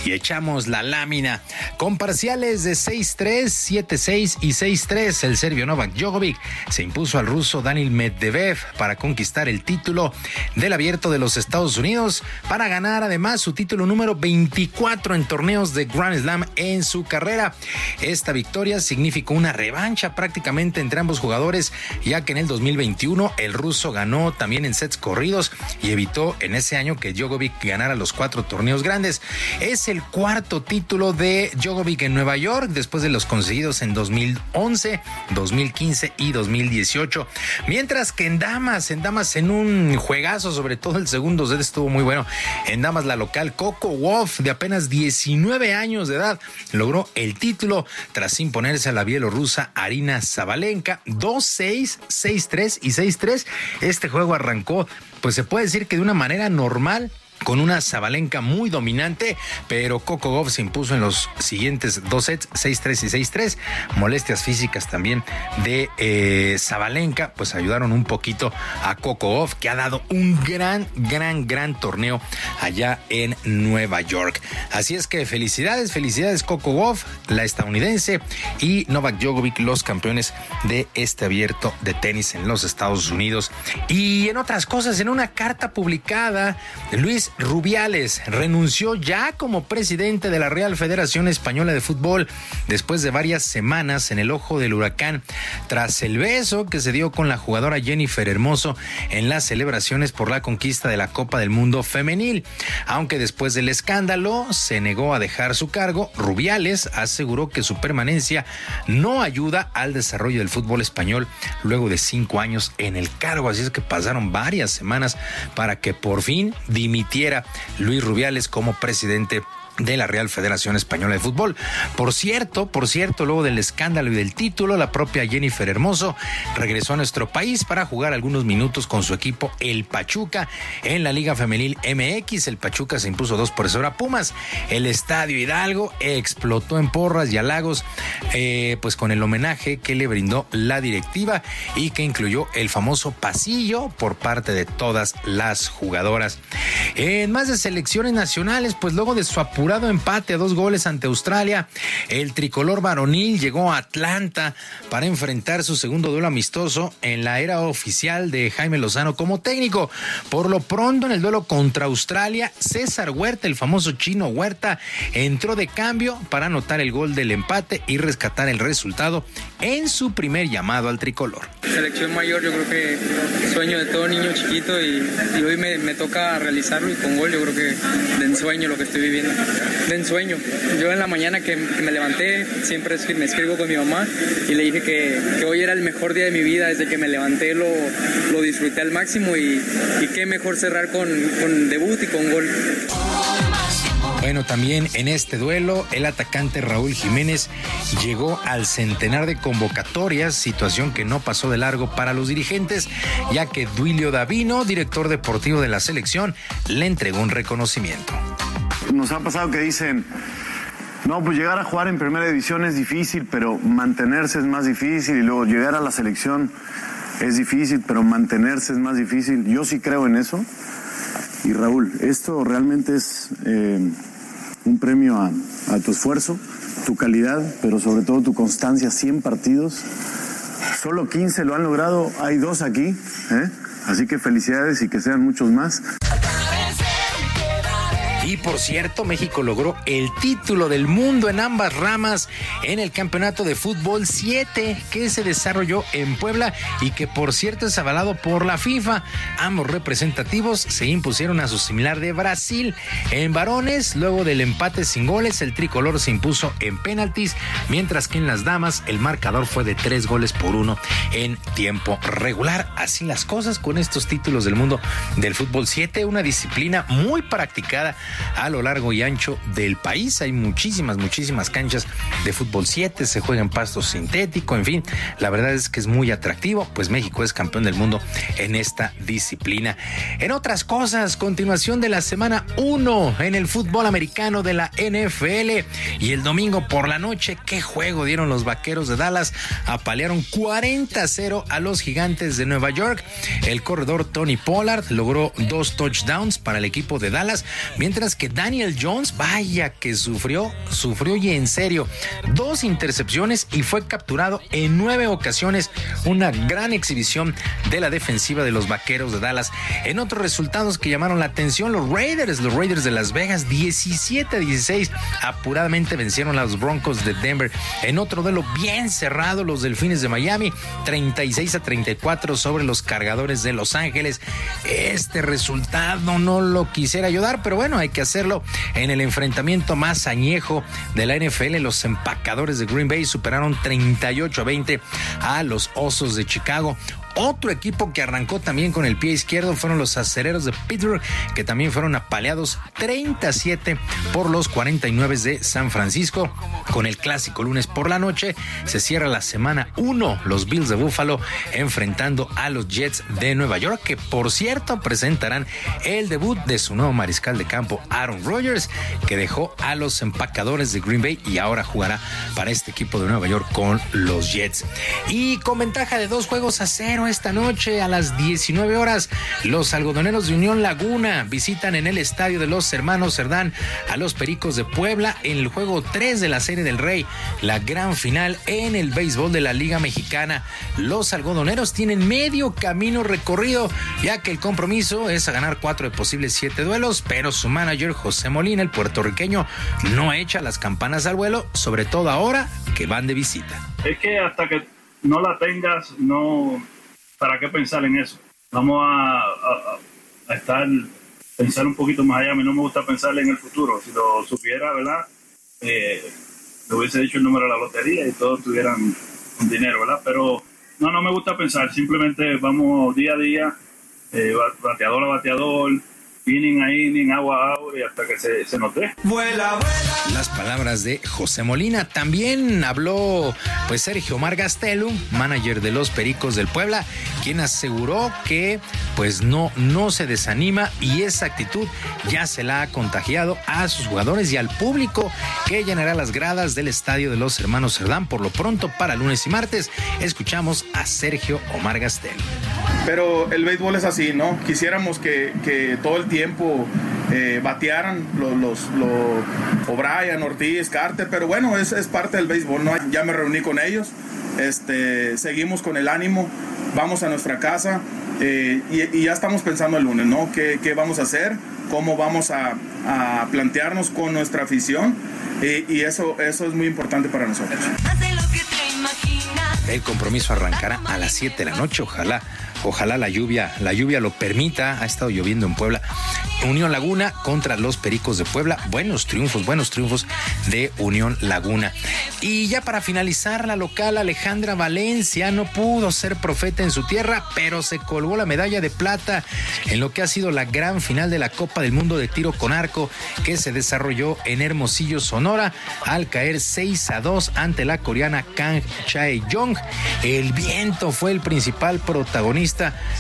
y echamos la lámina. Con parciales de 6-3, 7-6 y 6-3, el serbio Novak Djokovic se impuso al ruso Daniel Medvedev para conquistar el título del abierto de los Estados Unidos, para ganar además su título número 24 en torneos de Grand Slam en su carrera. Esta victoria significó una revancha prácticamente entre ambos jugadores, ya que en el 2021 el ruso ganó también en sets corridos y evitó en ese año que Djokovic ganara los cuatro torneos grandes. Es el cuarto título de Djokovic en Nueva York después de los conseguidos en 2011, 2015 y 2018. Mientras que en damas, en damas en un juegazo, sobre todo el segundo set estuvo muy bueno. En damas la local Coco Wolf de apenas 19 años de edad logró el título tras imponerse a la bielorrusa Arina Zabalenka 2-6, 6-3 y 6-3. Este juego arrancó, pues se puede decir que de una manera normal con una Zabalenka muy dominante, pero Coco Goff se impuso en los siguientes dos sets, 6-3 y 6-3. Molestias físicas también de eh, Zabalenka, pues ayudaron un poquito a Coco Goff, que ha dado un gran, gran, gran torneo allá en Nueva York. Así es que felicidades, felicidades Coco Goff, la estadounidense, y Novak Djokovic, los campeones de este abierto de tenis en los Estados Unidos. Y en otras cosas, en una carta publicada, Luis Rubiales renunció ya como presidente de la Real Federación Española de Fútbol después de varias semanas en el ojo del huracán tras el beso que se dio con la jugadora Jennifer Hermoso en las celebraciones por la conquista de la Copa del Mundo femenil. Aunque después del escándalo se negó a dejar su cargo, Rubiales aseguró que su permanencia no ayuda al desarrollo del fútbol español luego de cinco años en el cargo. Así es que pasaron varias semanas para que por fin dimitiera Luis Rubiales como presidente de la Real Federación Española de Fútbol. Por cierto, por cierto, luego del escándalo y del título, la propia Jennifer Hermoso regresó a nuestro país para jugar algunos minutos con su equipo el Pachuca en la Liga Femenil MX. El Pachuca se impuso dos por eso a Pumas. El Estadio Hidalgo explotó en porras y halagos, eh, pues con el homenaje que le brindó la directiva y que incluyó el famoso pasillo por parte de todas las jugadoras. En más de selecciones nacionales, pues luego de su apurado empate a dos goles ante Australia, el tricolor varonil llegó a Atlanta para enfrentar su segundo duelo amistoso en la era oficial de Jaime Lozano como técnico. Por lo pronto, en el duelo contra Australia, César Huerta, el famoso chino Huerta, entró de cambio para anotar el gol del empate y rescatar el resultado en su primer llamado al tricolor. Selección mayor, yo creo que sueño de todo niño chiquito y, hoy me, me toca realizarlo y con gol, yo creo que de ensueño lo que estoy viviendo de ensueño. Yo en la mañana que, me levanté, siempre me escribo con mi mamá y le dije que, hoy era el mejor día de mi vida, desde que me levanté lo, lo disfruté al máximo y, y qué mejor cerrar con, con debut y con gol. Bueno, también en este duelo, el atacante Raúl Jiménez llegó al centenar de convocatorias, situación que no pasó de largo para los dirigentes, ya que Duilio Davino, director deportivo de la selección, le entregó un reconocimiento. Nos ha pasado que dicen, no, pues llegar a jugar en primera división es difícil, pero mantenerse es más difícil y luego llegar a la selección es difícil, pero mantenerse es más difícil. Yo sí creo en eso. Y Raúl, esto realmente es eh, un premio a, tu esfuerzo, tu calidad, pero sobre todo tu constancia, 100 partidos. Solo 15 lo han logrado, hay dos aquí, ¿eh? así que felicidades y que sean muchos más. Y por cierto, México logró el título del mundo en ambas ramas en el Campeonato de Fútbol 7 que se desarrolló en Puebla y que por cierto es avalado por la FIFA. Ambos representativos se impusieron a su similar de Brasil. En varones, luego del empate sin goles, el tricolor se impuso en penaltis, mientras que en las damas el marcador fue de tres goles por uno en tiempo regular. Así las cosas con estos títulos del mundo del fútbol 7, una disciplina muy practicada a lo largo y ancho del país. Hay muchísimas, muchísimas canchas de fútbol 7, se juega en pasto sintético, en fin, la verdad es que es muy atractivo, pues México es campeón del mundo en esta disciplina. En otras cosas, continuación de la semana 1 en el fútbol americano de la NFL y el domingo por la noche, qué juego dieron los vaqueros de Dallas, apalearon 40-0 a los gigantes de Nueva York. El corredor Tony Pollard logró dos touchdowns para el equipo de Dallas, mientras que Daniel Jones, vaya que sufrió, sufrió y en serio, dos intercepciones y fue capturado en nueve ocasiones. Una gran exhibición de la defensiva de los vaqueros de Dallas. En otros resultados que llamaron la atención, los Raiders, los Raiders de Las Vegas, 17 a 16, apuradamente vencieron a los Broncos de Denver. En otro duelo bien cerrado, los Delfines de Miami, 36 a 34 sobre los cargadores de Los Ángeles. Este resultado no lo quisiera ayudar, pero bueno, hay que hacerlo en el enfrentamiento más añejo de la NFL. Los empacadores de Green Bay superaron 38 a 20 a los Osos de Chicago. Otro equipo que arrancó también con el pie izquierdo fueron los acereros de Pittsburgh, que también fueron apaleados 37 por los 49 de San Francisco. Con el clásico lunes por la noche se cierra la semana 1, los Bills de Buffalo enfrentando a los Jets de Nueva York, que por cierto presentarán el debut de su nuevo mariscal de campo, Aaron Rodgers, que dejó a los empacadores de Green Bay y ahora jugará para este equipo de Nueva York con los Jets. Y con ventaja de dos juegos a cero Esta noche a las 19 horas, los algodoneros de Unión Laguna visitan en el estadio de los hermanos Cerdán a los Pericos de Puebla en el juego 3 de la Serie del Rey, la gran final en el béisbol de la Liga Mexicana. Los algodoneros tienen medio camino recorrido, ya que el compromiso es a ganar cuatro de posibles siete duelos, pero su manager José Molina, el puertorriqueño, no echa las campanas al vuelo, sobre todo ahora que van de visita. Es que hasta que no la tengas, no, ¿para qué pensar en eso? Vamos a, estar, pensar un poquito más allá. A mí no me gusta pensar en el futuro. Si lo supiera, ¿verdad? Eh, le hubiese dicho el número de la lotería y todos tuvieran dinero, ¿verdad? Pero no, no me gusta pensar. Simplemente vamos día a día, eh, bateador a bateador, vienen ahí en agua agua y hasta que se, se note. Vuela, vuela. Las palabras de José Molina. También habló pues Sergio Margastelo, manager de los Pericos del Puebla, quien aseguró que pues no, no se desanima y esa actitud ya se la ha contagiado a sus jugadores y al público que llenará las gradas del estadio de los hermanos Cerdán por lo pronto para lunes y martes. Escuchamos a Sergio Omar Gastel. Pero el béisbol es así, ¿no? Quisiéramos que, que todo el tiempo eh, batearan los, los, O'Brien, Ortiz, Carter, pero bueno, es, es, parte del béisbol, ¿no? Ya me reuní con ellos, este, seguimos con el ánimo, vamos a nuestra casa eh, y, ya estamos pensando el lunes, ¿no? ¿Qué, qué vamos a hacer? ¿Cómo vamos a, a plantearnos con nuestra afición? Y, y, eso, eso es muy importante para nosotros. El compromiso arrancará a las 7 de la noche, ojalá Ojalá la lluvia, la lluvia lo permita. Ha estado lloviendo en Puebla. Unión Laguna contra los Pericos de Puebla. Buenos triunfos, buenos triunfos de Unión Laguna. Y ya para finalizar, la local Alejandra Valencia no pudo ser profeta en su tierra, pero se colgó la medalla de plata en lo que ha sido la gran final de la Copa del Mundo de Tiro con Arco que se desarrolló en Hermosillo, Sonora, al caer 6 a 2 ante la coreana Kang Chae-yong. El viento fue el principal protagonista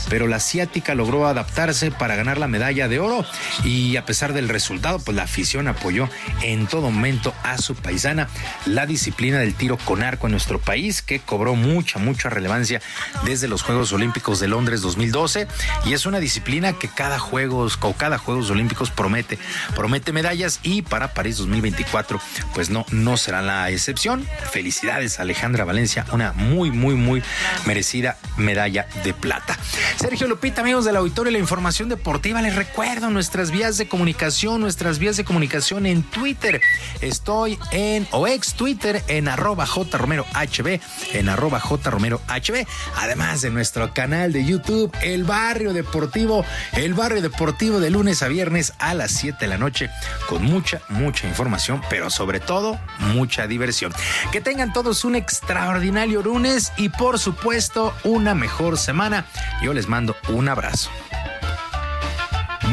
pero la asiática logró adaptarse para ganar la medalla de oro y a pesar del resultado, pues la afición apoyó en todo momento a su paisana la disciplina del tiro con arco en nuestro país que cobró mucha, mucha relevancia desde los Juegos Olímpicos de Londres 2012 y es una disciplina que cada Juegos o cada Juegos Olímpicos promete, promete medallas y para París 2024 pues no, no será la excepción. Felicidades Alejandra Valencia, una muy, muy, muy merecida medalla de plata. Sergio Lupita, amigos del auditorio, la información deportiva. Les recuerdo nuestras vías de comunicación, nuestras vías de comunicación en Twitter. Estoy en, o ex Twitter, en arroba jromerohb, en arroba jromerohb. Además de nuestro canal de YouTube, El Barrio Deportivo, El Barrio Deportivo de lunes a viernes a las 7 de la noche, con mucha, mucha información, pero sobre todo, mucha diversión. Que tengan todos un extraordinario lunes y por supuesto, una mejor semana. Yo les mando un abrazo.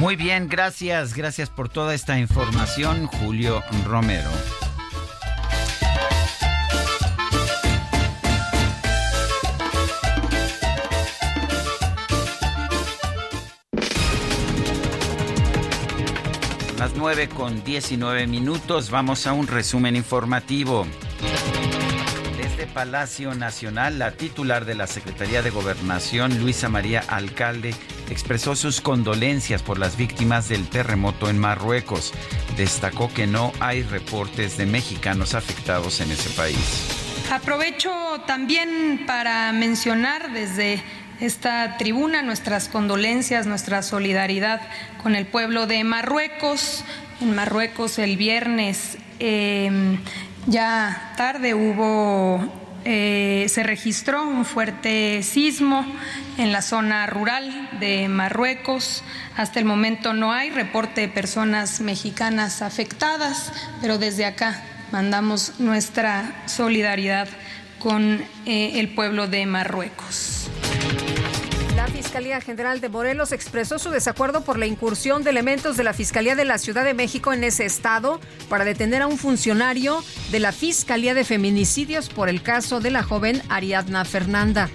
Muy bien, gracias, gracias por toda esta información, Julio Romero. Las 9 con 19 minutos, vamos a un resumen informativo. Palacio Nacional, la titular de la Secretaría de Gobernación, Luisa María Alcalde, expresó sus condolencias por las víctimas del terremoto en Marruecos. Destacó que no hay reportes de mexicanos afectados en ese país. Aprovecho también para mencionar desde esta tribuna nuestras condolencias, nuestra solidaridad con el pueblo de Marruecos. En Marruecos el viernes eh, ya tarde hubo eh, se registró un fuerte sismo en la zona rural de Marruecos. Hasta el momento no hay reporte de personas mexicanas afectadas, pero desde acá mandamos nuestra solidaridad con eh, el pueblo de Marruecos. La Fiscalía General de Morelos expresó su desacuerdo por la incursión de elementos de la Fiscalía de la Ciudad de México en ese estado para detener a un funcionario de la Fiscalía de Feminicidios por el caso de la joven Ariadna Fernanda.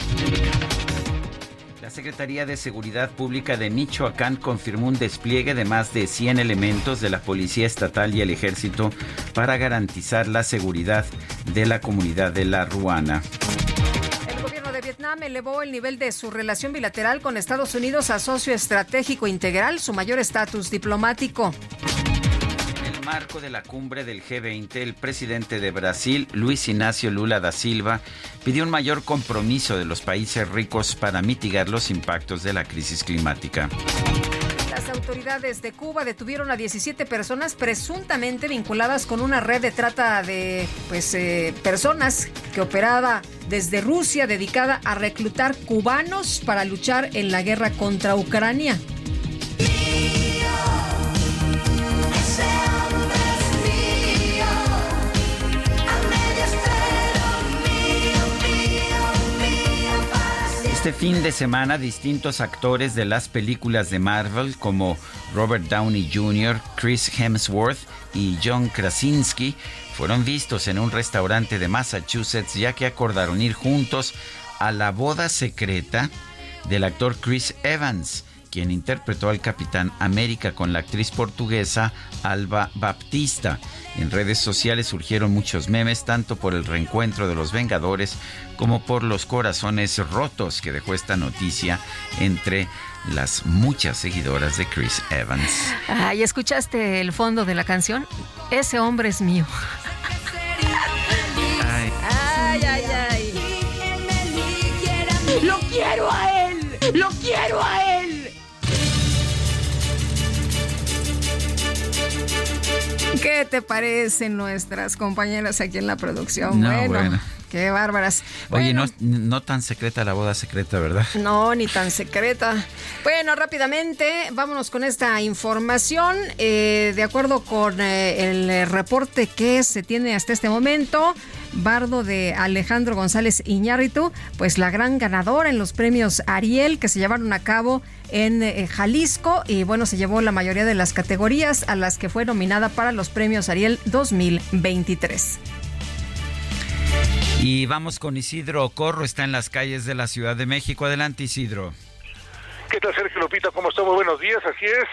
La Secretaría de Seguridad Pública de Michoacán confirmó un despliegue de más de 100 elementos de la Policía Estatal y el Ejército para garantizar la seguridad de la comunidad de La Ruana. Vietnam elevó el nivel de su relación bilateral con Estados Unidos a socio estratégico integral, su mayor estatus diplomático. En el marco de la cumbre del G20, el presidente de Brasil, Luis Ignacio Lula da Silva, pidió un mayor compromiso de los países ricos para mitigar los impactos de la crisis climática. Las autoridades de Cuba detuvieron a 17 personas presuntamente vinculadas con una red de trata de pues, eh, personas que operaba desde Rusia dedicada a reclutar cubanos para luchar en la guerra contra Ucrania. Este fin de semana, distintos actores de las películas de Marvel, como Robert Downey Jr., Chris Hemsworth y John Krasinski, fueron vistos en un restaurante de Massachusetts ya que acordaron ir juntos a la boda secreta del actor Chris Evans, quien interpretó al Capitán América con la actriz portuguesa Alba Baptista. En redes sociales surgieron muchos memes, tanto por el reencuentro de los Vengadores como por los corazones rotos que dejó esta noticia entre las muchas seguidoras de Chris Evans. Ay, ¿escuchaste el fondo de la canción? Ese hombre es mío. Ay. Ay, ay, ay. ¡Lo quiero a él! ¡Lo quiero a él! ¿Qué te parecen nuestras compañeras aquí en la producción? No, bueno, bueno. Qué bárbaras. Oye, Bueno, no, no tan secreta la boda secreta, ¿verdad? No, ni tan secreta. Bueno, rápidamente, vámonos con esta información. Eh, de acuerdo con eh, el reporte que se tiene hasta este momento, Bardo de Alejandro González Iñárritu, pues la gran ganadora en los premios Ariel que se llevaron a cabo en eh, Jalisco y bueno, se llevó la mayoría de las categorías a las que fue nominada para los premios Ariel 2023. Y vamos con Isidro Corro, está en las calles de la Ciudad de México. Adelante, Isidro. ¿Qué tal, Sergio Lupita? ¿Cómo está? Buenos días. Así es.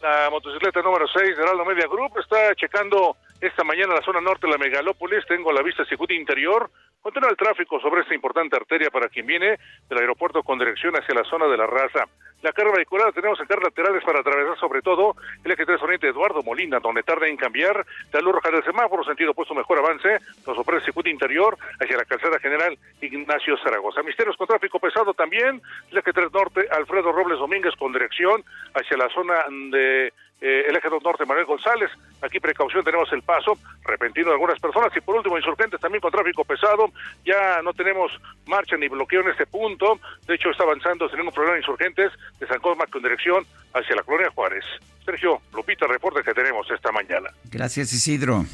La motocicleta número 6 de Heraldo Media Group está checando esta mañana la zona norte de la megalópolis. Tengo la vista circuito interior. Continúa el tráfico sobre esta importante arteria para quien viene del aeropuerto con dirección hacia la zona de la raza. La carga vehicular tenemos en cargas laterales para atravesar sobre todo. El eje 3 Oriente Eduardo Molina, donde tarda en cambiar. La luz roja del semáforo, sentido opuesto mejor avance, nos ofrece circuito interior hacia la calzada general Ignacio Zaragoza. Misterios con tráfico pesado también, el eje 3 Norte Alfredo Robles Domínguez con dirección hacia la zona de eh, el eje 2 norte Manuel González. Aquí precaución tenemos el paso repentino de algunas personas y por último insurgentes también con tráfico pesado. Ya no tenemos marcha ni bloqueo en este punto. De hecho está avanzando sin ningún problema insurgentes de San Cosma con dirección hacia la colonia Juárez. Sergio, Lupita, reporte que tenemos esta mañana. Gracias, Isidro.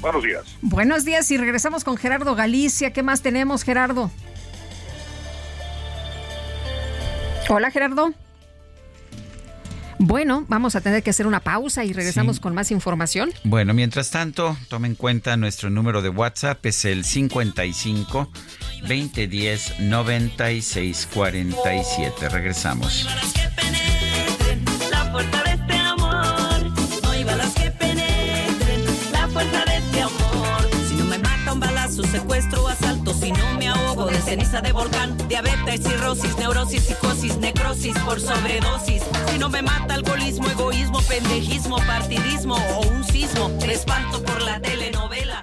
Buenos días. Buenos días y regresamos con Gerardo Galicia. ¿Qué más tenemos, Gerardo? Hola, Gerardo. Bueno, vamos a tener que hacer una pausa y regresamos con más información. Bueno, mientras tanto, tome en cuenta nuestro número de WhatsApp, es el 55 2010 9647. Regresamos. La fuerza de este amor, no hay balas que penetren. La fuerza de este amor. Si no me mata un balazo, secuestro, asalto, si no me ceniza de volcán, diabetes, cirrosis, neurosis, psicosis, necrosis por sobredosis. Si no me mata alcoholismo, egoísmo, pendejismo, partidismo o un sismo, espanto por la telenovela.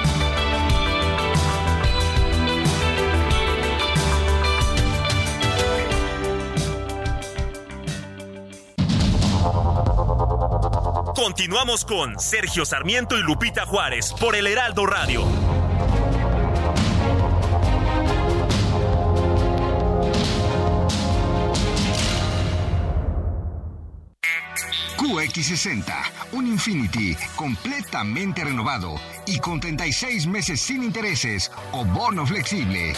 Continuamos con Sergio Sarmiento y Lupita Juárez por el Heraldo Radio. QX60, un Infinity completamente renovado y con 36 meses sin intereses o bono flexible.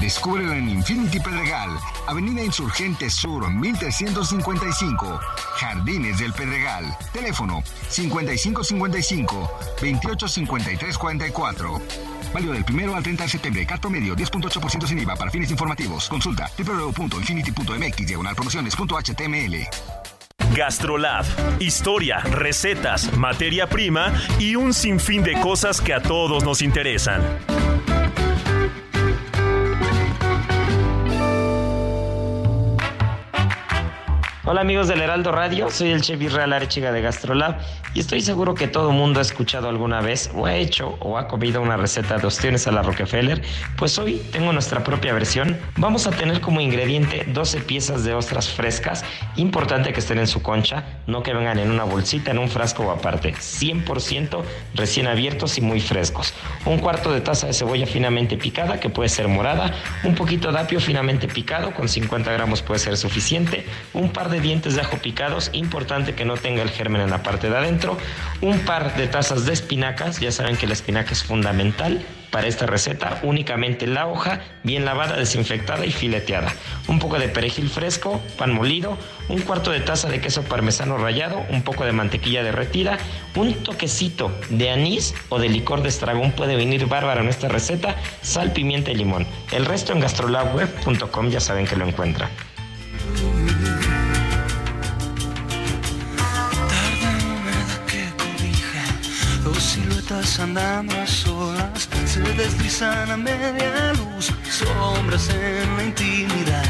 Descúbrelo en Infinity Pedregal, Avenida Insurgente Sur 1355, Jardines del Pedregal. Teléfono 5555 285344. Válido del primero al 30 de septiembre. Cat promedio 10.8% sin IVA para fines informativos. Consulta www.infinity.mx diagonal promociones.html. Gastrolab. Historia, recetas, materia prima y un sinfín de cosas que a todos nos interesan. Hola amigos del Heraldo Radio, soy el chef Israel Arechiga de Gastrolab y estoy seguro que todo mundo ha escuchado alguna vez o ha hecho o ha comido una receta de ostiones a la Rockefeller. Pues hoy tengo nuestra propia versión. Vamos a tener como ingrediente 12 piezas de ostras frescas, importante que estén en su concha, no que vengan en una bolsita, en un frasco o aparte, 100% recién abiertos y muy frescos. Un cuarto de taza de cebolla finamente picada, que puede ser morada, un poquito de apio finamente picado, con 50 gramos puede ser suficiente, un par de dientes de ajo picados, importante que no tenga el germen en la parte de adentro, un par de tazas de espinacas, ya saben que la espinaca es fundamental para esta receta, únicamente la hoja bien lavada, desinfectada y fileteada, un poco de perejil fresco, pan molido, un cuarto de taza de queso parmesano rallado, un poco de mantequilla derretida, un toquecito de anís o de licor de estragón puede venir bárbaro en esta receta, sal, pimienta y limón. El resto en gastrolabweb.com ya saben que lo encuentran. Andando a solas se deslizan a media luz, sombras en la intimidad.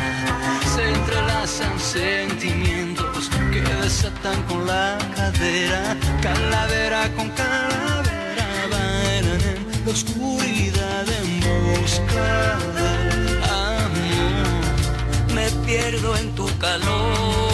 Se entrelazan sentimientos que desatan con la cadera, calavera con calavera, bailan en la oscuridad en busca del amor. Me pierdo en tu calor.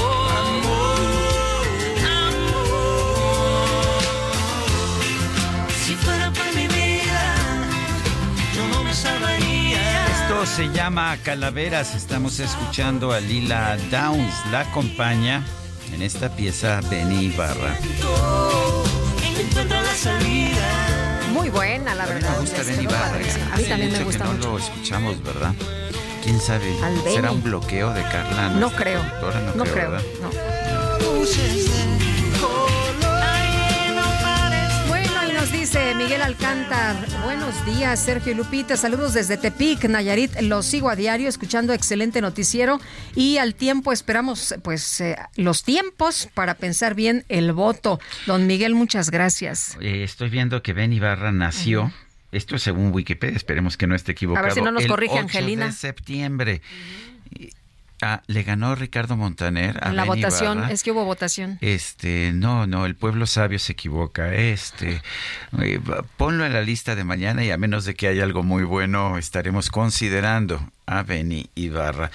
Se llama Calaveras. Estamos escuchando a Lila Downs. La acompaña en esta pieza Benny Ibarra. Muy buena, la verdad. Me gusta Benny Ibarra. A mí también me gusta que no mucho. lo escuchamos, ¿verdad? ¿Quién sabe? ¿Será un bloqueo de Carla? No creo. No, No creo, creo. ¿verdad? Dice Miguel Alcántar, buenos días, Sergio y Lupita, saludos desde Tepic, Nayarit, los sigo a diario, escuchando excelente noticiero y al tiempo esperamos pues eh, los tiempos para pensar bien el voto. Don Miguel, muchas gracias. Eh, estoy viendo que Ben Ibarra nació. Esto es según Wikipedia, esperemos que no esté equivocado. si no nos el corrige 8 Angelina. de septiembre. Ah, le ganó Ricardo Montaner a la votación, Ibarra. es que hubo votación. Este, no, no, el pueblo sabio se equivoca. Este, eh, ponlo en la lista de mañana y a menos de que haya algo muy bueno, estaremos considerando a Beni Ibarra.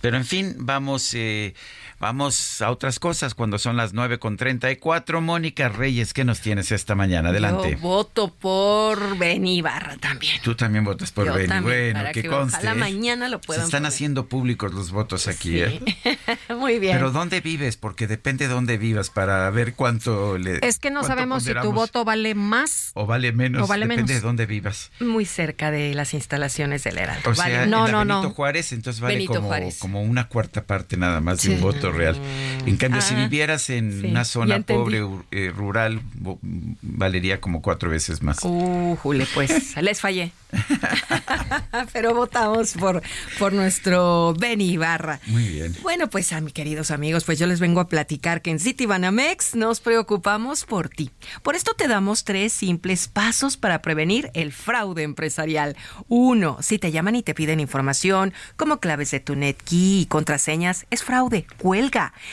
Pero en fin, vamos, eh, vamos a otras cosas cuando son las 9 con 34. Mónica Reyes, ¿qué nos tienes esta mañana? Adelante. Yo voto por Beni Ibarra también. Tú también votas por Yo Beni. también, Bueno, para que que conste. ojalá ¿eh? mañana lo Se puedan están poner. haciendo públicos los votos aquí, ¿eh? *laughs* Muy bien. Pero ¿dónde vives? Porque depende de dónde vivas para ver cuánto le. Es que no sabemos si tu voto vale más. O vale menos, O vale depende menos. de dónde vivas. Muy cerca de las instalaciones del Heraldo. O sea, Vale. en No, la no, no. Benito Juárez, entonces vale Benito como, Juárez. como una cuarta parte nada más de Sí. un voto real. En cambio, si Ah, vivieras en sí, una zona pobre, eh, rural, valería como cuatro veces más. Uh, Jule, pues les fallé. *laughs* Pero votamos por, por nuestro Beni Ibarra. Muy bien. Bueno, pues a mis queridos amigos, pues yo les vengo a platicar que en City Banamex nos preocupamos por ti. Por esto te damos tres simples pasos para prevenir el fraude empresarial. Uno, si te llaman y te piden información como claves de tu NetKey y contraseñas, es fraude. Cuelga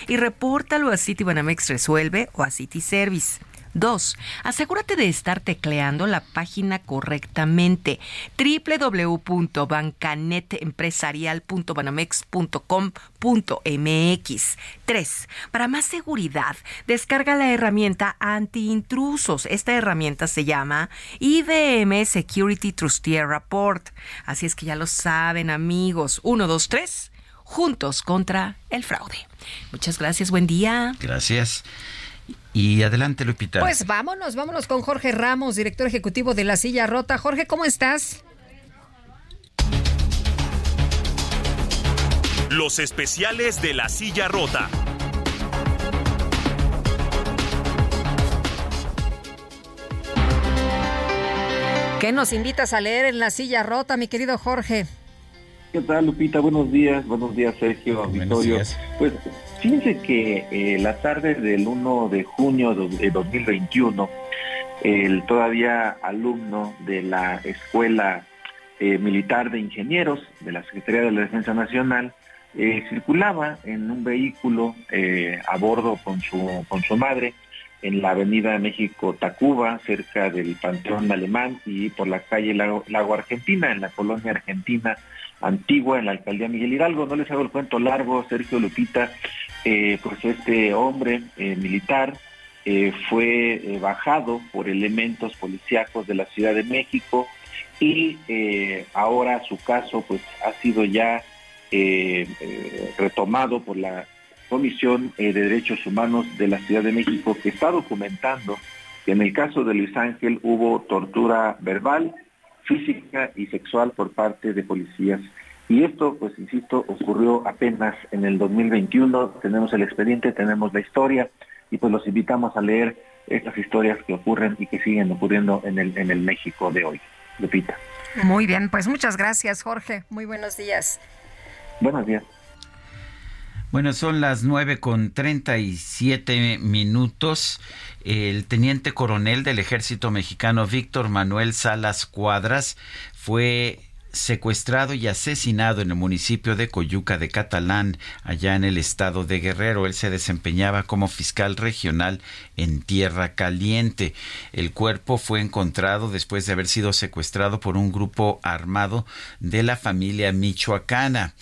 y repórtalo a City Banamex Resuelve o a City Service. Dos, asegúrate de estar tecleando la página correctamente www.bancanetempresarial.banamex.com.mx. Tres, para más seguridad, descarga la herramienta anti-intrusos. Esta herramienta se llama IBM Security Trustier Report. Así es que ya lo saben, amigos. Uno, dos, tres, juntos contra el fraude. Muchas gracias, buen día. Gracias. Y adelante, Lupita. Pues vámonos, vámonos con Jorge Ramos, director ejecutivo de La Silla Rota. Jorge, ¿cómo estás? Los especiales de la silla rota. ¿Qué nos invitas a leer en la silla rota, mi querido Jorge? ¿Qué tal, Lupita? Buenos días. Buenos días, Sergio, Auditorio. Pues fíjense que eh, la tarde del 1 de junio de 2021, el todavía alumno de la Escuela eh, Militar de Ingenieros de la Secretaría de la Defensa Nacional eh, circulaba en un vehículo a bordo con su, con su madre en la avenida México Tacuba, cerca del Panteón Alemán y por la calle Lago, Argentina, en la colonia argentina antigua, en la alcaldía Miguel Hidalgo. No les hago el cuento largo, Sergio Lupita, eh, pues este hombre eh, militar eh, fue bajado por elementos policíacos de la Ciudad de México y ahora su caso pues ha sido ya retomado por la Comisión de Derechos Humanos de la Ciudad de México que está documentando que en el caso de Luis Ángel hubo tortura verbal, física y sexual por parte de policías. Y esto, pues insisto, ocurrió apenas en el 2021. Tenemos el expediente, tenemos la historia y pues los invitamos a leer estas historias que ocurren y que siguen ocurriendo en el, en el México de hoy. Lupita. Muy bien, pues muchas gracias, Jorge. Muy buenos días. Buenos días. Bueno, son las nueve con treinta y siete minutos. El teniente coronel del ejército mexicano Víctor Manuel Salas Cuadras fue secuestrado y asesinado en el municipio de Coyuca de Catalán, allá en el estado de Guerrero. Él se desempeñaba como fiscal regional en Tierra Caliente. El cuerpo fue encontrado después de haber sido secuestrado por un grupo armado de la familia michoacana.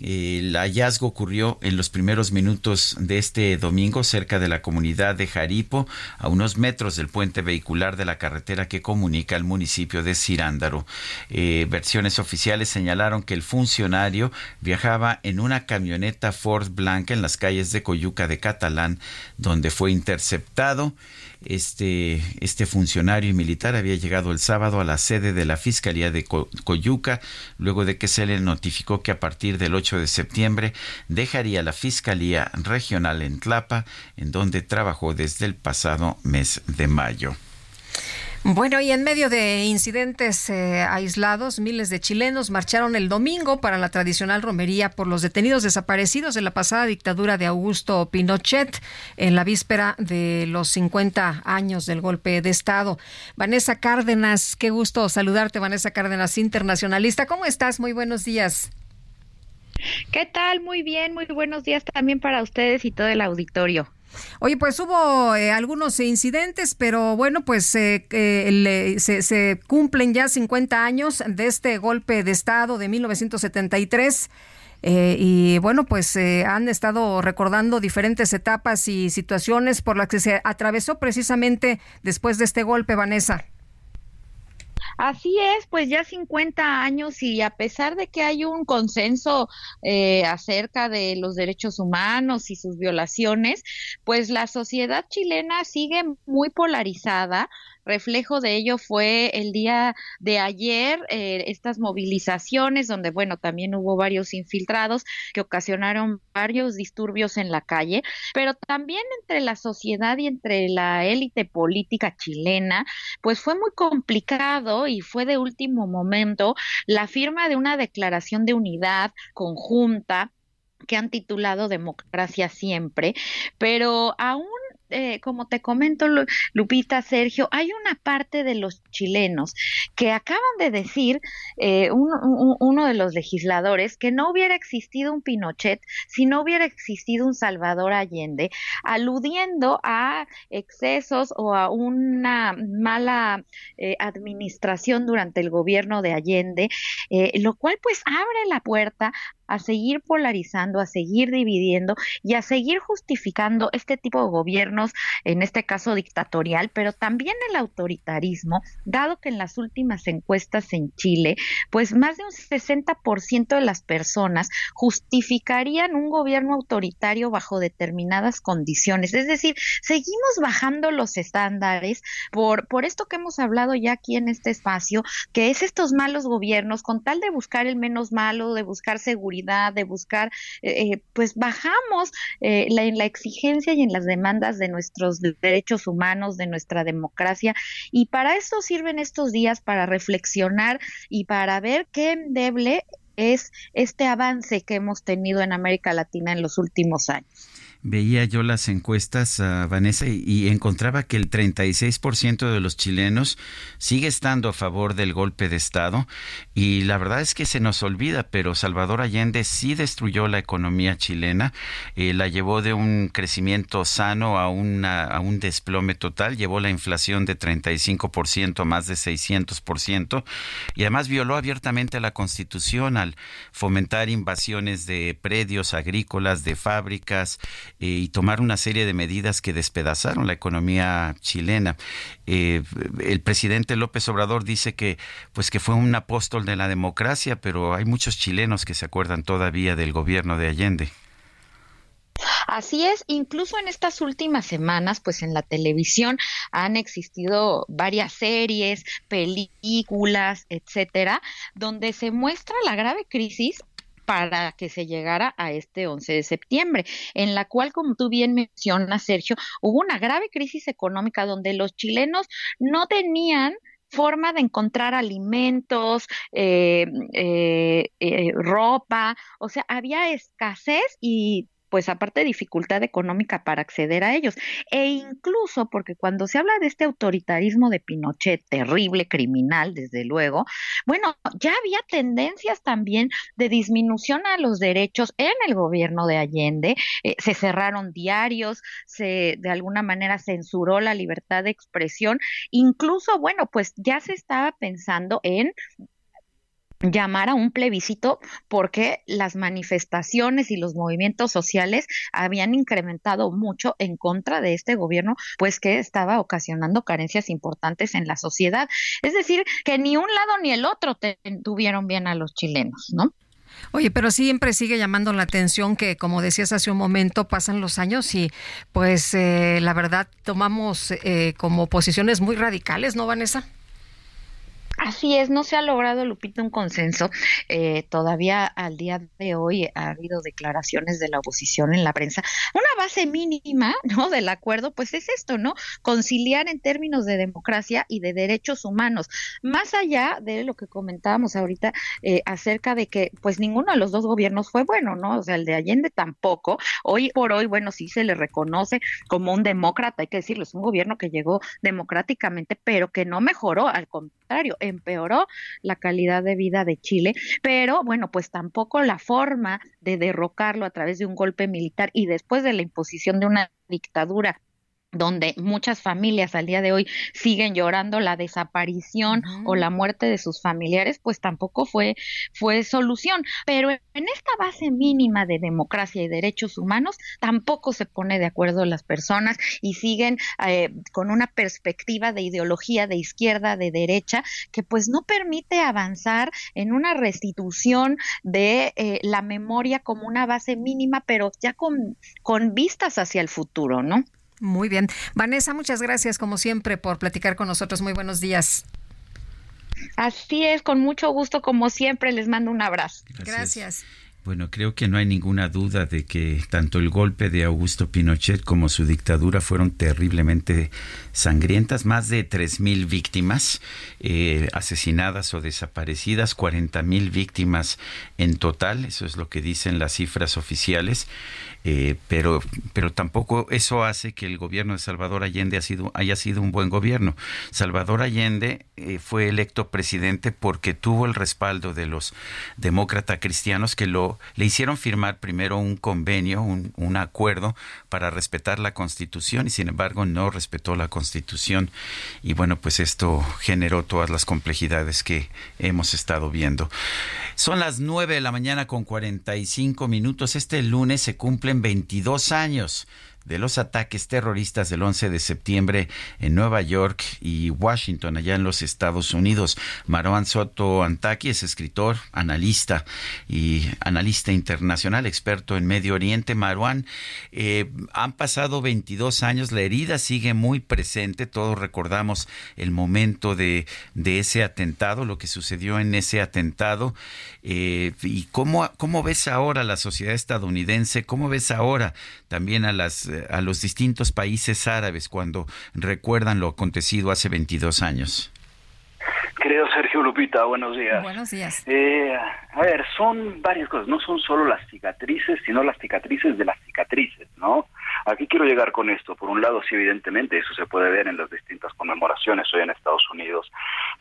El hallazgo ocurrió en los primeros minutos de este domingo cerca de la comunidad de Jaripo, a unos metros del puente vehicular de la carretera que comunica el municipio de Cirándaro. Eh, versiones oficiales señalaron que el funcionario viajaba en una camioneta Ford blanca en las calles de Coyuca de Catalán, donde fue interceptado. Este, este funcionario militar había llegado el sábado a la sede de la Fiscalía de Coyuca, luego de que se le notificó que a partir del 8 de septiembre dejaría la Fiscalía Regional en Tlapa, en donde trabajó desde el pasado mes de mayo. Bueno, y en medio de incidentes eh, aislados, miles de chilenos marcharon el domingo para la tradicional romería por los detenidos desaparecidos de la pasada dictadura de Augusto Pinochet en la víspera de los 50 años del golpe de Estado. Vanessa Cárdenas, qué gusto saludarte, Vanessa Cárdenas, internacionalista. ¿Cómo estás? Muy buenos días. ¿Qué tal? Muy bien, muy buenos días también para ustedes y todo el auditorio. Oye, pues hubo eh, algunos incidentes, pero bueno, pues eh, eh, se, se, cumplen ya 50 años de este golpe de Estado de 1973. y bueno, pues han estado recordando diferentes etapas y situaciones por las que se atravesó precisamente después de este golpe, Vanessa. Así es, pues ya 50 años y a pesar de que hay un consenso eh, acerca de los derechos humanos y sus violaciones, pues la sociedad chilena sigue muy polarizada, Reflejo de ello fue el día de ayer, eh, estas movilizaciones donde, bueno, también hubo varios infiltrados que ocasionaron varios disturbios en la calle, pero también entre la sociedad y entre la élite política chilena, pues fue muy complicado y fue de último momento la firma de una declaración de unidad conjunta que han titulado Democracia Siempre, pero aún eh, como te comento, Lupita, Sergio, hay una parte de los chilenos que acaban de decir, eh, uno de los legisladores, que no hubiera existido un Pinochet si no hubiera existido un Salvador Allende, aludiendo a excesos o a una mala eh, administración durante el gobierno de Allende, lo cual pues abre la puerta a seguir polarizando, a seguir dividiendo y a seguir justificando este tipo de gobiernos, en este caso dictatorial, pero también el autoritarismo, dado que en las últimas encuestas en Chile, pues más de un 60% de las personas justificarían un gobierno autoritario bajo determinadas condiciones. Es decir, seguimos bajando los estándares por, por esto que hemos hablado ya aquí en este espacio, que es estos malos gobiernos, con tal de buscar el menos malo, de buscar seguridad, de buscar, eh, pues bajamos la, en la exigencia y en las demandas de nuestros derechos humanos, de nuestra democracia. Y para eso sirven estos días, para reflexionar y para ver qué endeble es este avance que hemos tenido en América Latina en los últimos años veía yo las encuestas, uh, Vanessa, y, encontraba que el 36% de los chilenos sigue estando a favor del golpe de Estado. Y la verdad es que se nos olvida, pero Salvador Allende sí destruyó la economía chilena, eh, la llevó de un crecimiento sano a, una, a un desplome total, llevó la inflación de 35% a más de 600%, y además violó abiertamente la Constitución al fomentar invasiones de predios agrícolas, de fábricas, y tomar una serie de medidas que despedazaron la economía chilena. Eh, el presidente López Obrador dice que, pues, que fue un apóstol de la democracia, pero hay muchos chilenos que se acuerdan todavía del gobierno de Allende. Así es, incluso en estas últimas semanas, pues en la televisión han existido varias series, películas, etcétera, donde se muestra la grave crisis para que se llegara a este 11 de septiembre, en la cual, como tú bien mencionas, Sergio, hubo una grave crisis económica donde los chilenos no tenían forma de encontrar alimentos, eh, eh, eh, ropa, o sea, había escasez y pues aparte dificultad económica para acceder a ellos. E incluso porque cuando se habla de este autoritarismo de Pinochet, terrible, criminal, desde luego, bueno, ya había tendencias también de disminución a los derechos en el gobierno de Allende, eh, se cerraron diarios, se de alguna manera censuró la libertad de expresión, incluso, bueno, pues ya se estaba pensando en llamar a un plebiscito porque las manifestaciones y los movimientos sociales habían incrementado mucho en contra de este gobierno, pues que estaba ocasionando carencias importantes en la sociedad. Es decir, que ni un lado ni el otro tuvieron bien a los chilenos, ¿no? Oye, pero siempre sigue llamando la atención que, como decías hace un momento, pasan los años y pues eh, la verdad tomamos eh, como posiciones muy radicales, ¿no, Vanessa? Así es, no se ha logrado, Lupita, un consenso. Eh, todavía al día de hoy ha habido declaraciones de la oposición en la prensa. Una base mínima, ¿no? Del acuerdo, pues es esto, ¿no? Conciliar en términos de democracia y de derechos humanos. Más allá de lo que comentábamos ahorita eh, acerca de que, pues ninguno de los dos gobiernos fue bueno, ¿no? O sea, el de Allende tampoco. Hoy por hoy, bueno, sí se le reconoce como un demócrata, hay que decirlo, es un gobierno que llegó democráticamente, pero que no mejoró, al contrario, empeoró la calidad de vida de Chile, pero bueno, pues tampoco la forma de derrocarlo a través de un golpe militar y después de la imposición de una dictadura donde muchas familias al día de hoy siguen llorando la desaparición o la muerte de sus familiares, pues tampoco fue, fue solución. Pero en esta base mínima de democracia y derechos humanos, tampoco se pone de acuerdo las personas y siguen eh, con una perspectiva de ideología de izquierda, de derecha, que pues no permite avanzar en una restitución de eh, la memoria como una base mínima, pero ya con, con vistas hacia el futuro, ¿no? Muy bien. Vanessa, muchas gracias como siempre por platicar con nosotros. Muy buenos días. Así es, con mucho gusto como siempre. Les mando un abrazo. gracias. Bueno, creo que no hay ninguna duda de que tanto el golpe de Augusto Pinochet como su dictadura fueron terriblemente sangrientas. Más de 3.000 víctimas eh, asesinadas o desaparecidas, 40.000 víctimas en total, eso es lo que dicen las cifras oficiales. Eh, pero, pero tampoco eso hace que el gobierno de Salvador Allende ha sido, haya sido un buen gobierno. Salvador Allende eh, fue electo presidente porque tuvo el respaldo de los demócratas cristianos que lo, le hicieron firmar primero un convenio, un, un acuerdo para respetar la constitución y sin embargo no respetó la constitución. Y bueno, pues esto generó todas las complejidades que hemos estado viendo. Son las 9 de la mañana con 45 minutos. Este lunes se cumplen 22 años de los ataques terroristas del 11 de septiembre en Nueva York y Washington, allá en los Estados Unidos. Marwan Soto Antaki es escritor, analista y analista internacional, experto en Medio Oriente. Marwan, eh, han pasado 22 años, la herida sigue muy presente, todos recordamos el momento de, ese atentado, lo que sucedió en ese atentado. Eh, ¿Y cómo, cómo ves ahora la sociedad estadounidense? ¿Cómo ves ahora también a, las, a los distintos países árabes cuando recuerdan lo acontecido hace 22 años? Querido Sergio Lupita, buenos días. Buenos días. Eh, a ver, son varias cosas, no son solo las cicatrices, sino las cicatrices de las cicatrices, ¿no? Aquí quiero llegar con esto. Por un lado, sí, evidentemente, eso se puede ver en las distintas conmemoraciones hoy en Estados Unidos.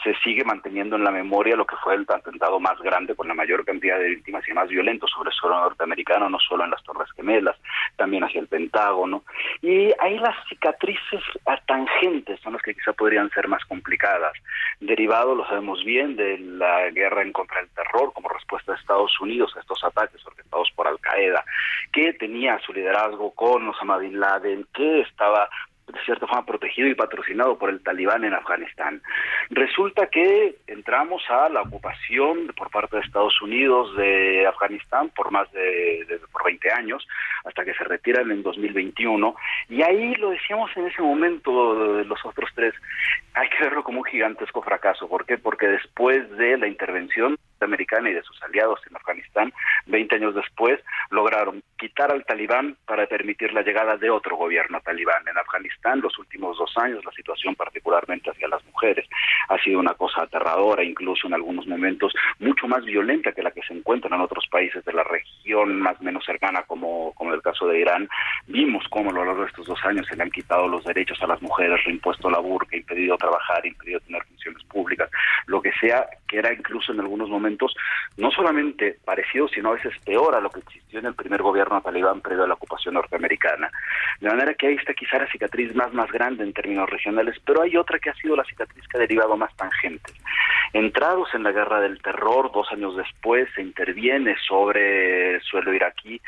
Se sigue manteniendo en la memoria lo que fue el atentado más grande con la mayor cantidad de víctimas y más violento sobre el suelo norteamericano, no solo en las Torres Gemelas, también hacia el Pentágono. Y ahí las cicatrices tangentes son las que quizá podrían ser más complicadas. Derivado, lo sabemos bien, de la guerra en contra del terror como respuesta de Estados Unidos a estos ataques orquestados por Al Qaeda, que tenía su liderazgo con Bin Laden, que estaba de cierta forma protegido y patrocinado por el talibán en Afganistán. Resulta que entramos a la ocupación por parte de Estados Unidos de Afganistán por más de, por 20 años, hasta que se retiran en 2021, y ahí lo decíamos en ese momento los otros tres, hay que verlo como un gigantesco fracaso. ¿Por qué? Porque después de la intervención americana y de sus aliados en Afganistán, 20 años después, lograron quitar al talibán para permitir la llegada de otro gobierno talibán. En Afganistán, los últimos dos años, la situación particularmente hacia las mujeres ha sido una cosa aterradora, incluso en algunos momentos mucho más violenta que la que se encuentra en otros países de la región más menos cercana, como, como el caso de Irán. Vimos cómo a lo largo de estos dos años se le han quitado los derechos a las mujeres, reimpuesto la burka, impedido trabajar, impedido tener funciones públicas, lo que sea, que era incluso en algunos momentos no solamente parecido, sino a veces peor a lo que existió en el primer gobierno talibán previo a la ocupación norteamericana. De manera que ahí está quizá la cicatriz más, más grande en términos regionales, pero hay otra que ha sido la cicatriz que ha derivado más tangentes. Entrados en la guerra del terror, dos años después se interviene sobre el suelo iraquí,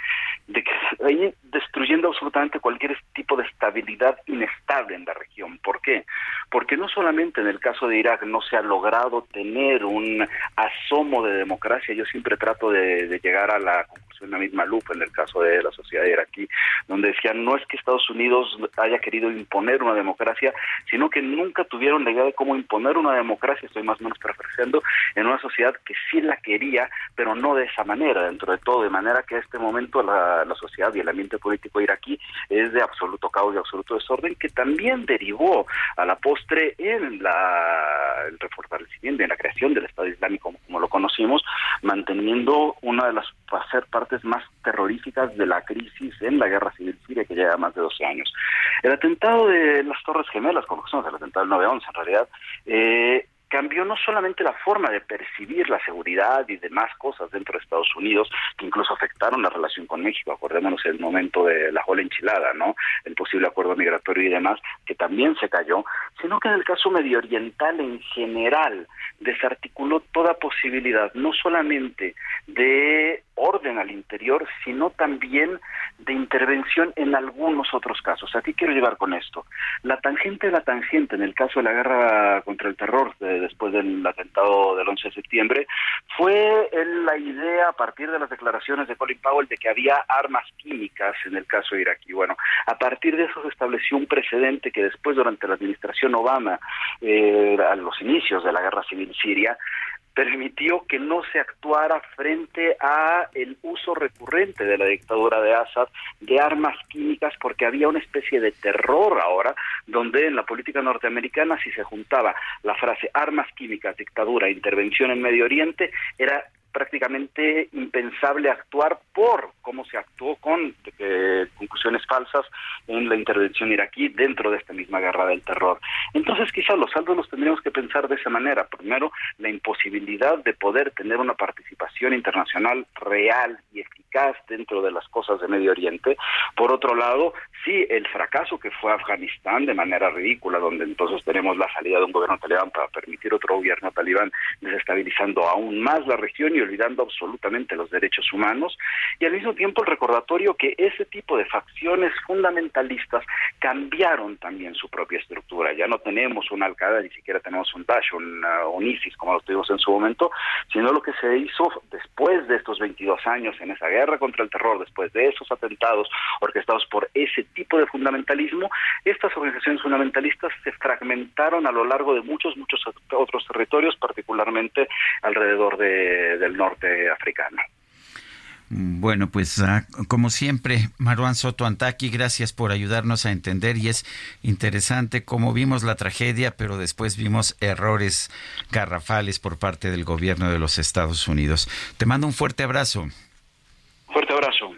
de que *laughs* destruyendo absolutamente cualquier tipo de estabilidad inestable en la región. ¿Por qué? Porque no solamente en el caso de Irak no se ha logrado tener un asomo de democracia, yo siempre trato de, llegar a la la misma lupa en el caso de la sociedad iraquí, donde decían no es que Estados Unidos haya querido imponer una democracia, sino que nunca tuvieron la idea de cómo imponer una democracia, estoy más o menos reflexionando en una sociedad que sí la quería, pero no de esa manera, dentro de todo, de manera que a este momento la, sociedad y el ambiente político iraquí es de absoluto caos y absoluto desorden, que también derivó a la postre en la, el refortalecimiento, en la creación del Estado Islámico como, lo conocimos, manteniendo una de las hacer más terroríficas de la crisis en la guerra civil siria que lleva más de 12 años. El atentado de las Torres Gemelas, conocemos el atentado del 9-11 en realidad, eh, cambió no solamente la forma de percibir la seguridad y demás cosas dentro de Estados Unidos, que incluso afectaron la relación con México, acordémonos el momento de la ola enchilada, ¿no? El posible acuerdo migratorio y demás, que también se cayó, sino que en el caso medio oriental en general desarticuló toda posibilidad, no solamente de orden al interior, sino también de intervención en algunos otros casos. ¿A qué quiero llevar con esto? La tangente de la tangente, en el caso de la guerra contra el terror después del atentado del 11 de septiembre, fue la idea a partir de las declaraciones de Colin Powell de que había armas químicas en el caso iraquí. Bueno, a partir de eso se estableció un precedente que después, durante la administración Obama, eh, a los inicios de la guerra civil siria, permitió que no se actuara frente a el uso recurrente de la dictadura de Assad de armas químicas porque había una especie de terror ahora donde en la política norteamericana si se juntaba la frase armas químicas, dictadura, intervención en Medio Oriente era prácticamente impensable actuar por cómo se actuó con conclusiones falsas en la intervención iraquí dentro de esta misma guerra del terror. Entonces quizás los saldos los tendríamos que pensar de esa manera. Primero, la imposibilidad de poder tener una participación internacional real y eficaz dentro de las cosas de Medio Oriente. Por otro lado, sí, el fracaso que fue Afganistán de manera ridícula, donde entonces tenemos la salida de un gobierno talibán para permitir otro gobierno talibán desestabilizando aún más la región y olvidando absolutamente los derechos humanos, y al mismo tiempo el recordatorio que ese tipo de facciones fundamentalistas cambiaron también su propia estructura. Ya no tenemos un Al-Qaeda, ni siquiera tenemos un Daesh, un, uh, ISIS, como lo tuvimos en su momento, sino lo que se hizo después de estos 22 años en esa guerra contra el terror, después de esos atentados orquestados por ese tipo de fundamentalismo, estas organizaciones fundamentalistas se fragmentaron a lo largo de muchos, muchos otros territorios, particularmente alrededor de, del norte africano. Bueno, pues ah, como siempre, Maruán Soto Antaki, gracias por ayudarnos a entender y es interesante cómo vimos la tragedia, pero después vimos errores garrafales por parte del gobierno de los Estados Unidos. Te mando un fuerte abrazo. Fuerte abrazo.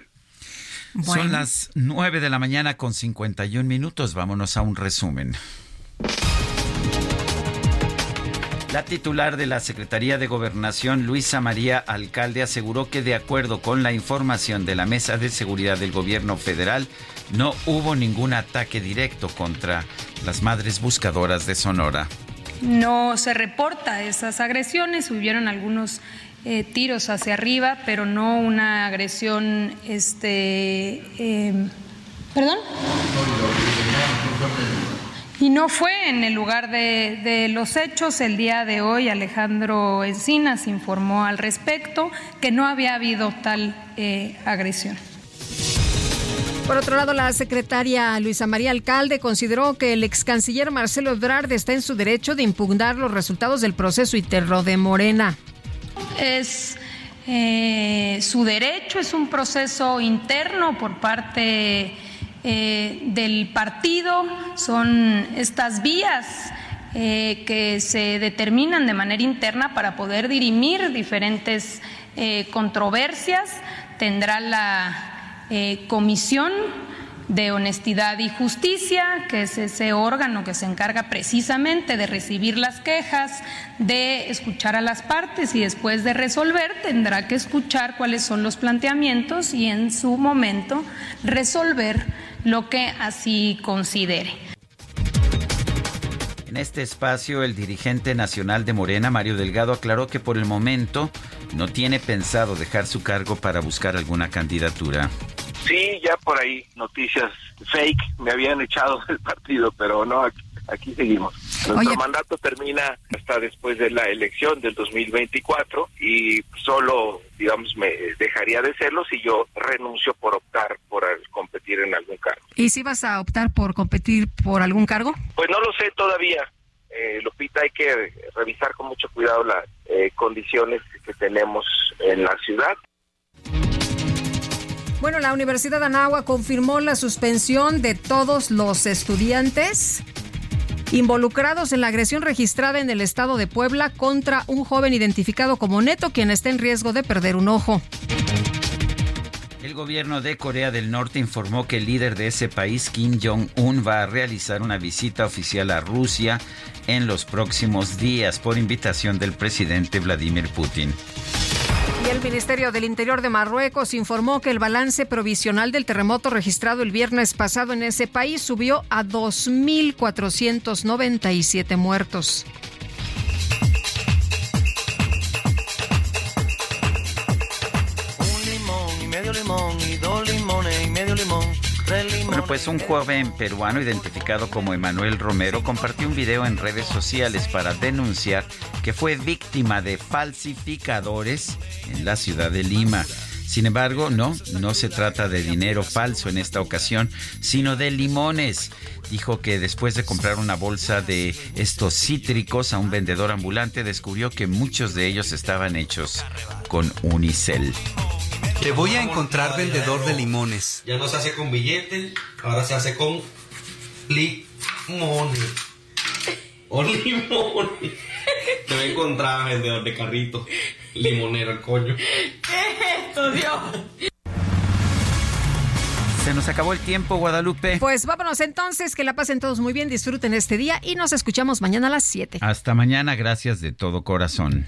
Son las nueve de la mañana con 51 minutos. Vámonos a un resumen. La titular de la Secretaría de Gobernación, Luisa María Alcalde, aseguró que de acuerdo con la información de la Mesa de Seguridad del Gobierno Federal, no hubo ningún ataque directo contra las madres buscadoras de Sonora. No se reporta esas agresiones, hubieron algunos eh, tiros hacia arriba, pero no una agresión, este, eh, perdón. Y no fue en el lugar de, los hechos. El día de hoy Alejandro Encinas informó al respecto que no había habido tal eh, agresión. Por otro lado, la secretaria Luisa María Alcalde consideró que el ex canciller Marcelo Ebrard está en su derecho de impugnar los resultados del proceso interno de Morena. Es eh, su derecho, es un proceso interno por parte eh, del partido, son estas vías eh, que se determinan de manera interna para poder dirimir diferentes eh, controversias. Tendrá la comisión de honestidad y justicia, que es ese órgano que se encarga precisamente de recibir las quejas, de escuchar a las partes y después de resolver tendrá que escuchar cuáles son los planteamientos y en su momento resolver lo que así considere. En este espacio, el dirigente nacional de Morena, Mario Delgado, aclaró que por el momento no tiene pensado dejar su cargo para buscar alguna candidatura. Sí, ya por ahí noticias fake me habían echado del partido, pero no, aquí seguimos. Nuestro mandato termina hasta después de la elección del 2024 y solo, digamos, me dejaría de serlo si yo renuncio por optar por competir en algún cargo. ¿Y si vas a optar por competir por algún cargo? Pues no lo sé todavía. Eh, Lupita, hay que revisar con mucho cuidado las eh, condiciones que tenemos en la ciudad. Bueno, la Universidad de Anáhuac confirmó la suspensión de todos los estudiantes involucrados en la agresión registrada en el estado de Puebla contra un joven identificado como Neto, quien está en riesgo de perder un ojo. El gobierno de Corea del Norte informó que el líder de ese país, Kim Jong-un, va a realizar una visita oficial a Rusia en los próximos días por invitación del presidente Vladimir Putin. El Ministerio del Interior de Marruecos informó que el balance provisional del terremoto registrado el viernes pasado en ese país subió a 2.497 muertos. Un limón y medio limón y dos limones y medio limón. Bueno, pues un joven peruano identificado como Emanuel Romero compartió un video en redes sociales para denunciar que fue víctima de falsificadores en la ciudad de Lima. Sin embargo, no, no se trata de dinero falso en esta ocasión, sino de limones. Dijo que después de comprar una bolsa de estos cítricos a un vendedor ambulante, descubrió que muchos de ellos estaban hechos con unicel. Te voy a encontrar vendedor de limones. Ya no se hace con billetes, ahora se hace con limones. O limones. Te voy a encontrar vendedor de carrito. Limonero el coño. ¿Qué es esto, Dios? Se nos acabó el tiempo, Guadalupe. Pues vámonos entonces, que la pasen todos muy bien, disfruten este día y nos escuchamos mañana a las 7. Hasta mañana, gracias de todo corazón.